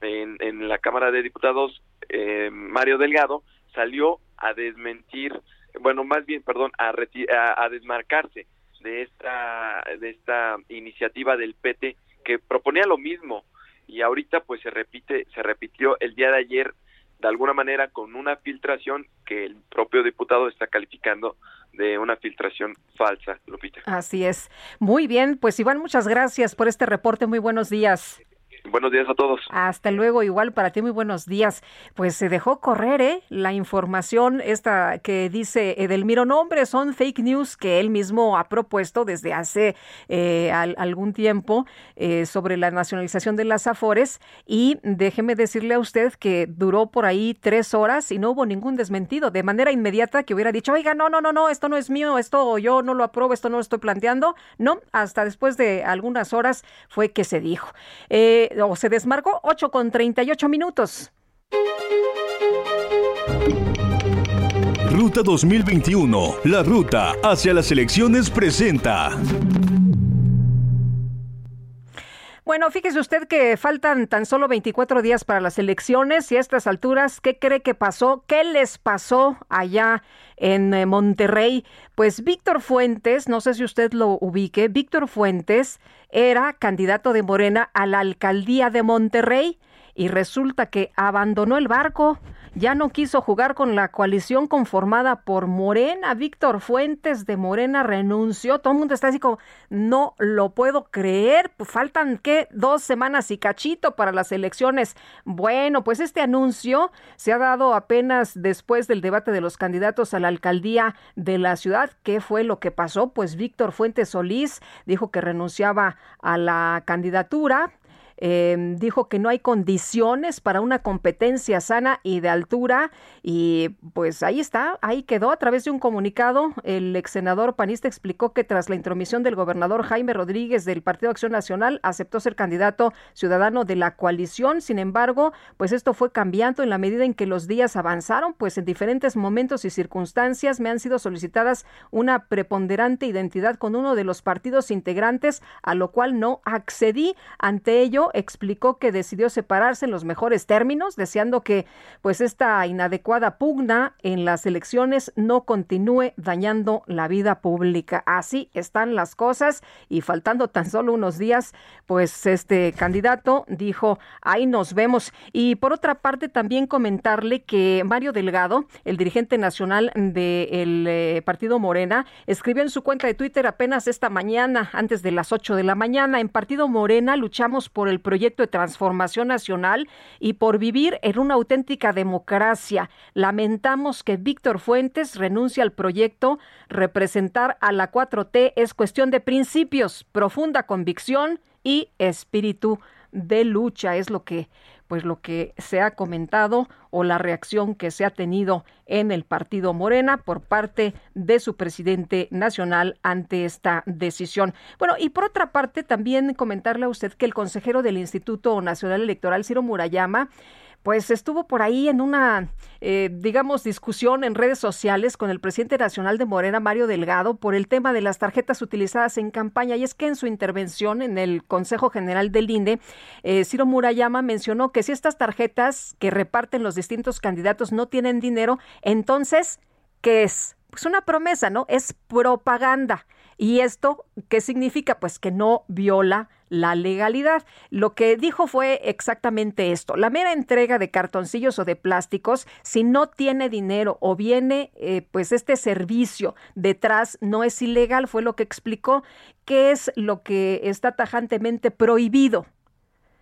en, en la Cámara de Diputados eh, Mario Delgado salió a desmentir bueno más bien perdón a, a, a desmarcarse de esta de esta iniciativa del PT que proponía lo mismo y ahorita pues se repite se repitió el día de ayer de alguna manera con una filtración que el propio diputado está calificando de una filtración falsa, Lupita.
Así es. Muy bien, pues Iván, muchas gracias por este reporte. Muy buenos días.
Buenos días a todos.
Hasta luego, igual para ti, muy buenos días. Pues se dejó correr ¿eh? la información esta que dice Edelmiro, no hombre, son fake news que él mismo ha propuesto desde hace eh, al, algún tiempo eh, sobre la nacionalización de las Afores y déjeme decirle a usted que duró por ahí tres horas y no hubo ningún desmentido de manera inmediata que hubiera dicho, oiga, no, no, no, no, esto no es mío, esto yo no lo apruebo, esto no lo estoy planteando. No, hasta después de algunas horas fue que se dijo. Eh, o se desmarcó 8 con 38 minutos.
Ruta 2021, la ruta hacia las elecciones presenta.
Bueno, fíjese usted que faltan tan solo 24 días para las elecciones y a estas alturas, ¿qué cree que pasó? ¿Qué les pasó allá en eh, Monterrey? Pues Víctor Fuentes, no sé si usted lo ubique, Víctor Fuentes era candidato de Morena a la alcaldía de Monterrey y resulta que abandonó el barco ya no quiso jugar con la coalición conformada por Morena. Víctor Fuentes de Morena renunció. Todo el mundo está así como, no lo puedo creer. Pues faltan, ¿qué? Dos semanas y cachito para las elecciones. Bueno, pues este anuncio se ha dado apenas después del debate de los candidatos a la alcaldía de la ciudad. ¿Qué fue lo que pasó? Pues Víctor Fuentes Solís dijo que renunciaba a la candidatura eh, dijo que no hay condiciones para una competencia sana y de altura y pues ahí está, ahí quedó a través de un comunicado. El ex senador panista explicó que tras la intromisión del gobernador Jaime Rodríguez del Partido Acción Nacional aceptó ser candidato ciudadano de la coalición. Sin embargo, pues esto fue cambiando en la medida en que los días avanzaron, pues en diferentes momentos y circunstancias me han sido solicitadas una preponderante identidad con uno de los partidos integrantes, a lo cual no accedí. Ante ello, explicó que decidió separarse en los mejores términos, deseando que pues esta inadecuada pugna en las elecciones no continúe dañando la vida pública. Así están las cosas y faltando tan solo unos días, pues este candidato dijo, ahí nos vemos. Y por otra parte, también comentarle que Mario Delgado, el dirigente nacional del eh, Partido Morena, escribió en su cuenta de Twitter apenas esta mañana, antes de las 8 de la mañana, en Partido Morena luchamos por el proyecto de transformación nacional y por vivir en una auténtica democracia. Lamentamos que Víctor Fuentes renuncie al proyecto. Representar a la 4T es cuestión de principios, profunda convicción y espíritu de lucha. Es lo que pues lo que se ha comentado o la reacción que se ha tenido en el partido Morena por parte de su presidente nacional ante esta decisión. Bueno, y por otra parte, también comentarle a usted que el consejero del Instituto Nacional Electoral, Ciro Murayama, pues estuvo por ahí en una, eh, digamos, discusión en redes sociales con el presidente nacional de Morena, Mario Delgado, por el tema de las tarjetas utilizadas en campaña. Y es que en su intervención en el Consejo General del INE, eh, Ciro Murayama mencionó que si estas tarjetas que reparten los distintos candidatos no tienen dinero, entonces, ¿qué es? Pues una promesa, ¿no? Es propaganda. ¿Y esto qué significa? Pues que no viola la legalidad. Lo que dijo fue exactamente esto. La mera entrega de cartoncillos o de plásticos, si no tiene dinero o viene eh, pues este servicio detrás, no es ilegal, fue lo que explicó. ¿Qué es lo que está tajantemente prohibido?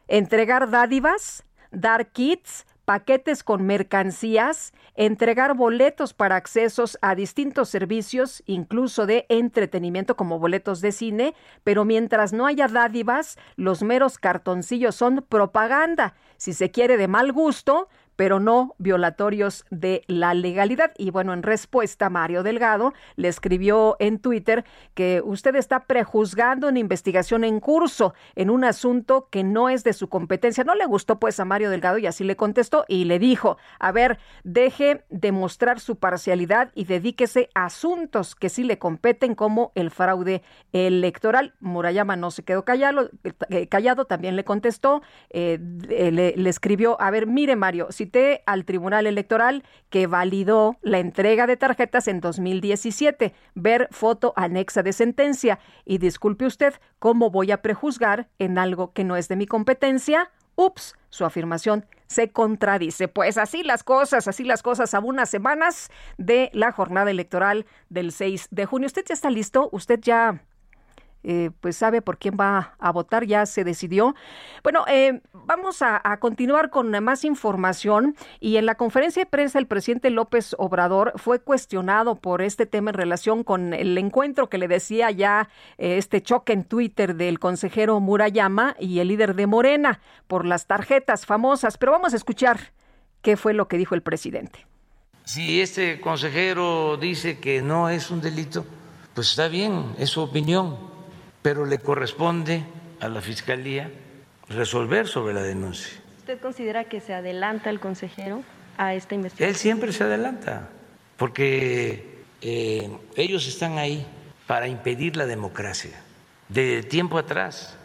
Entregar dádivas, dar kits, paquetes con mercancías, entregar boletos para accesos a distintos servicios, incluso de entretenimiento como boletos de cine, pero mientras no haya dádivas, los meros cartoncillos son propaganda. Si se quiere de mal gusto, pero no violatorios de la legalidad. Y bueno, en respuesta, Mario Delgado le escribió en Twitter que usted está prejuzgando una investigación en curso en un asunto que no es de su competencia. No le gustó pues a Mario Delgado y así le contestó y le dijo, a ver, deje de mostrar su parcialidad y dedíquese a asuntos que sí le competen como el fraude electoral. Murayama no se quedó callado, eh, callado también le contestó, eh, le, le escribió, a ver, mire Mario, si al Tribunal Electoral que validó la entrega de tarjetas en 2017. Ver foto anexa de sentencia. Y disculpe usted, ¿cómo voy a prejuzgar en algo que no es de mi competencia? Ups, su afirmación se contradice. Pues así las cosas, así las cosas a unas semanas de la jornada electoral del 6 de junio. ¿Usted ya está listo? ¿Usted ya eh, pues sabe por quién va a votar, ya se decidió. Bueno, eh, vamos a, continuar con más información y en la conferencia de prensa el presidente López Obrador fue cuestionado por este tema en relación con el encuentro que le decía ya eh, este choque en Twitter del consejero Murayama y el líder de Morena por las tarjetas famosas, pero vamos a escuchar qué fue lo que dijo el presidente.
Si este consejero dice que no es un delito, pues está bien, es su opinión pero le corresponde a la Fiscalía resolver sobre la denuncia.
¿Usted considera que se adelanta el consejero a esta investigación?
Él siempre se adelanta, porque eh, ellos están ahí para impedir la democracia, de tiempo atrás.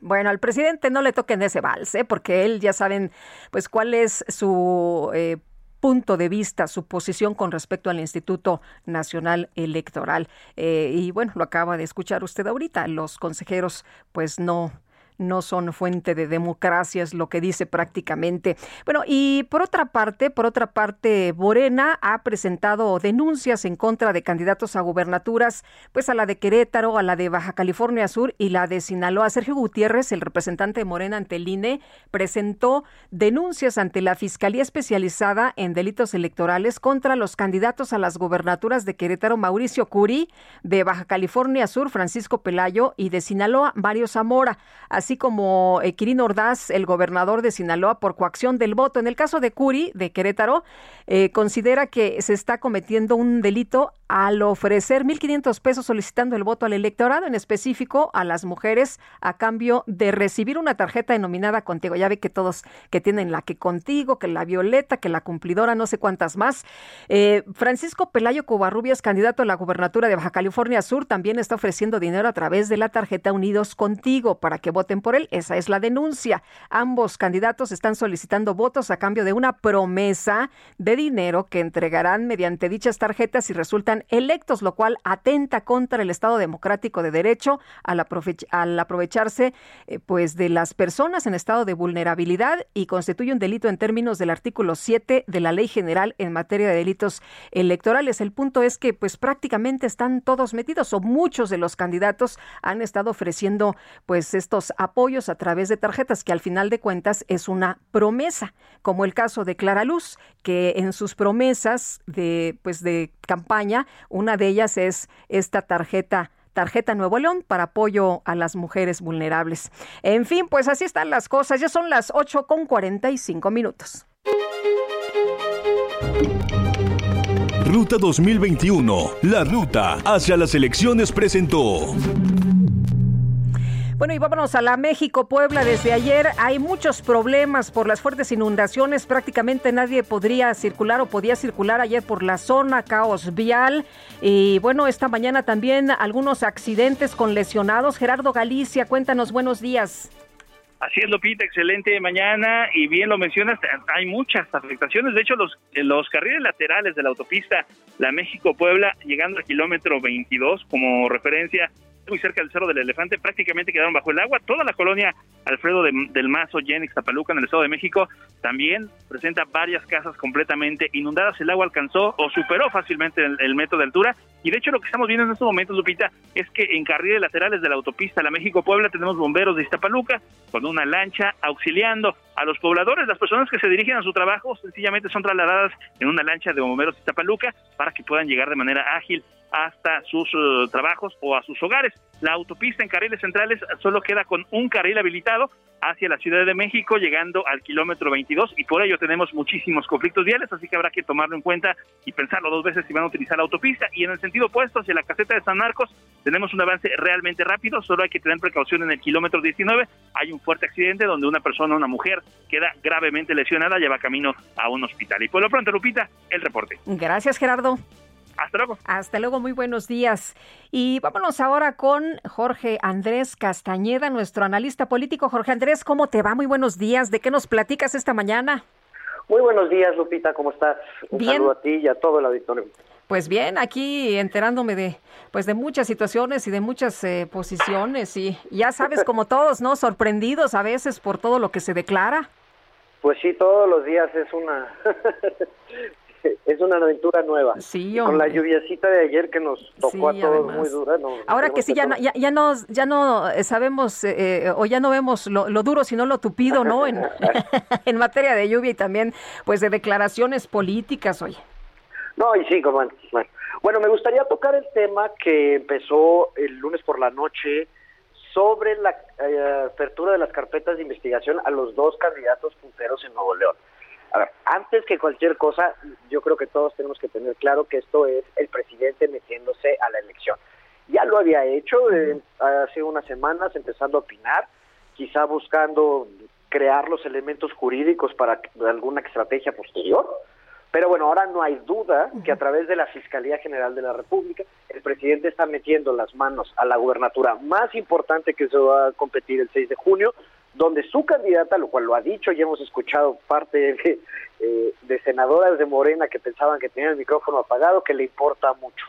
Bueno, al presidente no le toquen ese vals, ¿eh? porque él ya saben, pues cuál es su eh, punto de vista, su posición con respecto al Instituto Nacional Electoral. Eh, y bueno, lo acaba de escuchar usted ahorita. Los consejeros, pues no no son fuente de democracia, es lo que dice prácticamente. Bueno, y por otra parte, por otra parte, Morena ha presentado denuncias en contra de candidatos a gubernaturas, pues a la de Querétaro, a la de Baja California Sur y la de Sinaloa. Sergio Gutiérrez, el representante de Morena ante el INE, presentó denuncias ante la Fiscalía Especializada en Delitos Electorales contra los candidatos a las gubernaturas de Querétaro, Mauricio Curi, de Baja California Sur, Francisco Pelayo, y de Sinaloa, Mario Zamora así como eh, Quirino Ordaz, el gobernador de Sinaloa, por coacción del voto. En el caso de Curi, de Querétaro, eh, considera que se está cometiendo un delito al ofrecer 1.500 pesos solicitando el voto al electorado, en específico a las mujeres, a cambio de recibir una tarjeta denominada contigo. Ya ve que todos que tienen la que contigo, que la violeta, que la cumplidora, no sé cuántas más. Eh, Francisco Pelayo Covarrubias, candidato a la gubernatura de Baja California Sur, también está ofreciendo dinero a través de la tarjeta Unidos Contigo para que voten por él. Esa es la denuncia. Ambos candidatos están solicitando votos a cambio de una promesa de dinero que entregarán mediante dichas tarjetas y resultan electos, lo cual atenta contra el Estado democrático de derecho al, aprovecharse eh, pues de las personas en estado de vulnerabilidad y constituye un delito en términos del artículo 7 de la Ley General en materia de delitos electorales. El punto es que pues prácticamente están todos metidos o muchos de los candidatos han estado ofreciendo pues estos a través de tarjetas que al final de cuentas es una promesa, como el caso de Clara Luz, que en sus promesas de pues de campaña una de ellas es esta tarjeta tarjeta Nuevo León para apoyo a las mujeres vulnerables. En fin, pues así están las cosas. Ya son las 8 con 45 minutos.
Ruta 2021, la ruta hacia las elecciones presentó.
Bueno, y vámonos a la México Puebla. Desde ayer hay muchos problemas por las fuertes inundaciones. Prácticamente nadie podría circular o podía circular ayer por la zona, caos vial. Y bueno, esta mañana también algunos accidentes con lesionados. Gerardo Galicia, cuéntanos, buenos días.
Así es, Lopita, excelente mañana y bien lo mencionas, hay muchas afectaciones. De hecho, los, los carriles laterales de la autopista La México-Puebla, llegando al kilómetro 22 como referencia, muy cerca del Cerro del Elefante, prácticamente quedaron bajo el agua. Toda la colonia Alfredo del Mazo, Yenix, Tapaluca, en el Estado de México, también presenta varias casas completamente inundadas. El agua alcanzó o superó fácilmente el, metro de altura. Y de hecho lo que estamos viendo en estos momentos, Lupita, es que en carriles laterales de la autopista La México-Puebla tenemos bomberos de Iztapaluca con una lancha auxiliando a los pobladores. Las personas que se dirigen a su trabajo sencillamente son trasladadas en una lancha de bomberos de Iztapaluca para que puedan llegar de manera ágil hasta sus eh, trabajos o a sus hogares. La autopista en carriles centrales solo queda con un carril habilitado hacia la Ciudad de México, llegando al kilómetro 22, y por ello tenemos muchísimos conflictos viales, así que habrá que tomarlo en cuenta y pensarlo dos veces si van a utilizar la autopista. Y en el sentido opuesto, hacia la caseta de San Marcos, tenemos un avance realmente rápido, solo hay que tener precaución en el kilómetro 19. Hay un fuerte accidente donde una persona, una mujer, queda gravemente lesionada, lleva camino a un hospital. Y por lo pronto, Lupita, el reporte.
Gracias, Gerardo.
Hasta luego.
Hasta luego, muy buenos días. Y vámonos ahora con Jorge Andrés Castañeda, nuestro analista político. Jorge Andrés, ¿cómo te va? Muy buenos días. ¿De qué nos platicas esta mañana?
Muy buenos días, Lupita, ¿cómo estás? Un saludo a ti y a todo el auditorio.
Pues bien, aquí enterándome de pues de muchas situaciones y de muchas eh, posiciones y ya sabes como todos, ¿no? Sorprendidos a veces por todo lo que se declara.
Pues sí, todos los días es una es una aventura nueva.
Sí,
Con la lluviacita de ayer que nos tocó a todos muy dura.
Ahora que sí, ya no, ya, ya, no, ya no eh, sabemos eh, eh, o ya no vemos lo, duro, sino lo tupido, ¿no? En, en materia de lluvia y también, pues, de declaraciones políticas, oye.
No, y sí, como bueno. bueno, me gustaría tocar el tema que empezó el lunes por la noche sobre la apertura de las carpetas de investigación a los dos candidatos punteros en Nuevo León. A ver, antes que cualquier cosa, yo creo que todos tenemos que tener claro que esto es el presidente metiéndose a la elección. Ya lo había hecho eh, hace unas semanas, empezando a opinar, quizá buscando crear los elementos jurídicos para alguna estrategia posterior. Pero bueno, ahora no hay duda que a través de la Fiscalía General de la República, el presidente está metiendo las manos a la gubernatura más importante que se va a competir el 6 de junio, donde su candidata, lo cual lo ha dicho y hemos escuchado parte de, eh, de senadoras de Morena que pensaban que tenían el micrófono apagado, que le importa mucho.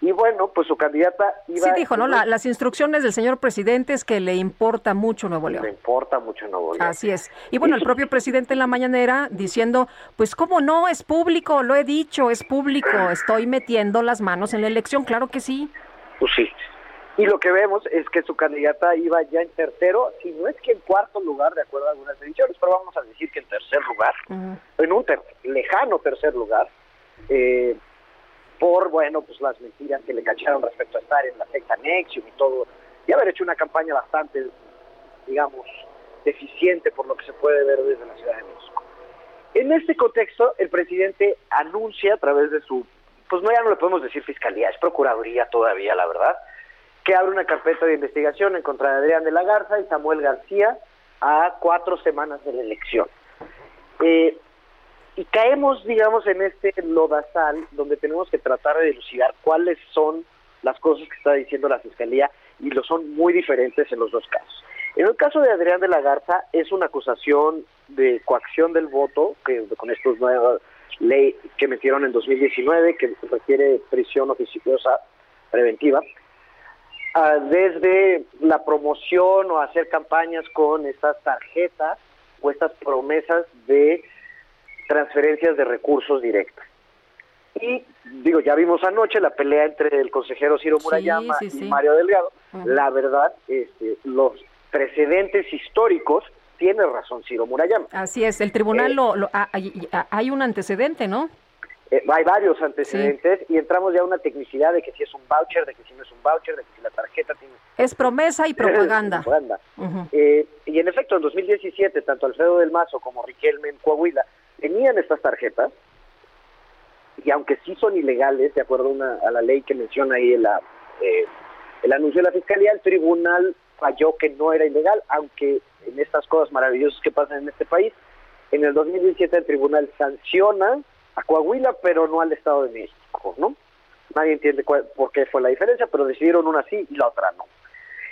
Y bueno, pues su candidata iba...
Sí, dijo, ¿no? las instrucciones del señor presidente es que le importa mucho Nuevo León.
Le importa mucho Nuevo León.
Así es. Y bueno, el propio presidente en la mañanera diciendo, pues cómo no, es público, lo he dicho, es público, estoy metiendo las manos en la elección, claro que sí.
Pues sí, y lo que vemos es que su candidata iba ya en tercero, si no es que en cuarto lugar, de acuerdo a algunas ediciones, pero vamos a decir que en tercer lugar, en un lejano tercer lugar, eh, por, bueno, pues las mentiras que le cacharon respecto a estar en la secta Nexium y todo, y haber hecho una campaña bastante, digamos, deficiente por lo que se puede ver desde la Ciudad de México. En este contexto, el presidente anuncia a través de su, pues no ya no le podemos decir fiscalía, es procuraduría todavía, la verdad, que abre una carpeta de investigación en contra de Adrián de la Garza y Samuel García a cuatro semanas de la elección. Eh, y caemos, digamos, en este lodazal donde tenemos que tratar de dilucidar cuáles son las cosas que está diciendo la Fiscalía y lo son muy diferentes en los dos casos. En el caso de Adrián de la Garza es una acusación de coacción del voto, que con estos nuevas ley que metieron en 2019, que requiere prisión oficiosa preventiva, Ah, desde la promoción o hacer campañas con estas tarjetas o estas promesas de transferencias de recursos directos. Y digo, ya vimos anoche la pelea entre el consejero Ciro Murayama y Mario Delgado. La verdad, este, los precedentes históricos tiene razón Ciro Murayama.
Así es, el tribunal eh, lo, hay un antecedente, ¿no?
Eh, hay varios antecedentes y entramos ya a una tecnicidad de que si es un voucher, de que si no es un voucher, de que si la tarjeta tiene...
Es promesa y propaganda.
Eh, y en efecto, en 2017, tanto Alfredo del Mazo como Riquelme en Coahuila tenían estas tarjetas y aunque sí son ilegales, de acuerdo a, la ley que menciona ahí la, eh, el anuncio de la Fiscalía, el tribunal falló que no era ilegal, aunque en estas cosas maravillosas que pasan en este país, en el 2017 el tribunal sanciona a Coahuila, pero no al Estado de México, ¿no? Nadie entiende por qué fue la diferencia, pero decidieron una sí y la otra no.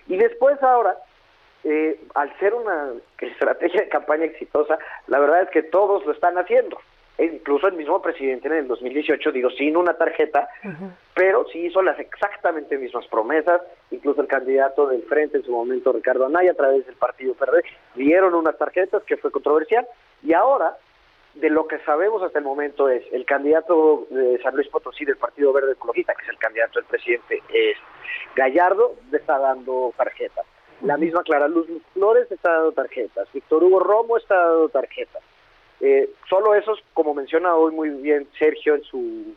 Y después ahora, eh, al ser una estrategia de campaña exitosa, la verdad es que todos lo están haciendo. e incluso el mismo presidente en el 2018, digo, sin una tarjeta, pero sí hizo las exactamente mismas promesas, incluso el candidato del frente en su momento, Ricardo Anaya, a través del Partido Verde, dieron unas tarjetas que fue controversial, y ahora, de lo que sabemos hasta el momento es, el candidato de San Luis Potosí del Partido Verde Ecologista, que es el candidato del presidente, es Gallardo, le está dando tarjetas. La misma Clara Luz Flores está dando tarjetas, Víctor Hugo Romo está dando tarjetas. Eh, solo esos, como menciona hoy muy bien Sergio en su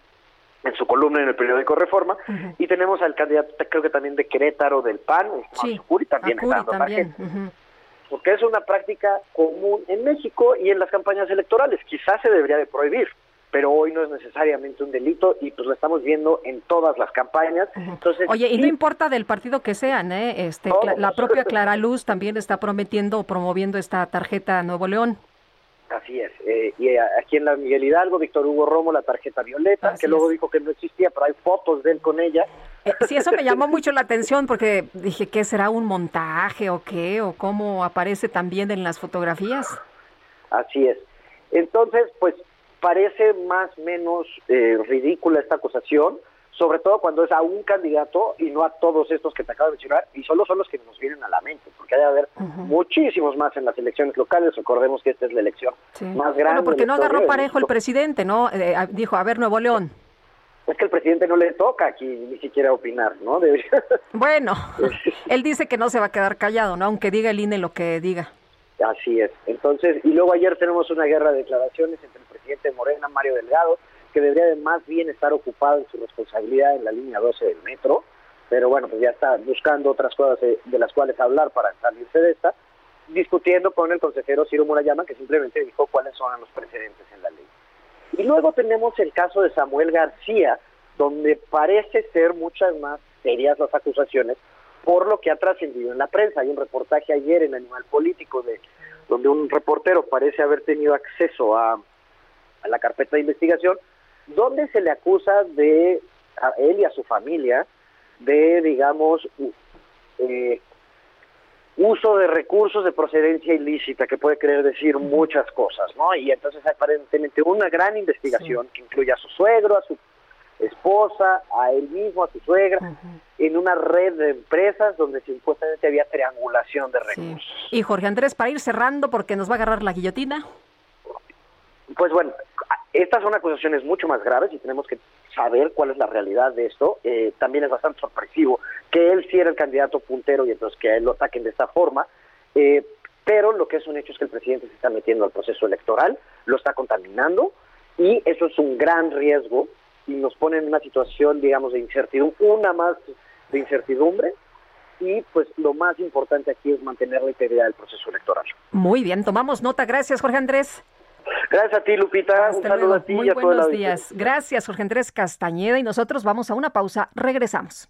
en su columna en el periódico Reforma, y tenemos al candidato, creo que también de Querétaro del PAN, sí, también está dando
también.
Porque es una práctica común en México y en las campañas electorales. Quizás se debería de prohibir, pero hoy no es necesariamente un delito y pues lo estamos viendo en todas las campañas. Entonces,
Oye, y no importa del partido que sean, ¿eh? Este, la propia Clara Luz también está prometiendo o promoviendo esta tarjeta Nuevo León.
Así es. Eh, y aquí en la Miguel Hidalgo, Víctor Hugo Romo, la tarjeta violeta, que luego dijo que no existía, pero hay fotos de él con ella.
Eh, sí, eso me llamó mucho la atención porque dije, ¿qué será un montaje o qué? ¿O cómo aparece también en las fotografías?
Así es. Entonces, pues parece más o menos eh, ridícula esta acusación, sobre todo cuando es a un candidato y no a todos estos que te acabo de mencionar, y solo son los que nos vienen a la mente, porque hay de haber muchísimos más en las elecciones locales, recordemos que esta es la elección más grande.
Bueno, porque no
de
agarró
de
parejo el presidente, ¿no? Eh, dijo, a ver, Nuevo León.
Es que el presidente no le toca aquí ni siquiera opinar, ¿no? Debería-
Bueno, él dice que no se va a quedar callado, ¿no? Aunque diga el INE lo que diga.
Así es. Entonces, y luego ayer tenemos una guerra de declaraciones entre el presidente de Morena, Mario Delgado, que debería de más bien estar ocupado en su responsabilidad en la línea 12 del metro, pero bueno, pues ya está buscando otras cosas de, las cuales hablar para salirse de esta, discutiendo con el consejero Ciro Murayama, que simplemente dijo cuáles son los precedentes en la ley. Y luego tenemos el caso de Samuel García, donde parece ser muchas más serias las acusaciones por lo que ha trascendido en la prensa. Hay un reportaje ayer en Animal Político de donde un reportero parece haber tenido acceso a la carpeta de investigación, donde se le acusa de a él y a su familia de, digamos, eh, uso de recursos de procedencia ilícita, que puede querer decir muchas cosas, ¿no? Y entonces aparentemente una gran investigación que incluye a su suegro, a su esposa, a él mismo, a su suegra, en una red de empresas donde supuestamente había triangulación de recursos.
Y Jorge Andrés, para ir cerrando, porque nos va a agarrar la guillotina.
Pues bueno, estas son acusaciones mucho más graves y tenemos que saber cuál es la realidad de esto. Eh, también es bastante sorpresivo que él sí era el candidato puntero y entonces que él lo ataquen de esta forma. Eh, pero lo que es un hecho es que el presidente se está metiendo al proceso electoral, lo está contaminando y eso es un gran riesgo y nos pone en una situación, digamos, de incertidumbre, una más de incertidumbre y pues lo más importante aquí es mantener la integridad del proceso electoral.
Muy bien, tomamos nota. Gracias, Jorge Andrés.
Gracias a ti, Lupita. un
Hasta
saludo
luego.
a ti
Muy
y a toda la
buenos días. Gracias, Jorge Andrés Castañeda. Y nosotros vamos a una pausa. Regresamos.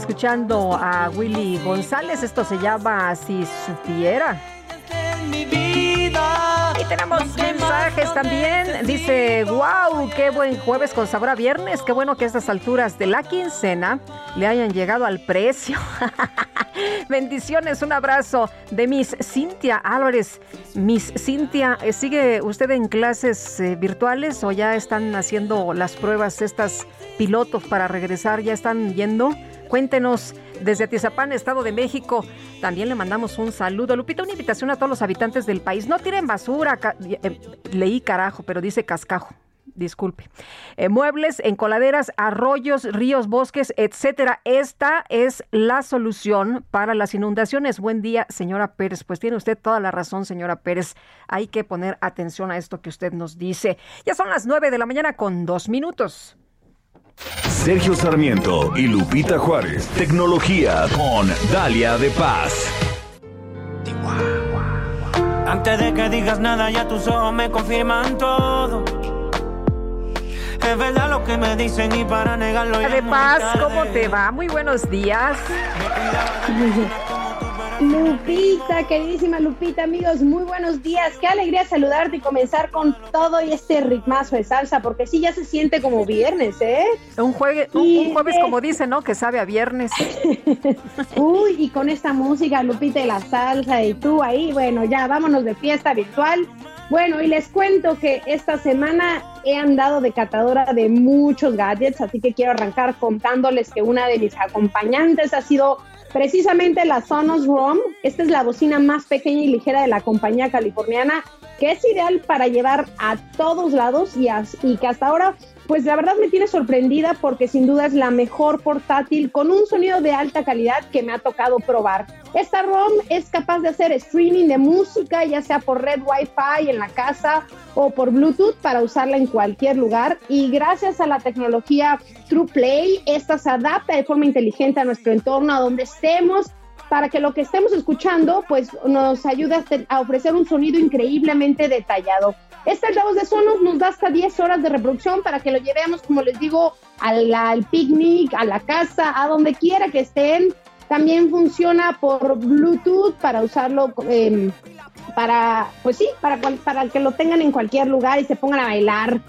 Escuchando a Willy González. Esto se llama Si supiera. Y tenemos mensajes también. Dice, wow, qué buen jueves con sabor a viernes. Qué bueno que a estas alturas de la quincena le hayan llegado al precio. Bendiciones, un abrazo de Miss Cintia Álvarez. Miss Cintia, eh, ¿sigue usted en clases eh, virtuales o ya están haciendo las pruebas estas pilotos para regresar? ¿Ya están yendo? Cuéntenos desde Atizapán, Estado de México. También le mandamos un saludo. Lupita, una invitación a todos los habitantes del país. No tiren basura. Eh, leí carajo, pero dice cascajo. Disculpe. Eh, muebles en coladeras, arroyos, ríos, bosques, etcétera. Esta es la solución para las inundaciones. Buen día, señora Pérez. Pues tiene usted toda la razón, señora Pérez. Hay que poner atención a esto que usted nos dice. Ya son las nueve de la mañana con dos minutos.
Sergio Sarmiento y Lupita Juárez. Tecnología con Dalia de Paz.
Antes de que digas nada, ya tus ojos me confirman todo. Es verdad lo que me dicen y para negarlo.
De Paz, ¿cómo te va? Muy buenos días.
Lupita, queridísima Lupita, amigos, muy buenos días. Qué alegría saludarte y comenzar con todo y este ritmazo de salsa, porque sí ya se siente como viernes, ¿eh?
Un, juegue, un, jueves, como dice, ¿no? Que sabe a viernes.
Uy, y con esta música, Lupita, y la salsa, y tú ahí, bueno, ya vámonos de fiesta virtual. Bueno, y les cuento que esta semana he andado de catadora de muchos gadgets, así que quiero arrancar contándoles que una de mis acompañantes ha sido precisamente la Sonos ROM. Esta es la bocina más pequeña y ligera de la compañía californiana, que es ideal para llevar a todos lados y, y que hasta ahora pues la verdad me tiene sorprendida porque sin duda es la mejor portátil con un sonido de alta calidad que me ha tocado probar. Esta ROM es capaz de hacer streaming de música, ya sea por red Wi-Fi en la casa o por Bluetooth para usarla en cualquier lugar. Y gracias a la tecnología TruePlay, esta se adapta de forma inteligente a nuestro entorno, a donde estemos para que lo que estemos escuchando pues nos ayude a, ofrecer un sonido increíblemente detallado. Este altavoz de Sonos nos da hasta 10 horas de reproducción para que lo llevemos, como les digo, al, picnic, a la casa, a donde quiera que estén. También funciona por Bluetooth para usarlo em, para, pues sí, para, para que lo tengan en cualquier lugar y se pongan a bailar.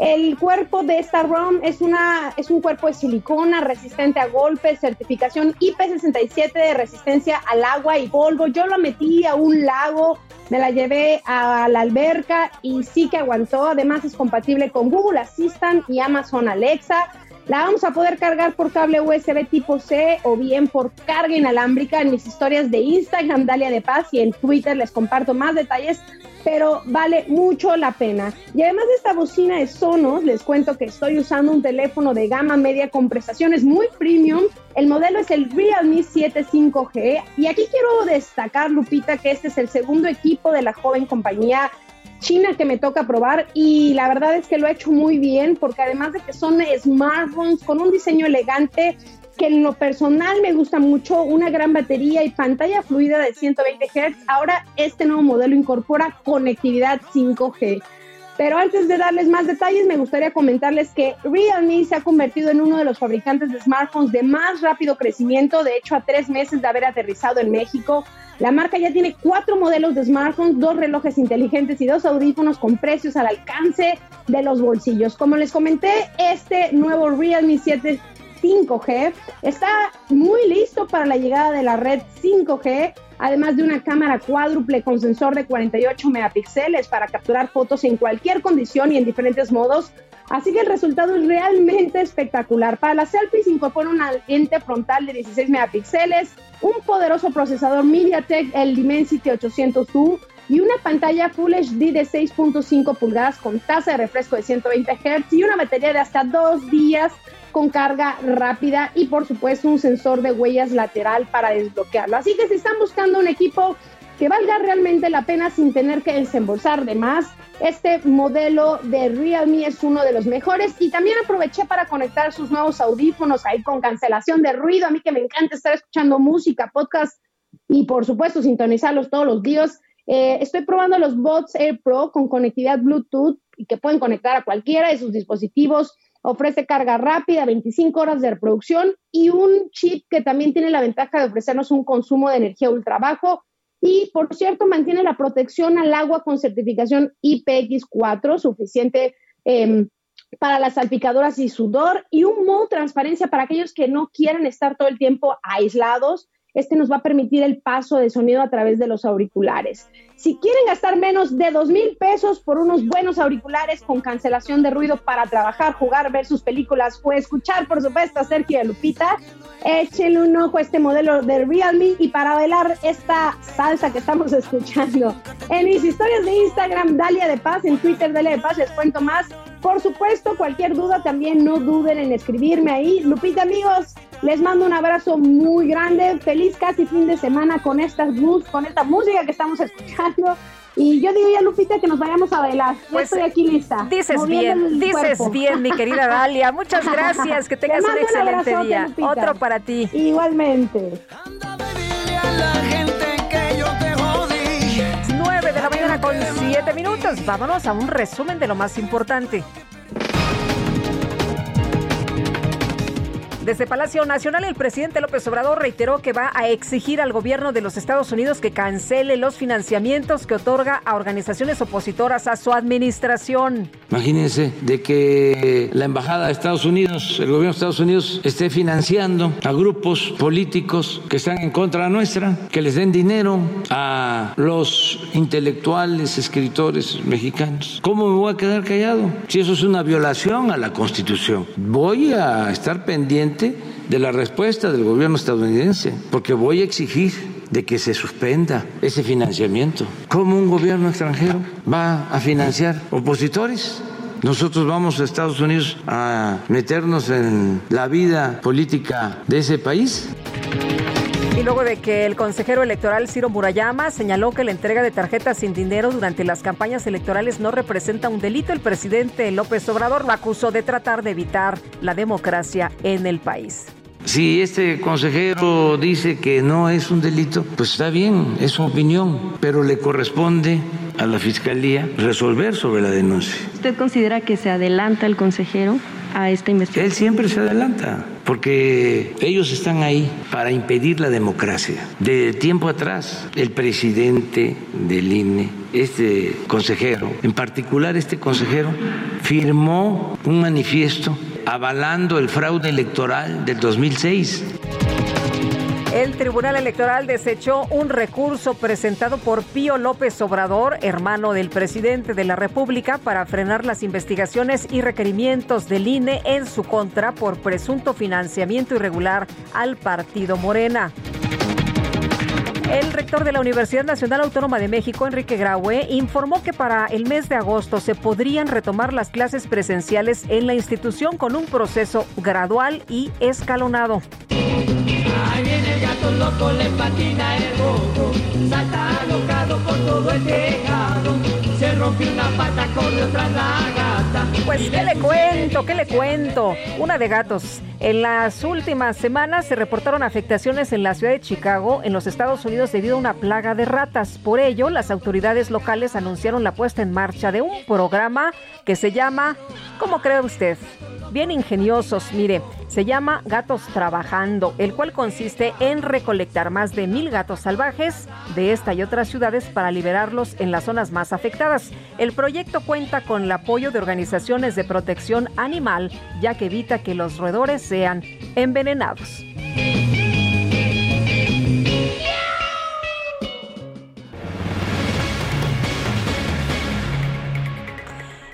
El cuerpo de esta ROM es, una, es un cuerpo de silicona resistente a golpes, certificación IP67 de resistencia al agua y polvo. Yo lo metí a un lago, me la llevé a la alberca y sí que aguantó. Además es compatible con Google Assistant y Amazon Alexa. La vamos a poder cargar por cable USB tipo C o bien por carga inalámbrica en mis historias de Instagram, Dalia de Paz, y en Twitter les comparto más detalles, pero vale mucho la pena. Y además de esta bocina de Sonos, les cuento que estoy usando un teléfono de gama media con prestaciones muy premium. El modelo es el Realme 7 5G y aquí quiero destacar, Lupita, que este es el segundo equipo de la joven compañía China que me toca probar y la verdad es que lo ha hecho muy bien porque además de que son smartphones con un diseño elegante que en lo personal me gusta mucho, una gran batería y pantalla fluida de 120 Hz, ahora este nuevo modelo incorpora conectividad 5G. Pero antes de darles más detalles, me gustaría comentarles que Realme se ha convertido en uno de los fabricantes de smartphones de más rápido crecimiento. De hecho, a tres meses de haber aterrizado en México, la marca ya tiene cuatro modelos de smartphones, dos relojes inteligentes y dos audífonos con precios al alcance de los bolsillos. Como les comenté, este nuevo Realme 7 5G está muy listo para la llegada de la red 5G, además de una cámara cuádruple con sensor de 48 megapíxeles para capturar fotos en cualquier condición y en diferentes modos. Así que el resultado es realmente espectacular. Para las selfies incorpora una lente frontal de 16 megapíxeles, un poderoso procesador MediaTek, el Dimensity 800U, y una pantalla Full HD de 6.5 pulgadas con tasa de refresco de 120 Hz y una batería de hasta dos días con carga rápida y por supuesto un sensor de huellas lateral para desbloquearlo. Así que si están buscando un equipo que valga realmente la pena sin tener que desembolsar de más. Este modelo de Realme es uno de los mejores y también aproveché para conectar sus nuevos audífonos ahí con cancelación de ruido. A mí que me encanta estar escuchando música, podcast y por supuesto sintonizarlos todos los días. Eh, estoy probando los Bots Air Pro con conectividad Bluetooth y que pueden conectar a cualquiera de sus dispositivos ofrece carga rápida, 25 horas de reproducción y un chip que también tiene la ventaja de ofrecernos un consumo de energía ultra bajo. Y por cierto, mantiene la protección al agua con certificación IPX4, suficiente em, para las salpicadoras y sudor, y un modo transparencia para aquellos que no quieren estar todo el tiempo aislados este nos va a permitir el paso de sonido a través de los auriculares. Si quieren gastar menos de dos mil pesos por unos buenos auriculares con cancelación de ruido para trabajar, jugar, ver sus películas o escuchar, por supuesto, a Sergio y a Lupita, échenle un ojo a este modelo de Realme y para bailar esta salsa que estamos escuchando. En mis historias de Instagram, Dalia de Paz, en Twitter, Dalia de Paz, les cuento más. Por supuesto, cualquier duda también no duden en escribirme ahí. Lupita, amigos, les mando un abrazo muy grande. Feliz casi fin de semana con estas con esta música que estamos escuchando. Y yo digo ya, Lupita, que nos vayamos a bailar. Pues estoy aquí lista.
Dices bien, dices bien, mi querida Dalia. Muchas gracias, que tengas un excelente día. Otro para ti.
Igualmente.
9 de la mañana con 7 minutos. Vámonos a un resumen de lo más importante. Desde Palacio Nacional, el presidente López Obrador reiteró que va a exigir al gobierno de los Estados Unidos que cancele los financiamientos que otorga a organizaciones opositoras a su administración.
Imagínense de que la embajada de Estados Unidos, el gobierno de Estados Unidos, esté financiando a grupos políticos que están en contra nuestra, que les den dinero a los intelectuales, escritores mexicanos. ¿Cómo me voy a quedar callado? Si eso es una violación a la Constitución. Voy a estar pendiente de la respuesta del gobierno estadounidense, porque voy a exigir de que se suspenda ese financiamiento. ¿Cómo un gobierno extranjero va a financiar opositores? Nosotros vamos a Estados Unidos a meternos en la vida política de ese país.
Y luego de que el consejero electoral Ciro Murayama señaló que la entrega de tarjetas sin dinero durante las campañas electorales no representa un delito, el presidente López Obrador lo acusó de tratar de evitar la democracia en el país.
Si este consejero dice que no es un delito, pues está bien, es su opinión, pero le corresponde a la Fiscalía resolver sobre la denuncia.
¿Usted considera que se adelanta el consejero a esta investigación?
Él siempre se adelanta, porque ellos están ahí para impedir la democracia. De tiempo atrás, el presidente del INE, este consejero, en particular este consejero, firmó un manifiesto avalando el fraude electoral del 2006
el Tribunal Electoral desechó un recurso presentado por Pío López Obrador, hermano del presidente de la República, para frenar las investigaciones y requerimientos del INE en su contra por presunto financiamiento irregular al partido Morena. El rector de la Universidad Nacional Autónoma de México, Enrique Graue, informó que para el mes de agosto se podrían retomar las clases presenciales en la institución con un proceso gradual y escalonado.
Ahí viene el gato loco, le patina el bobo, salta alocado por todo el tejado, pata, la gata.
Pues, ¿qué le cuento? ¿Qué le cuento? Una de gatos. En las últimas semanas se reportaron afectaciones en la ciudad de Chicago, en los Estados Unidos, debido a una plaga de ratas. Por ello, las autoridades locales anunciaron la puesta en marcha de un programa que se llama, ¿cómo cree usted? bien ingeniosos. Mire, se llama Gatos Trabajando, el cual consiste en recolectar más de mil gatos salvajes de esta y otras ciudades para liberarlos en las zonas más afectadas. El proyecto cuenta con el apoyo de organizaciones de protección animal, ya que evita que los roedores sean envenenados.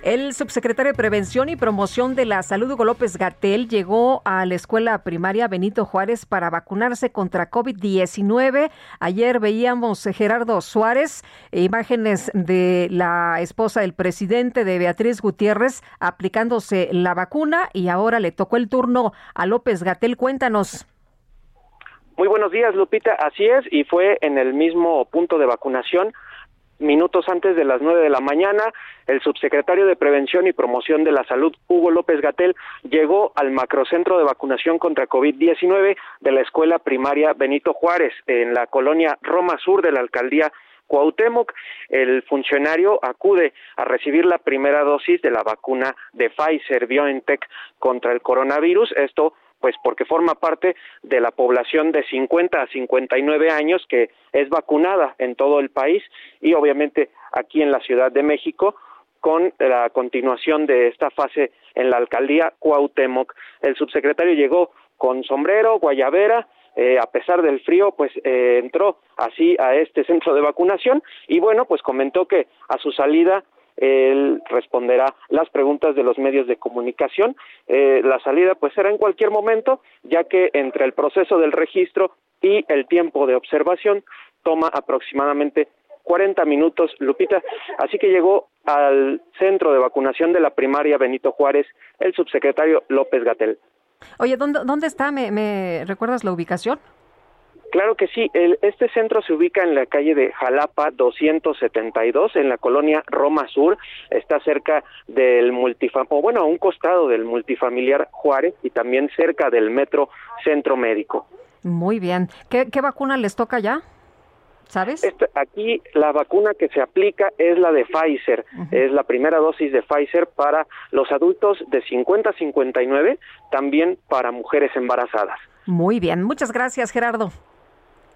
El subsecretario de Prevención y Promoción de la Salud, Hugo López Gatel, llegó a la escuela primaria Benito Juárez para vacunarse contra COVID-19. Ayer veíamos a Gerardo Suárez, imágenes de la esposa del presidente de Beatriz Gutiérrez aplicándose la vacuna y ahora le tocó el turno a López Gatel. Cuéntanos.
Muy buenos días, Lupita. Así es, y fue en el mismo punto de vacunación minutos antes de las nueve de la mañana, el subsecretario de Prevención y Promoción de la Salud, Hugo López Gatel, llegó al macrocentro de vacunación contra COVID-19 de la Escuela Primaria Benito Juárez, en la colonia Roma Sur de la alcaldía Cuauhtémoc. El funcionario acude a recibir la primera dosis de la vacuna de Pfizer BioNTech contra el coronavirus. Esto pues porque forma parte de la población de 50 a 59 años que es vacunada en todo el país y obviamente aquí en la Ciudad de México con la continuación de esta fase en la alcaldía Cuauhtémoc. El subsecretario llegó con sombrero, guayabera, eh, a pesar del frío, pues eh, entró así a este centro de vacunación y bueno, pues comentó que a su salida él responderá las preguntas de los medios de comunicación. Eh, la salida pues será en cualquier momento, ya que entre el proceso del registro y el tiempo de observación toma aproximadamente 40 minutos, Lupita. Así que llegó al centro de vacunación de la primaria Benito Juárez el subsecretario López Gatel.
Oye, ¿dónde, dónde está? ¿Me, ¿Me recuerdas la ubicación?
Claro que sí. El, este centro se ubica en la calle de Jalapa 272, en la colonia Roma Sur. Está cerca del multifam o bueno, a un costado del multifamiliar Juárez y también cerca del metro Centro Médico.
Muy bien. ¿Qué, qué vacuna les toca ya? ¿Sabes?
Aquí la vacuna que se aplica es la de Pfizer, es la primera dosis de Pfizer para los adultos de 50 a 59, también para mujeres embarazadas.
Muy bien, muchas gracias Gerardo.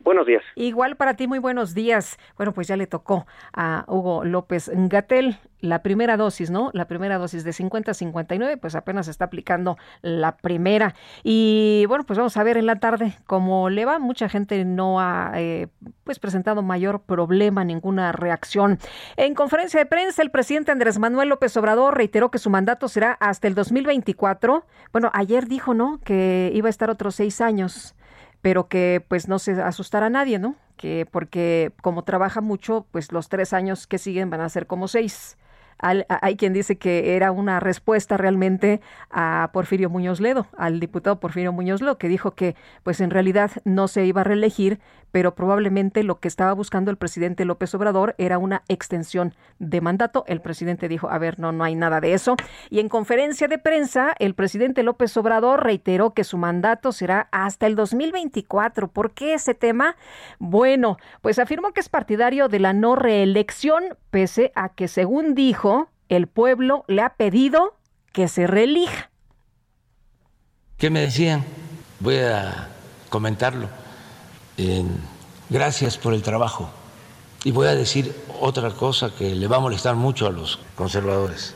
Buenos días.
Igual para ti, muy buenos días. Bueno, pues ya le tocó a Hugo López Gatel la primera dosis, ¿no? La primera dosis de 50 a 59, pues apenas está aplicando la primera. Y bueno, pues vamos a ver en la tarde cómo le va. Mucha gente no ha eh, pues presentado mayor problema, ninguna reacción. En conferencia de prensa, el presidente Andrés Manuel López Obrador reiteró que su mandato será hasta el 2024. Bueno, ayer dijo, ¿no? Que iba a estar otros seis años pero que pues no se asustará a nadie, ¿no? Que porque como trabaja mucho, pues los tres años que siguen van a ser como seis hay quien dice que era una respuesta realmente a Porfirio Muñoz Ledo, al diputado Porfirio Muñoz Ledo, que dijo que pues en realidad no se iba a reelegir, pero probablemente lo que estaba buscando el presidente López Obrador era una extensión de mandato. El presidente dijo, a ver, no, no hay nada de eso. Y en conferencia de prensa, el presidente López Obrador reiteró que su mandato será hasta el 2024. ¿Por qué ese tema? Bueno, pues afirmó que es partidario de la no reelección, pese a que, según dijo, el pueblo le ha pedido que se reelija.
¿Qué me decían? Voy a comentarlo. gracias por el trabajo. Y voy a decir otra cosa que le va a molestar mucho a los conservadores,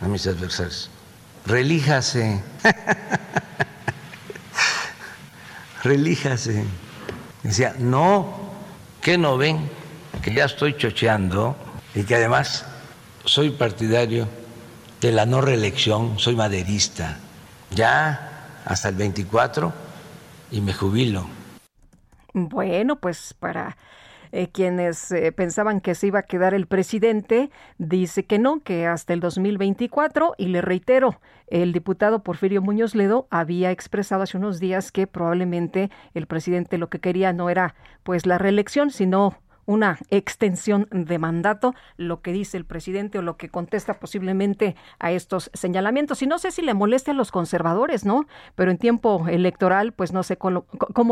a mis adversarios. Relíjase. Relíjase. Decía, no, que no ven que ya estoy chocheando y que además soy partidario de la no reelección, soy maderista, ya hasta el 24 y me jubilo.
Bueno, pues para eh, quienes eh, pensaban que se iba a quedar el presidente, dice que no, que hasta el 2024 y le reitero, el diputado Porfirio Muñoz Ledo había expresado hace unos días que probablemente el presidente lo que quería no era pues la reelección, sino una extensión de mandato, lo que dice el presidente o lo que contesta posiblemente a estos señalamientos. Y no sé si le moleste a los conservadores, ¿no? Pero en tiempo electoral, pues no sé cómo,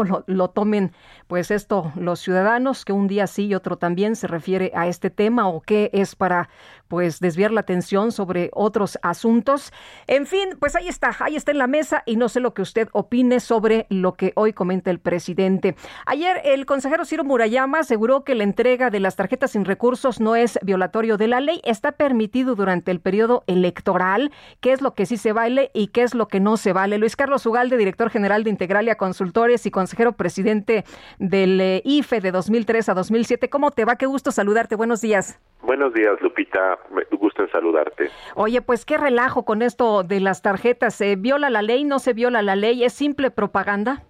lo, lo, tomen, pues esto, los ciudadanos, que un día sí y otro también se refiere a este tema o qué es para pues desviar la atención sobre otros asuntos. En fin, pues ahí está, ahí está en la mesa y no sé lo que usted opine sobre lo que hoy comenta el presidente. Ayer el consejero Ciro Murayama aseguró que la entrega de las tarjetas sin recursos no es violatorio de la ley, está permitido durante el periodo electoral, qué es lo que sí se vale y qué es lo que no se vale. Luis Carlos Ugalde, director general de Integralia Consultores y consejero presidente del eh, IFE de 2003 a 2007, ¿cómo te va? Qué gusto saludarte. Buenos días.
Buenos días, Lupita. Me gusta en saludarte.
Oye, pues qué relajo con esto de las tarjetas. ¿Se viola la ley? ¿No se viola la ley? ¿Es simple propaganda?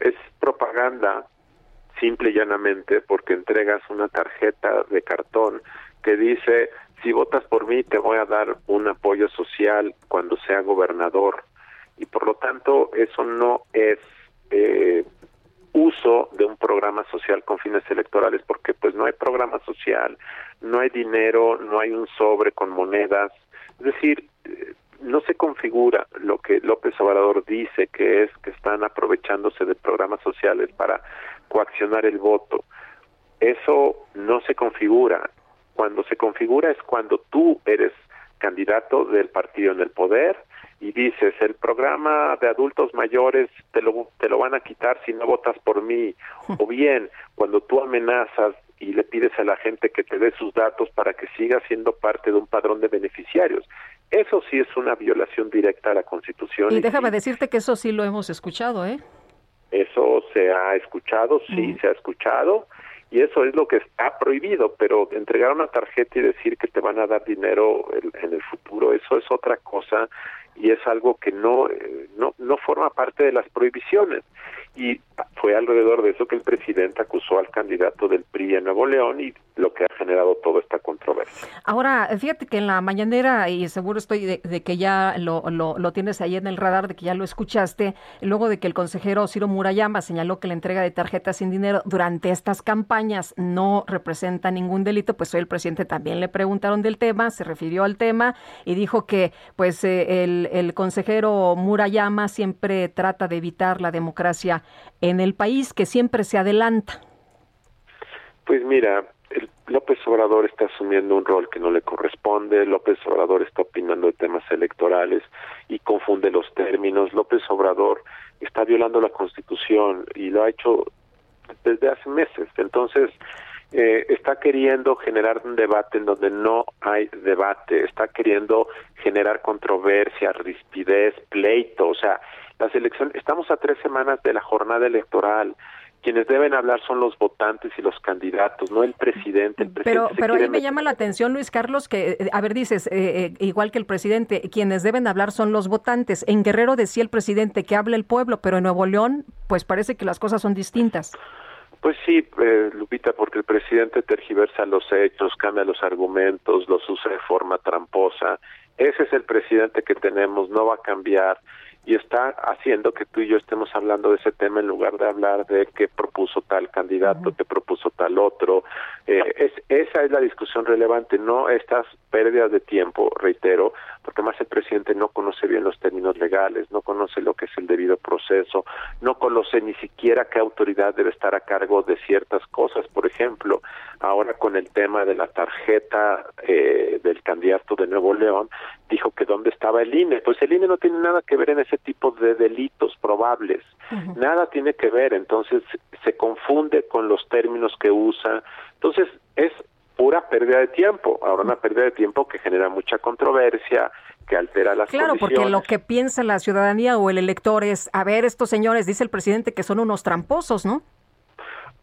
Es propaganda, simple y llanamente, porque entregas una tarjeta de cartón que dice, si votas por mí, te voy a dar un apoyo social cuando sea gobernador. Y por lo tanto, eso no es eh, uso de un programa social con fines electorales porque pues no hay programa social, no hay dinero, no hay un sobre con monedas, es decir, eh, no se configura lo que López Obrador dice que es que están aprovechándose de programas sociales para coaccionar el voto. eso no se configura. Cuando se configura es cuando tú eres candidato del partido en el poder y dices, el programa de adultos mayores te lo, te lo van a quitar si no votas por mí. O bien, cuando tú amenazas y le pides a la gente que te dé sus datos para que siga siendo parte de un padrón de beneficiarios. Eso sí es una violación directa a la Constitución.
Y déjame decirte que eso sí lo hemos escuchado, ¿eh?
Eso se ha escuchado, sí se ha escuchado, y eso es lo que está prohibido, pero entregar una tarjeta y decir que te van a dar dinero en el futuro, eso es otra cosa y es algo que no, eh, no, no forma parte de las prohibiciones. Y fue alrededor de eso que el presidente acusó al candidato del PRI en Nuevo León y lo que ha generado toda esta controversia.
Ahora, fíjate que en la mañanera, y seguro estoy de, que ya lo, lo, lo, tienes ahí en el radar, de que ya lo escuchaste, luego de que el consejero Ciro Murayama señaló que la entrega de tarjetas sin dinero durante estas campañas no representa ningún delito, pues hoy el presidente también le preguntaron del tema, se refirió al tema y dijo que pues eh, el, el consejero Murayama siempre trata de evitar la democracia en el país, que siempre se adelanta.
Pues mira, el López Obrador está asumiendo un rol que no le corresponde, López Obrador está opinando de temas electorales y confunde los términos, López Obrador está violando la Constitución y lo ha hecho desde hace meses. Entonces, eh, está queriendo generar un debate en donde no hay debate, está queriendo generar controversia, rispidez, pleito, o sea, las elecciones, estamos a tres semanas de la jornada electoral, quienes deben hablar son los votantes y los candidatos, no el presidente. El
presidente pero pero ahí me llama la atención, Luis Carlos, que, eh, a ver, dices, eh, igual que el presidente, quienes deben hablar son los votantes. En Guerrero decía el presidente que hable el pueblo, pero en Nuevo León, pues parece que las cosas son distintas.
Pues sí, eh, Lupita, porque el presidente tergiversa los hechos, cambia los argumentos, los usa de forma tramposa. Ese es el presidente que tenemos, no va a cambiar y está haciendo que tú y yo estemos hablando de ese tema en lugar de hablar de qué propuso tal candidato, qué propuso tal otro. Eh, es, esa es la discusión relevante, no estas pérdidas de tiempo, reitero, porque más el presidente no conoce bien los términos legales, no conoce lo que es el debido proceso, no conoce ni siquiera qué autoridad debe estar a cargo de ciertas cosas. Por ejemplo, ahora con el tema de la tarjeta eh, del candidato de Nuevo León, dijo que dónde estaba el INE. Pues el INE no tiene nada que ver en ese tipo de delitos probables. Nada tiene que ver, entonces se confunde con los términos que usa. Entonces es pura pérdida de tiempo. Ahora una pérdida de tiempo que genera mucha controversia, que altera las
Claro, porque lo que piensa la ciudadanía o el elector es, a ver, estos señores, dice el presidente, que son unos tramposos, ¿no?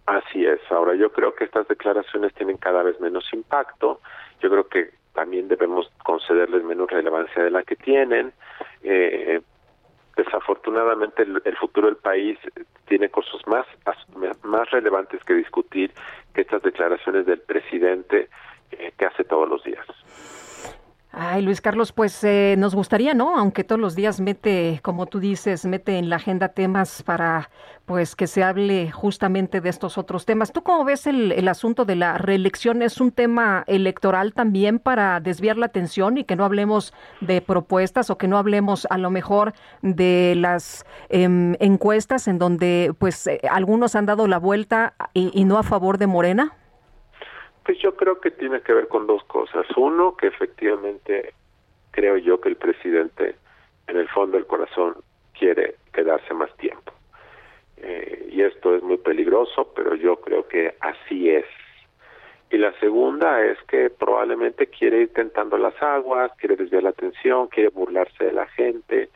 Así es. Ahora yo creo que estas declaraciones tienen cada vez menos impacto. Yo creo que también debemos concederles menos relevancia de la que tienen. Eh, desafortunadamente el, futuro del país tiene cosas más más relevantes que discutir que estas declaraciones del presidente eh, que hace todos los días.
Ay, Luis Carlos, pues eh, nos gustaría, ¿no? Aunque todos los días mete, como tú dices, mete en la agenda temas para, pues, que se hable justamente de estos otros temas. ¿Tú cómo ves el, asunto de la reelección? ¿Es un tema electoral también para desviar la atención y que no hablemos de propuestas o que no hablemos a lo mejor de las em, encuestas en donde, pues, eh, algunos han dado la vuelta y no a favor de Morena?
Pues yo creo que tiene que ver con dos cosas. Uno, que efectivamente creo yo que el presidente en el fondo del corazón quiere quedarse más tiempo. Eh, y esto es muy peligroso, pero yo creo que así es. Y la segunda es que probablemente quiere ir tentando las aguas, quiere desviar la atención, quiere burlarse de la gente.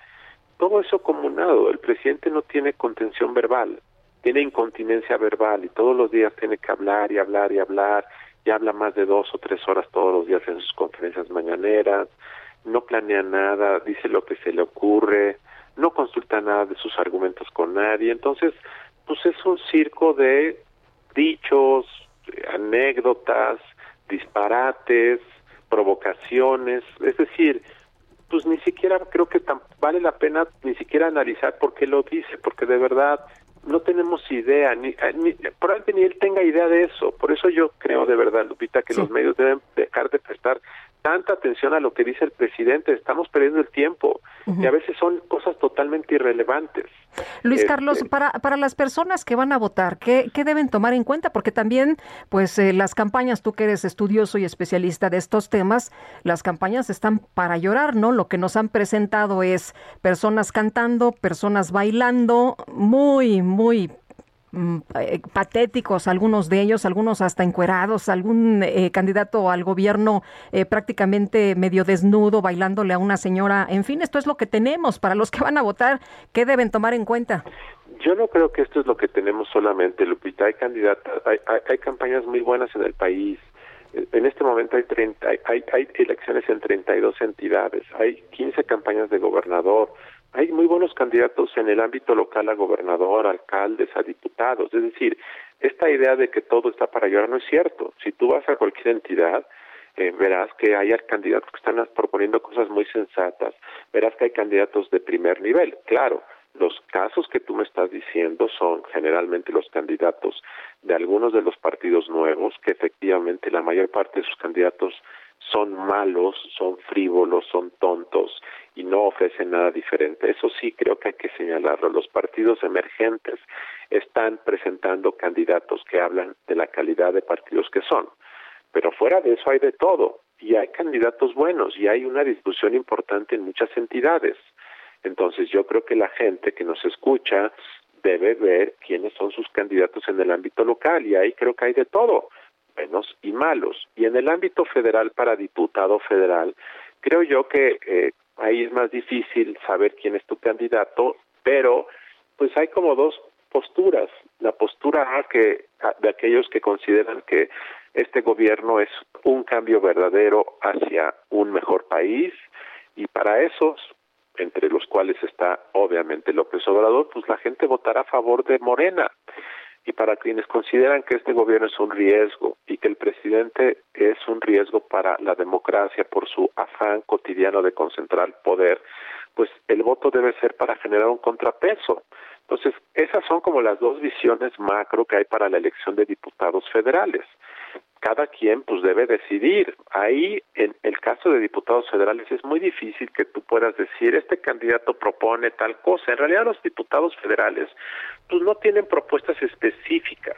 Todo eso comunado. El presidente no tiene contención verbal, tiene incontinencia verbal y todos los días tiene que hablar y hablar y hablar ya habla más de dos o tres horas todos los días en sus conferencias mañaneras, no planea nada, dice lo que se le ocurre, no consulta nada de sus argumentos con nadie, entonces, pues es un circo de dichos, anécdotas, disparates, provocaciones, es decir, pues ni siquiera creo que vale la pena ni siquiera analizar por qué lo dice, porque de verdad no tenemos idea, ni, eh, ni, probablemente ni él tenga idea de eso. Por eso yo creo de verdad, Lupita, que los medios deben dejar de prestar tanta atención a lo que dice el presidente, estamos perdiendo el tiempo y a veces son cosas totalmente irrelevantes.
Luis
Este,
Carlos, para, para las personas que van a votar, ¿qué, qué deben tomar en cuenta? Porque también, pues, eh, las campañas, tú que eres estudioso y especialista de estos temas, las campañas están para llorar, ¿no? Lo que nos han presentado es personas cantando, personas bailando, muy, muy patéticos algunos de ellos, algunos hasta encuerados, algún eh, candidato al gobierno eh, prácticamente medio desnudo, bailándole a una señora. En fin, esto es lo que tenemos para los que van a votar. ¿Qué deben tomar en cuenta?
Yo no creo que esto es lo que tenemos solamente, Lupita. Hay candidatas, hay, hay, hay campañas muy buenas en el país. En este momento hay, 30, hay, hay, hay elecciones en 32 entidades, hay 15 campañas de gobernador, hay muy buenos candidatos en el ámbito local a gobernador, alcaldes, a diputados. Es decir, esta idea de que todo está para llorar no es cierto. Si tú vas a cualquier entidad, eh, verás que hay candidatos que están proponiendo cosas muy sensatas, verás que hay candidatos de primer nivel. Claro, los casos que tú me estás diciendo son generalmente los candidatos de algunos de los partidos nuevos, que efectivamente la mayor parte de sus candidatos son malos, son frívolos, son tontos y no ofrecen nada diferente. Eso sí creo que hay que señalarlo. Los partidos emergentes están presentando candidatos que hablan de la calidad de partidos que son. Pero fuera de eso hay de todo y hay candidatos buenos y hay una discusión importante en muchas entidades. Entonces yo creo que la gente que nos escucha debe ver quiénes son sus candidatos en el ámbito local y ahí creo que hay de todo, buenos y malos. Y en el ámbito federal para diputado federal, creo yo que eh, ahí es más difícil saber quién es tu candidato, pero pues hay como dos posturas. La postura A que de aquellos que consideran que este gobierno es un cambio verdadero hacia un mejor país y para esos entre los cuales está obviamente López Obrador, pues la gente votará a favor de Morena. Y para quienes consideran que este gobierno es un riesgo y que el presidente es un riesgo para la democracia por su afán cotidiano de concentrar poder, pues el voto debe ser para generar un contrapeso. Entonces, esas son como las dos visiones macro que hay para la elección de diputados federales cada quien pues debe decidir. Ahí, en el caso de diputados federales, es muy difícil que tú puedas decir, este candidato propone tal cosa. En realidad los diputados federales pues no tienen propuestas específicas.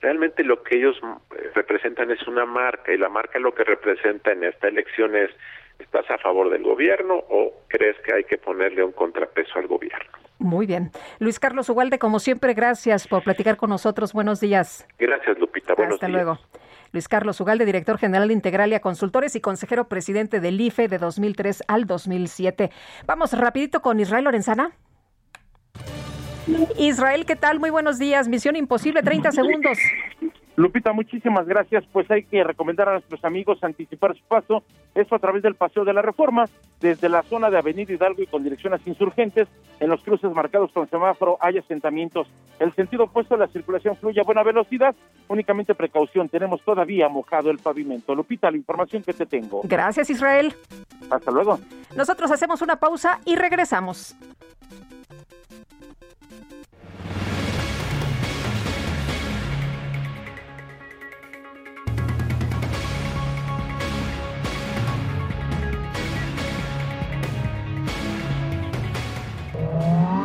Realmente lo que ellos eh, representan es una marca y la marca lo que representa en esta elección es, ¿estás a favor del gobierno o crees que hay que ponerle un contrapeso al gobierno?
Muy bien. Luis Carlos Ugalde, como siempre, gracias por platicar con nosotros. Buenos días.
Gracias, Lupita. Buenos
Hasta
días.
luego. Luis Carlos Ugalde, director general de Integralia Consultores y consejero presidente del IFE de 2003 al 2007. Vamos rapidito con Israel Lorenzana. Israel, ¿qué tal? Muy buenos días. Misión Imposible, 30 segundos.
Lupita, muchísimas gracias. Pues hay que recomendar a nuestros amigos anticipar su paso. Esto a través del Paseo de la Reforma, desde la zona de Avenida Hidalgo y con dirección a Insurgentes. En los cruces marcados con semáforo hay asentamientos. El sentido opuesto, la circulación fluye a buena velocidad. Únicamente precaución, tenemos todavía mojado el pavimento. Lupita, la información que te tengo.
Gracias, Israel.
Hasta luego.
Nosotros hacemos una pausa y regresamos.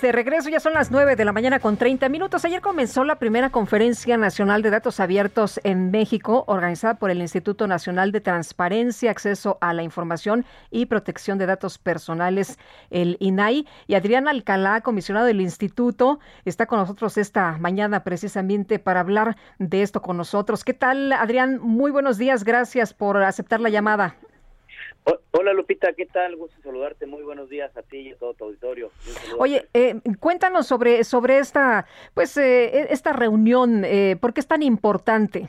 De regreso, ya son las 9 de la mañana con 30 minutos. Ayer comenzó la primera Conferencia Nacional de Datos Abiertos en México, organizada por el Instituto Nacional de Transparencia, Acceso a la Información y Protección de Datos Personales, el INAI. Y Adrián Alcalá, comisionado del instituto, está con nosotros esta mañana precisamente para hablar de esto con nosotros. ¿Qué tal, Adrián? Muy buenos días, gracias por aceptar la llamada.
Hola Lupita, ¿qué tal? Gusto saludarte. Muy buenos días a ti y a todo tu auditorio.
Oye, eh, cuéntanos sobre sobre esta pues eh, esta reunión, eh, ¿por qué es tan importante?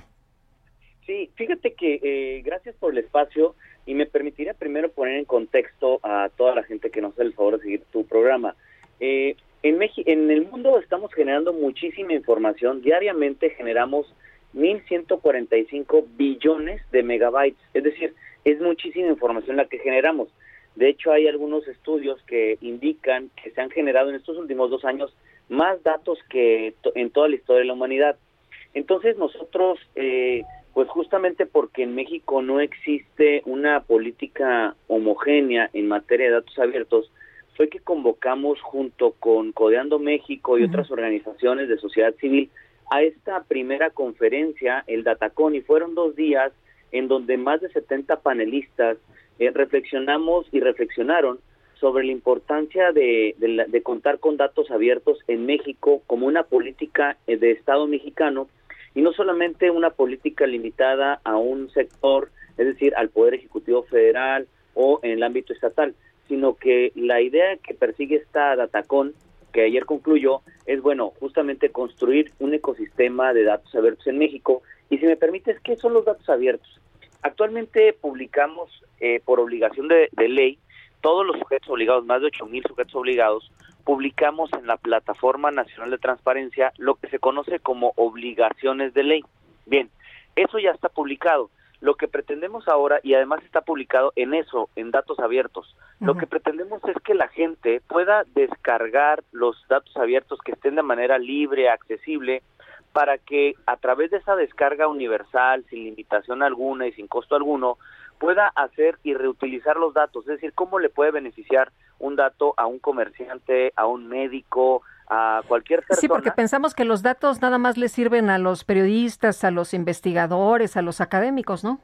Sí, fíjate que eh, gracias por el espacio y me permitiría primero poner en contexto a toda la gente que nos hace el favor de seguir tu programa. Eh, en, en el mundo estamos generando muchísima información. Diariamente generamos 1.145 billones de megabytes. Es decir, es muchísima información la que generamos. De hecho, hay algunos estudios que indican que se han generado en estos últimos dos años más datos que en toda la historia de la humanidad. Entonces, nosotros, eh, pues justamente porque en México no existe una política homogénea en materia de datos abiertos, fue que convocamos junto con Codeando México y otras organizaciones de sociedad civil a esta primera conferencia, el Datacon, y fueron dos días en donde más de 70 panelistas eh, reflexionamos y reflexionaron sobre la importancia de, de, contar con datos abiertos en México como una política eh, de Estado mexicano y no solamente una política limitada a un sector, es decir, al Poder Ejecutivo Federal o en el ámbito estatal, sino que la idea que persigue esta Datacon, que ayer concluyó, es, bueno, justamente construir un ecosistema de datos abiertos en México. Y si me permites, ¿qué son los datos abiertos? Actualmente publicamos eh, por obligación de, de, ley todos los sujetos obligados, más de 8.000 sujetos obligados, publicamos en la Plataforma Nacional de Transparencia lo que se conoce como obligaciones de ley. Bien, eso ya está publicado. Lo que pretendemos ahora, y además está publicado en eso, en datos abiertos, lo que pretendemos es que la gente pueda descargar los datos abiertos que estén de manera libre, accesible, para que a través de esa descarga universal, sin limitación alguna y sin costo alguno, pueda hacer y reutilizar los datos. Es decir, cómo le puede beneficiar un dato a un comerciante, a un médico, a cualquier persona.
Sí, porque pensamos que los datos nada más le sirven a los periodistas, a los investigadores, a los académicos, ¿no?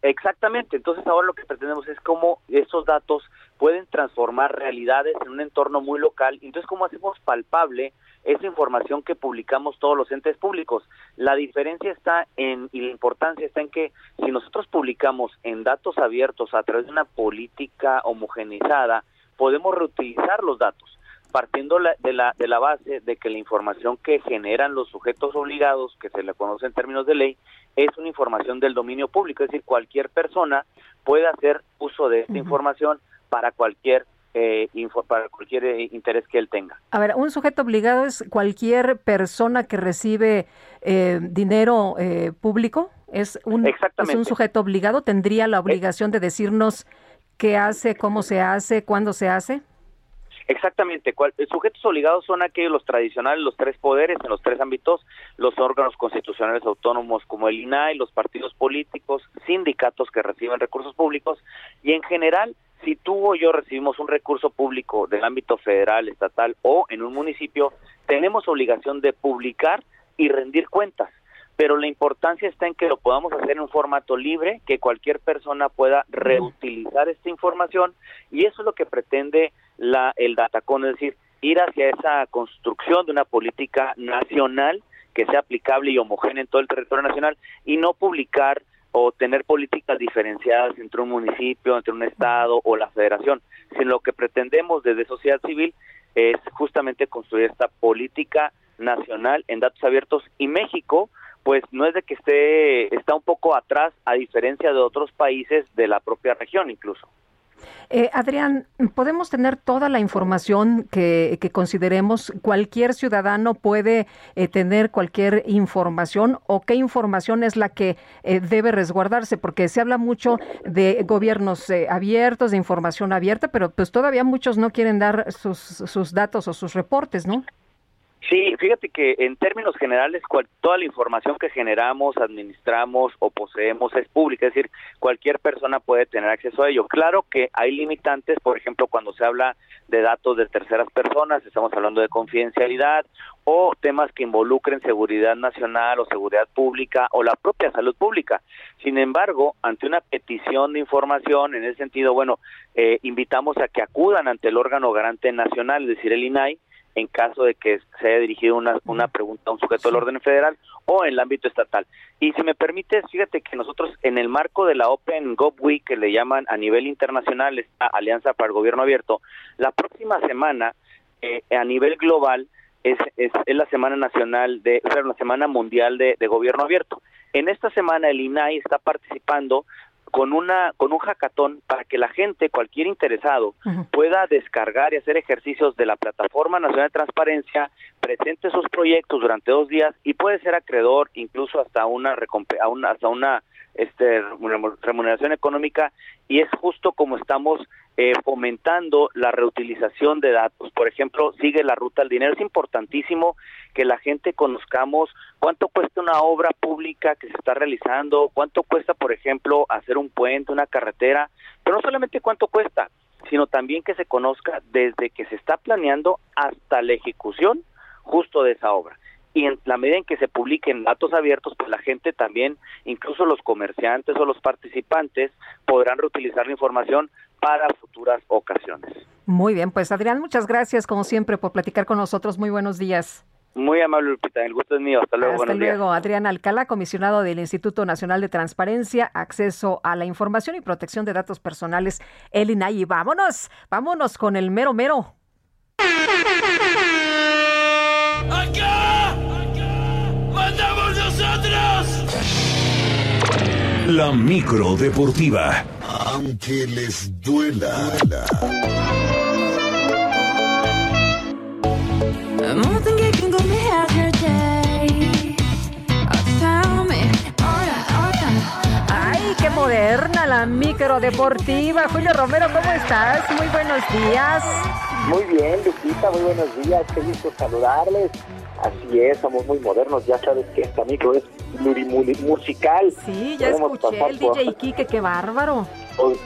Exactamente, entonces ahora lo que pretendemos es cómo esos datos pueden transformar realidades en un entorno muy local, entonces cómo hacemos palpable esa información que publicamos todos los entes públicos. La diferencia está en, y la importancia está en que si nosotros publicamos en datos abiertos a través de una política homogeneizada, podemos reutilizar los datos partiendo de, la, de la base de que la información que generan los sujetos obligados, que se le conoce en términos de ley, es una información del dominio público, es decir, cualquier persona puede hacer uso de esta información para cualquier eh, para cualquier eh, interés que él tenga.
A ver, un sujeto obligado es cualquier persona que recibe eh, dinero público. Es un, es un sujeto obligado. ¿Tendría la obligación de decirnos qué hace, cómo se hace, cuándo se hace?
Exactamente, sujetos obligados son aquellos los tradicionales, los tres poderes en los tres ámbitos, los órganos constitucionales autónomos como el INAI, los partidos políticos, sindicatos que reciben recursos públicos y en general, si tú o yo recibimos un recurso público del ámbito federal, estatal o en un municipio, tenemos obligación de publicar y rendir cuentas. Pero la importancia está en que lo podamos hacer en un formato libre, que cualquier persona pueda reutilizar esta información y eso es lo que pretende la, el Datacon, es decir, ir hacia esa construcción de una política nacional que sea aplicable y homogénea en todo el territorio nacional y no publicar o tener políticas diferenciadas entre un municipio, entre un estado o la federación, sino lo que pretendemos desde sociedad civil es justamente construir esta política nacional en datos abiertos y México pues no es de que esté está un poco atrás a diferencia de otros países de la propia región incluso.
Eh, Adrián, ¿podemos tener toda la información que, consideremos? ¿Cualquier ciudadano puede eh, tener cualquier información o qué información es la que eh, debe resguardarse? Porque se habla mucho de gobiernos abiertos, de información abierta, pero pues todavía muchos no quieren dar sus datos o sus reportes, ¿no?
Sí, fíjate que en términos generales toda la información que generamos, administramos o poseemos es pública, es decir, cualquier persona puede tener acceso a ello. Claro que hay limitantes, por ejemplo, cuando se habla de datos de terceras personas, estamos hablando de confidencialidad o temas que involucren seguridad nacional o seguridad pública o la propia salud pública. Sin embargo, ante una petición de información, en ese sentido, bueno, eh, invitamos a que acudan ante el órgano garante nacional, es decir, el INAI, en caso de que se haya dirigido una, una pregunta a un sujeto del orden federal o en el ámbito estatal. Y si me permite, fíjate que nosotros en el marco de la Open Gov Week, que le llaman a nivel internacional esta Alianza para el Gobierno Abierto, la próxima semana eh, a nivel global es, es, es, la Semana Nacional de, o sea, la Semana Mundial de, de Gobierno Abierto. En esta semana el INAI está participando con una con un hackatón para que la gente, cualquier interesado, pueda descargar y hacer ejercicios de la plataforma nacional de transparencia, presente sus proyectos durante dos días y puede ser acreedor incluso hasta una recompe a una, hasta una este remuneración económica. Y es justo como estamos eh, fomentando la reutilización de datos. Por ejemplo, sigue la ruta del dinero. Es importantísimo que la gente conozcamos cuánto cuesta una obra pública que se está realizando, cuánto cuesta, por ejemplo, hacer un puente, una carretera, pero no solamente cuánto cuesta, sino también que se conozca desde que se está planeando hasta la ejecución justo de esa obra y en la medida en que se publiquen datos abiertos, pues la gente también, incluso los comerciantes o los participantes, podrán reutilizar la información para futuras ocasiones.
Muy bien, pues Adrián, muchas gracias como siempre por platicar con nosotros. Muy buenos días.
Muy amable, Lupita. El gusto es mío. Hasta luego.
Hasta luego. Días. Adrián Alcalá, comisionado del Instituto Nacional de Transparencia, Acceso a la Información y Protección de Datos Personales, el INAI. Vámonos, vámonos con el mero mero.
La micro deportiva.
Aunque les duela.
¡Ay, qué moderna la micro deportiva! Julio Romero, ¿cómo estás? Muy buenos días.
Muy bien, Lupita, muy buenos días. Qué gusto saludarles. Así es, somos muy modernos. Ya sabes que esta micro es musical.
Sí, ya podemos escuché el por... DJ Kike, qué bárbaro.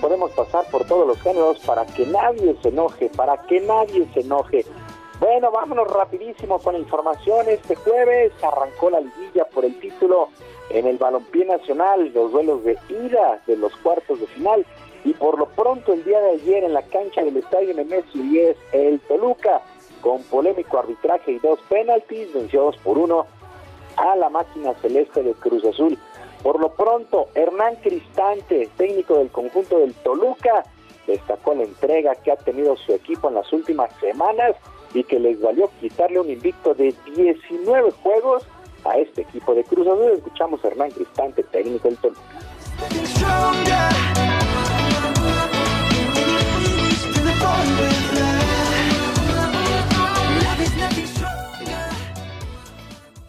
Podemos pasar por todos los géneros para que nadie se enoje, para que nadie se enoje. Bueno, vámonos rapidísimo con información. Este jueves arrancó la liguilla por el título en el balompié nacional, los duelos de ida de los cuartos de final. Y por lo pronto el día de ayer en la cancha del Estadio Nemesio 10, el Toluca, con polémico arbitraje y dos penaltis, venció dos por uno a la máquina celeste de Cruz Azul. Por lo pronto, Hernán Cristante, técnico del conjunto del Toluca, destacó la entrega que ha tenido su equipo en las últimas semanas y que les valió quitarle un invicto de 19 juegos a este equipo de Cruz Azul. Escuchamos a Hernán Cristante, técnico del Toluca.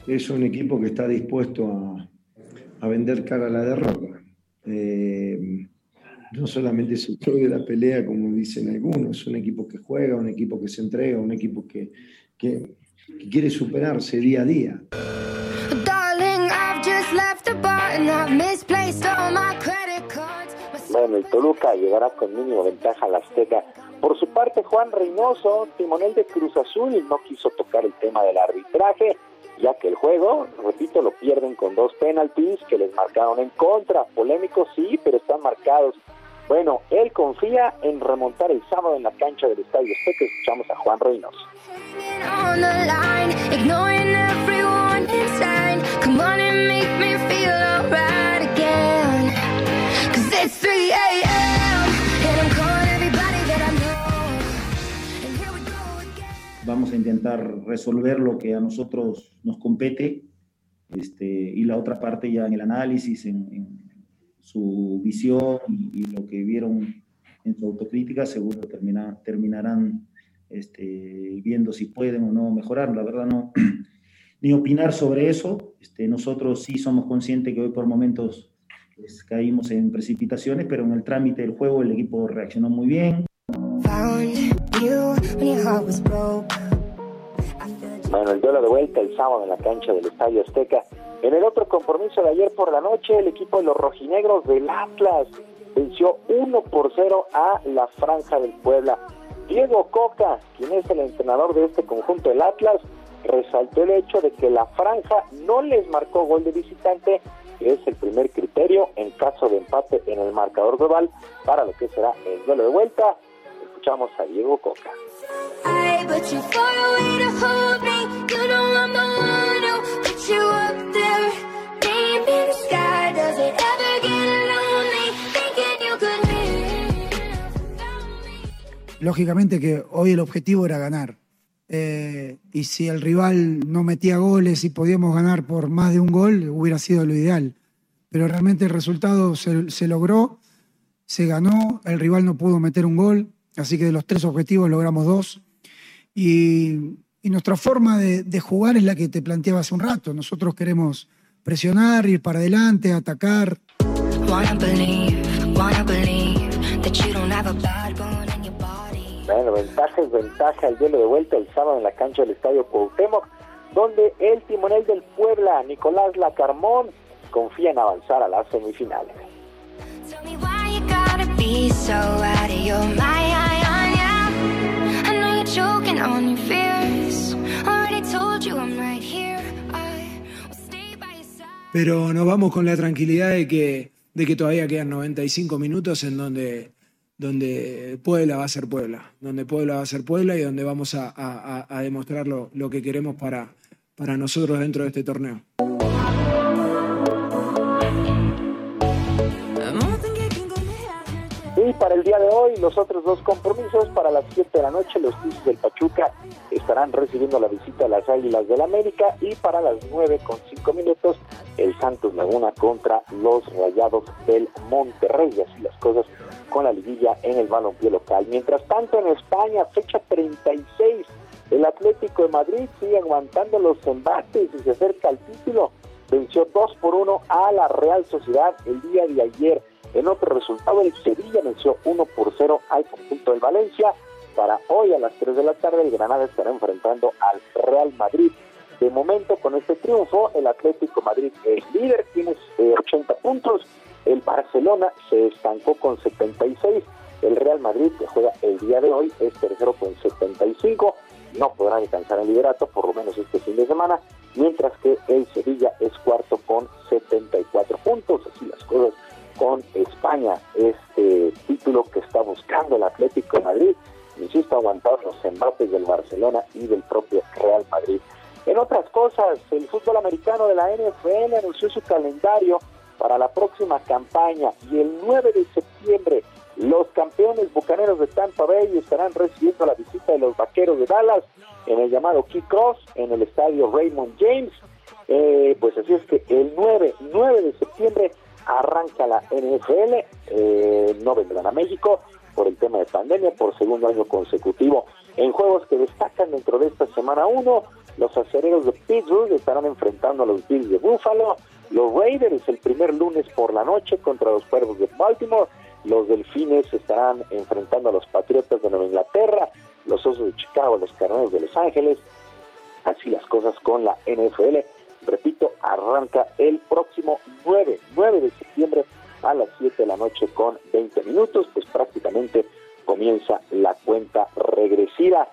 Es un equipo que está dispuesto a, a vender cara a la derrota. Eh, no solamente es el club de la pelea, como dicen algunos, es un equipo que juega, un equipo que se entrega, un equipo que, que, que quiere superarse día a día.
Bueno, el Toluca llegará con mínimo ventaja a la Azteca. Por su parte, Juan Reynoso, timonel de Cruz Azul, no quiso tocar el tema del arbitraje, ya que el juego, repito, lo pierden con dos penaltis que les marcaron en contra. Polémicos sí, pero están marcados. Bueno, él confía en remontar el sábado en la cancha del Estadio Azteca. Escuchamos a Juan Reynoso.
Vamos a intentar resolver lo que a nosotros nos compete este, y la otra parte ya en el análisis, en, en su visión y, y, lo que vieron en su autocrítica, seguro termina, terminarán este, viendo si pueden o no mejorar. La verdad no, ni opinar sobre eso. Este, nosotros sí somos conscientes que hoy por momentos pues, caímos en precipitaciones, pero en el trámite del juego el equipo reaccionó muy bien.
Bueno, el duelo de vuelta el sábado en la cancha del Estadio Azteca. En el otro compromiso de ayer por la noche, el equipo de los rojinegros del Atlas venció 1 por 0 a la Franja del Puebla. Diego Coca, quien es el entrenador de este conjunto del Atlas, resaltó el hecho de que la Franja no les marcó gol de visitante, que es el primer criterio en caso de empate en el marcador global para lo que será el duelo de vuelta. Escuchamos a Diego Coca.
But you're far away to hold me. You know I'm the one who put you up there. Name in the sky. Does it ever get lonely? Thinking you could live.
Lógicamente que hoy el objetivo era ganar. Eh, y si el rival no metía goles y podíamos ganar por más de un gol, hubiera sido lo ideal. Pero realmente el resultado se, se logró, se ganó, el rival no pudo meter un gol, así que de los tres objetivos logramos dos. Y, y nuestra forma de, de jugar es la que te planteaba hace un rato. Nosotros queremos presionar, ir para adelante, atacar.
Bueno, ventaja es ventaja el duelo de vuelta el sábado en la cancha del Estadio Cuauhtémoc, donde el timonel del Puebla, Nicolás Lacarmón, confía en avanzar a las semifinales.
Tell me why you gotta be so out of your mind.
Pero nos vamos con la tranquilidad de que, de que todavía quedan 95 minutos en donde, donde Puebla va a ser Puebla, donde Puebla va a ser Puebla y donde vamos a, demostrar lo, lo que queremos para, para nosotros dentro de este torneo.
Para el día de hoy, los otros dos compromisos, para las 7 de la noche, los Tuzos del Pachuca estarán recibiendo la visita de las Águilas del América y para las 9 con 5 minutos, el Santos Laguna contra los Rayados del Monterrey. Así las cosas con la liguilla en el balompié local. Mientras tanto, en España, fecha 36, el Atlético de Madrid sigue aguantando los embates y se acerca al título. Venció 2 por 1 a la Real Sociedad el día de ayer. En otro resultado, el Sevilla venció 1 por 0 al conjunto del Valencia. Para hoy a las 3 de la tarde, el Granada estará enfrentando al Real Madrid. De momento, con este triunfo, el Atlético Madrid es líder, tiene eh, 80 puntos. El Barcelona se estancó con 76. El Real Madrid, que juega el día de hoy, es tercero con 75. No podrá alcanzar el liderato, por lo menos este fin de semana, mientras que el Sevilla es cuarto con 74 puntos. Así las cosas con España, este título que está buscando el Atlético de Madrid. Insisto, aguantar los embates del Barcelona y del propio Real Madrid. En otras cosas, el fútbol americano de la NFL anunció su calendario para la próxima campaña y el 9 de septiembre los campeones bucaneros de Tampa Bay estarán recibiendo la visita de los vaqueros de Dallas en el llamado Kickoff en el estadio Raymond James. Eh, pues así es que el 9, 9 de septiembre arranca la NFL, eh, no vendrán a México por el tema de pandemia por segundo año consecutivo. En juegos que destacan dentro de esta semana 1, los acereros de Pittsburgh estarán enfrentando a los Bills de Buffalo, los Raiders el primer lunes por la noche contra los Cuervos de Baltimore, los Delfines estarán enfrentando a los Patriotas de Nueva Inglaterra, los Osos de Chicago, los Carneros de Los Ángeles, así las cosas con la NFL. Repito, arranca el próximo 9, 9 de septiembre a las 7 de la noche con 20 minutos, pues prácticamente comienza la cuenta regresiva.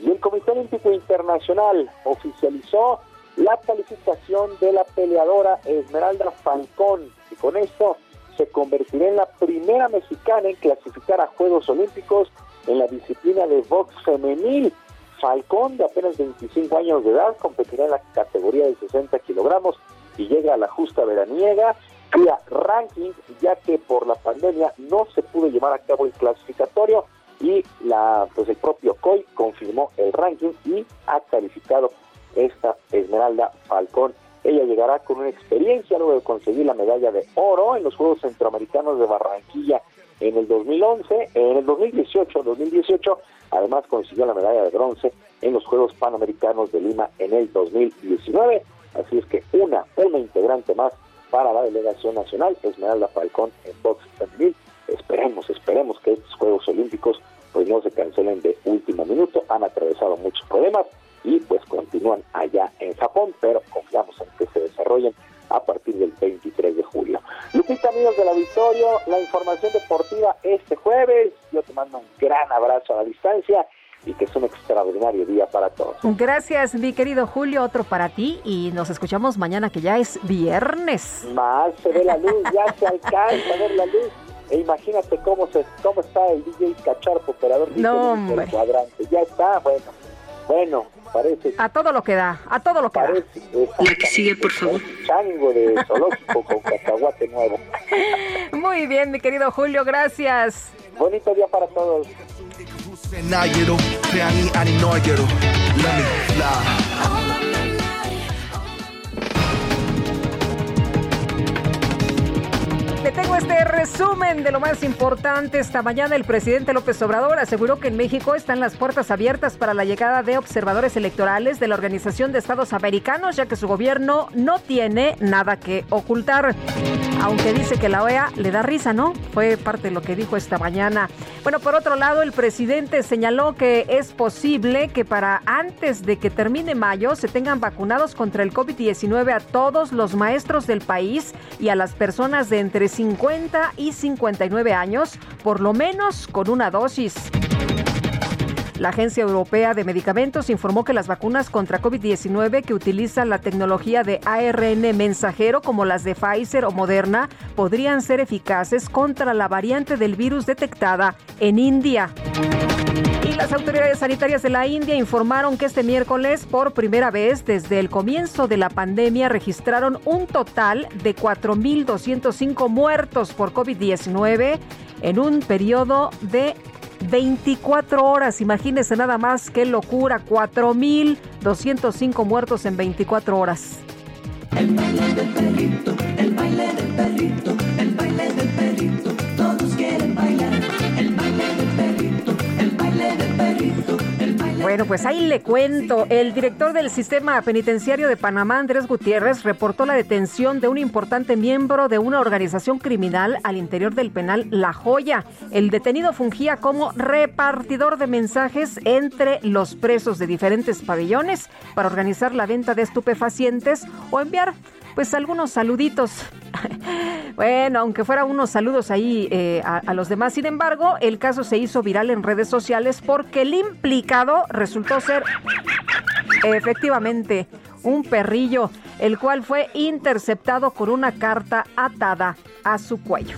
Y el Comité Olímpico Internacional oficializó la calificación de la peleadora Esmeralda Falcón y con esto se convertirá en la primera mexicana en clasificar a Juegos Olímpicos en la disciplina de box femenil. Falcón, de apenas 25 años de edad, competirá en la categoría de 60 kilogramos y llega a la justa veraniega vía ranking, ya que por la pandemia no se pudo llevar a cabo el clasificatorio y la pues el propio COI confirmó el ranking y ha calificado esta Esmeralda Falcón. Ella llegará con una experiencia luego de conseguir la medalla de oro en los Juegos Centroamericanos de Barranquilla en el 2011, en el 2018, 2018, además consiguió la medalla de bronce en los Juegos Panamericanos de Lima en el 2019. Así es que una, una integrante más para la delegación nacional, Esmeralda Falcón en box femenil. Esperemos, esperemos que estos Juegos Olímpicos pues no se cancelen de último minuto. Han atravesado muchos problemas y pues continúan allá en Japón, pero confiamos en que se desarrollen a partir del 23 de julio. Lupita, amigos del auditorio, la información deportiva este jueves. Yo te mando un gran abrazo a la distancia y que es un extraordinario día para todos.
Gracias, mi querido Julio, otro para ti y nos escuchamos mañana que ya es viernes.
Más se ve la luz, ya se alcanza a ver la luz. E imagínate cómo se cómo está el DJ Cacharpo, operador
No,
del cuadrante. Ya está, bueno.
Bueno, parece.
A todo lo que da, a todo lo que da.
La que sigue, por favor. chango de zoológico con cacahuate nuevo.
Muy bien, mi querido Julio, gracias.
Bonito día para todos.
Te tengo este resumen de lo más importante. Esta mañana el presidente López Obrador aseguró que en México están las puertas abiertas para la llegada de observadores electorales de la Organización de Estados Americanos, ya que su gobierno no tiene nada que ocultar. Aunque dice que la OEA le da risa, ¿no? Fue parte de lo que dijo esta mañana. Bueno, por otro lado, el presidente señaló que es posible que para antes de que termine mayo se tengan vacunados contra el COVID-19 a todos los maestros del país y a las personas de entre 50 y 59 años, por lo menos con una dosis. La Agencia Europea de Medicamentos informó que las vacunas contra COVID-19 que utilizan la tecnología de ARN mensajero como las de Pfizer o Moderna podrían ser eficaces contra la variante del virus detectada en India. Las autoridades sanitarias de la India informaron que este miércoles, por primera vez desde el comienzo de la pandemia, registraron un total de 4.205 muertos por COVID-19 en un periodo de 24 horas. Imagínense nada más qué locura, 4.205 muertos en 24 horas.
El baile del perrito, el baile del perrito,
Bueno, pues ahí le cuento. El director del sistema penitenciario de Panamá, Andrés Gutiérrez, reportó la detención de un importante miembro de una organización criminal al interior del penal La Joya. El detenido fungía como repartidor de mensajes entre los presos de diferentes pabellones para organizar la venta de estupefacientes o enviar pues algunos saluditos. bueno, aunque fueran unos saludos ahí eh, a, a los demás. Sin embargo, el caso se hizo viral en redes sociales porque el implicado resultó ser efectivamente un perrillo, el cual fue interceptado con una carta atada a su cuello.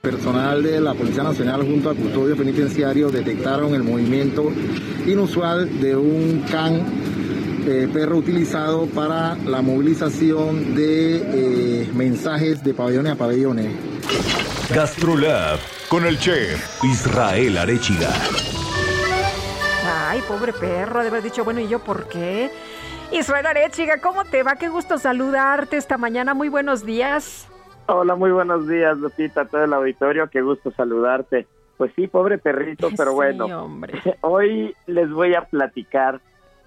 Personal de la Policía Nacional junto al custodio penitenciario detectaron el movimiento inusual de un can eh, perro utilizado para la movilización de eh, mensajes de pabellones a pabellones.
Gastrolab con el chef Israel Arechiga.
Ay, pobre perro, de haber dicho, bueno, ¿y yo por qué? Israel Arechiga, ¿cómo te va? Qué gusto saludarte esta mañana. Muy buenos días.
Hola, muy buenos días, Lupita, todo el auditorio. Qué gusto saludarte. Pues sí, pobre perrito, pero
Sí,
bueno.
hombre.
Hoy les voy a platicar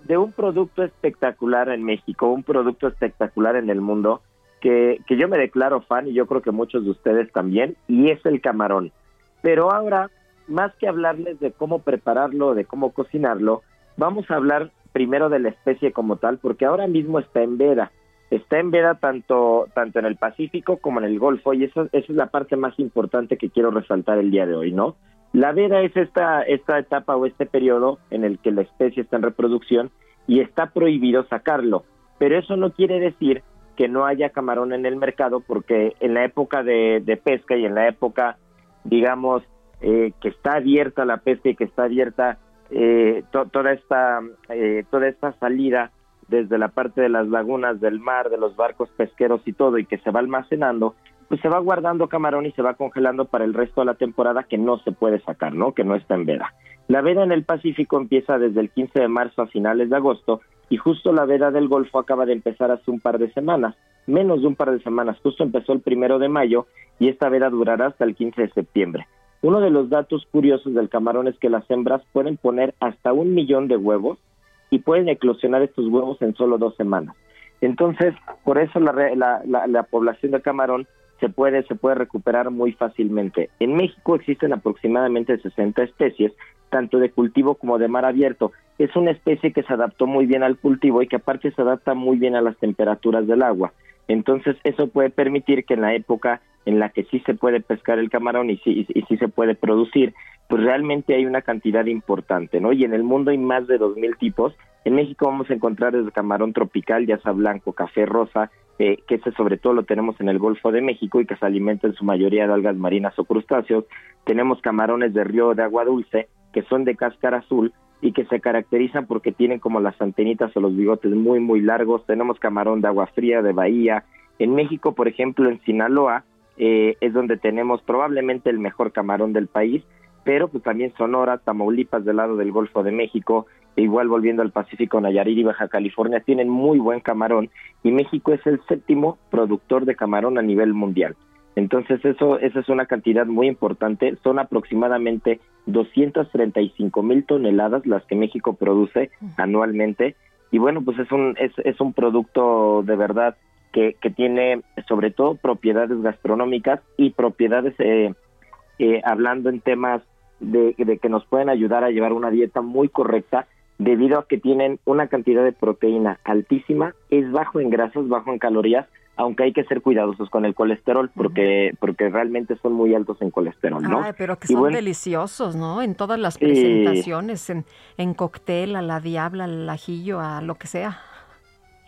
de un producto espectacular en México, un producto espectacular en el mundo, que, que yo me declaro fan y yo creo que muchos de ustedes también, y es el camarón. Pero ahora, más que hablarles de cómo prepararlo, de cómo cocinarlo, vamos a hablar primero de la especie como tal, porque ahora mismo está en veda. Está en veda tanto, tanto en el Pacífico como en el Golfo, y eso, esa es la parte más importante que quiero resaltar el día de hoy, ¿no? La veda es esta, esta etapa o este periodo en el que la especie está en reproducción y está prohibido sacarlo. Pero eso no quiere decir que no haya camarón en el mercado, porque en la época de, de pesca y en la época, digamos, eh, que está abierta la pesca y que está abierta eh, to- toda esta eh, toda esta salida desde la parte de las lagunas del mar, de los barcos pesqueros y todo, y que se va almacenando, pues se va guardando camarón y se va congelando para el resto de la temporada que no se puede sacar, ¿no? Que no está en veda. La veda en el Pacífico empieza desde el 15 de marzo a finales de agosto y justo la veda del Golfo acaba de empezar hace un par de semanas, menos de un par de semanas, justo empezó el primero de mayo y esta veda durará hasta el 15 de septiembre. Uno de los datos curiosos del camarón es que las hembras pueden poner hasta un millón de huevos y pueden eclosionar estos huevos en solo dos semanas. Entonces, por eso la, la, la- la población de camarón se puede, se puede recuperar muy fácilmente. En México existen aproximadamente 60 especies, tanto de cultivo como de mar abierto. Es una especie que se adaptó muy bien al cultivo y que aparte se adapta muy bien a las temperaturas del agua. Entonces, eso puede permitir que en la época en la que sí se puede pescar el camarón y sí, y, sí se puede producir, pues realmente hay una cantidad importante, ¿no? Y en el mundo hay más de 2.000 tipos. En México vamos a encontrar desde camarón tropical, ya sea blanco, café, rosa, eh, que ese sobre todo lo tenemos en el Golfo de México y que se alimenta en su mayoría de algas marinas o crustáceos. Tenemos camarones de río de agua dulce, que son de cáscara azul y que se caracterizan porque tienen como las antenitas o los bigotes muy, muy largos. Tenemos camarón de agua fría, de bahía. En México, por ejemplo, en Sinaloa, eh, es donde tenemos probablemente el mejor camarón del país, pero pues también Sonora, Tamaulipas del lado del Golfo de México, e igual volviendo al Pacífico, Nayarit y Baja California tienen muy buen camarón y México es el séptimo productor de camarón a nivel mundial. Entonces eso, esa es una cantidad muy importante, son aproximadamente 235 mil toneladas las que México produce anualmente. Y bueno, pues es un, es, es un producto de verdad que, que tiene sobre todo propiedades gastronómicas y propiedades eh, eh, hablando en temas de, de que nos pueden ayudar a llevar una dieta muy correcta debido a que tienen una cantidad de proteína altísima, es bajo en grasas, bajo en calorías, aunque hay que ser cuidadosos con el colesterol porque porque realmente son muy altos en colesterol, ¿no?
Ay, pero que son
bueno,
deliciosos, ¿no? En todas las
Sí.
presentaciones, en, en cóctel, a la diabla, al ajillo, a lo que sea.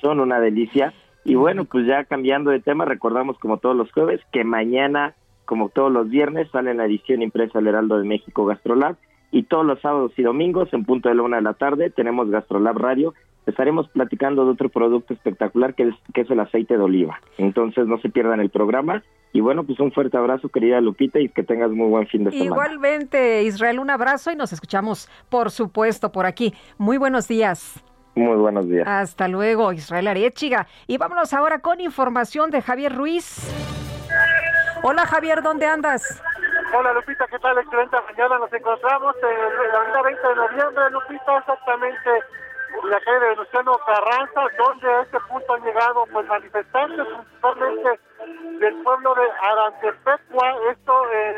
son una delicia. Y bueno, pues ya cambiando de tema, recordamos como todos los jueves que mañana, como todos los viernes, sale la edición impresa del Heraldo de México Gastrolab y todos los sábados y domingos en punto de la una de la tarde tenemos Gastrolab Radio. Estaremos platicando de otro producto espectacular que es, que es el aceite de oliva. Entonces no se pierdan el programa. Y bueno, pues un fuerte abrazo, querida Lupita, y que tengas muy buen fin de semana.
Igualmente, Israel, un abrazo y nos escuchamos, por supuesto, por aquí. Muy buenos días.
Muy buenos días.
Hasta luego, Israel Arechiga. Y vámonos ahora con información de Javier Ruiz. Hola, Javier, ¿dónde andas?
Hola Lupita, ¿qué tal? Excelente mañana. Nos encontramos en la avenida 20 de noviembre, Lupita, exactamente en la calle de Venustiano Carranza, donde a este punto han llegado pues manifestantes, principalmente del pueblo de Arantepecua, esto en,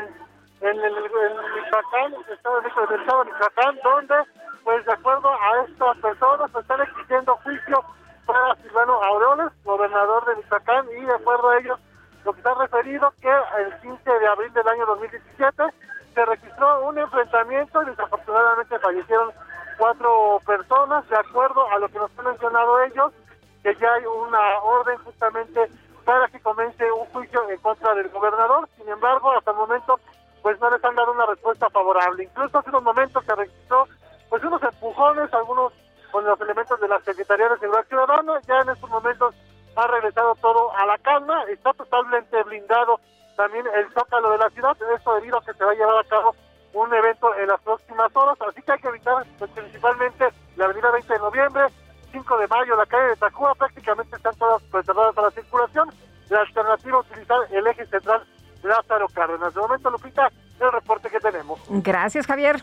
en en Michoacán, el estado de del estado de Michoacán, donde pues de acuerdo a estas personas están exigiendo juicio para Silvano Aureoles, gobernador de Michoacán, y de acuerdo a ellos lo que está referido que el 15 de abril del año 2017 se registró un enfrentamiento y desafortunadamente fallecieron cuatro personas, de acuerdo a lo que nos han mencionado ellos, que ya hay una orden justamente para que comience un juicio en contra del gobernador. Sin embargo, hasta el momento, pues no les han dado una respuesta favorable. Incluso hace unos momentos se registró pues unos empujones, algunos con los elementos de la Secretaría de Seguridad Ciudadana. Ya en estos momentos ha regresado todo a la calma, está totalmente blindado también el zócalo de la ciudad, esto debido a que se va a llevar a cabo un evento en las próximas horas, así que hay que evitar principalmente la avenida 20 de noviembre, 5 de mayo, la calle de Tacuba, prácticamente están todas reservadas para la circulación, la alternativa utilizar el eje central Lázaro Cárdenas. De momento, Lupita, el reporte que tenemos.
Gracias, Javier.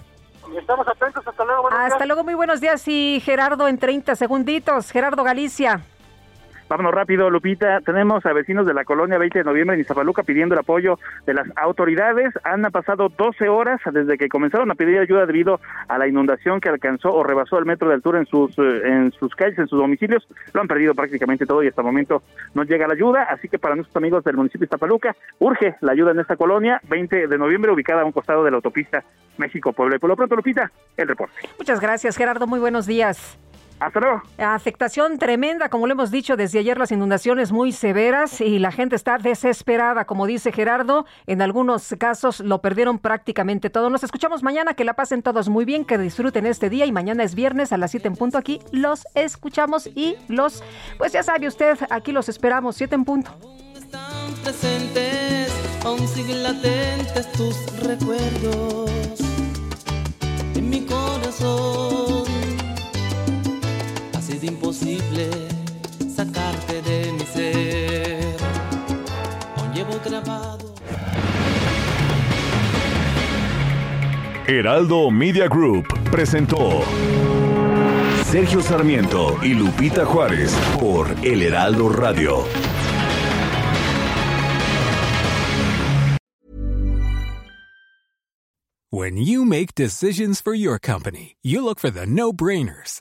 Estamos atentos, hasta luego. buenos
Hasta
días.
luego, muy buenos días. Y Gerardo en 30 segunditos. Gerardo Galicia.
Vámonos rápido, Lupita. Tenemos a vecinos de la colonia 20 de noviembre en Iztapaluca pidiendo el apoyo de las autoridades. Han pasado 12 horas desde que comenzaron a pedir ayuda debido a la inundación que alcanzó o rebasó el metro de altura en sus, eh, en sus calles, en sus domicilios. Lo han perdido prácticamente todo y hasta el momento no llega la ayuda. Así que para nuestros amigos del municipio de Iztapaluca, urge la ayuda en esta colonia 20 de noviembre, ubicada a un costado de la autopista México-Puebla. Y por lo pronto, Lupita, el reporte.
Muchas gracias, Gerardo. Muy buenos días.
Hasta luego.
Afectación tremenda, como lo hemos dicho desde ayer, las inundaciones muy severas y la gente está desesperada, como dice Gerardo. En algunos casos lo perdieron prácticamente todo. Nos escuchamos mañana, que la pasen todos muy bien, que disfruten este día y mañana es viernes a las 7 en punto aquí. Los escuchamos y los, pues ya sabe usted, aquí los esperamos, 7 en punto.
presentes, aún siguen latentes tus recuerdos en mi corazón. Sido imposible sacarte de mi ser. Aún llevo grabado.
Heraldo Media Group presentó Sergio Sarmiento y Lupita Juárez por El Heraldo Radio.
When you make decisions for your company, you look for the no brainers.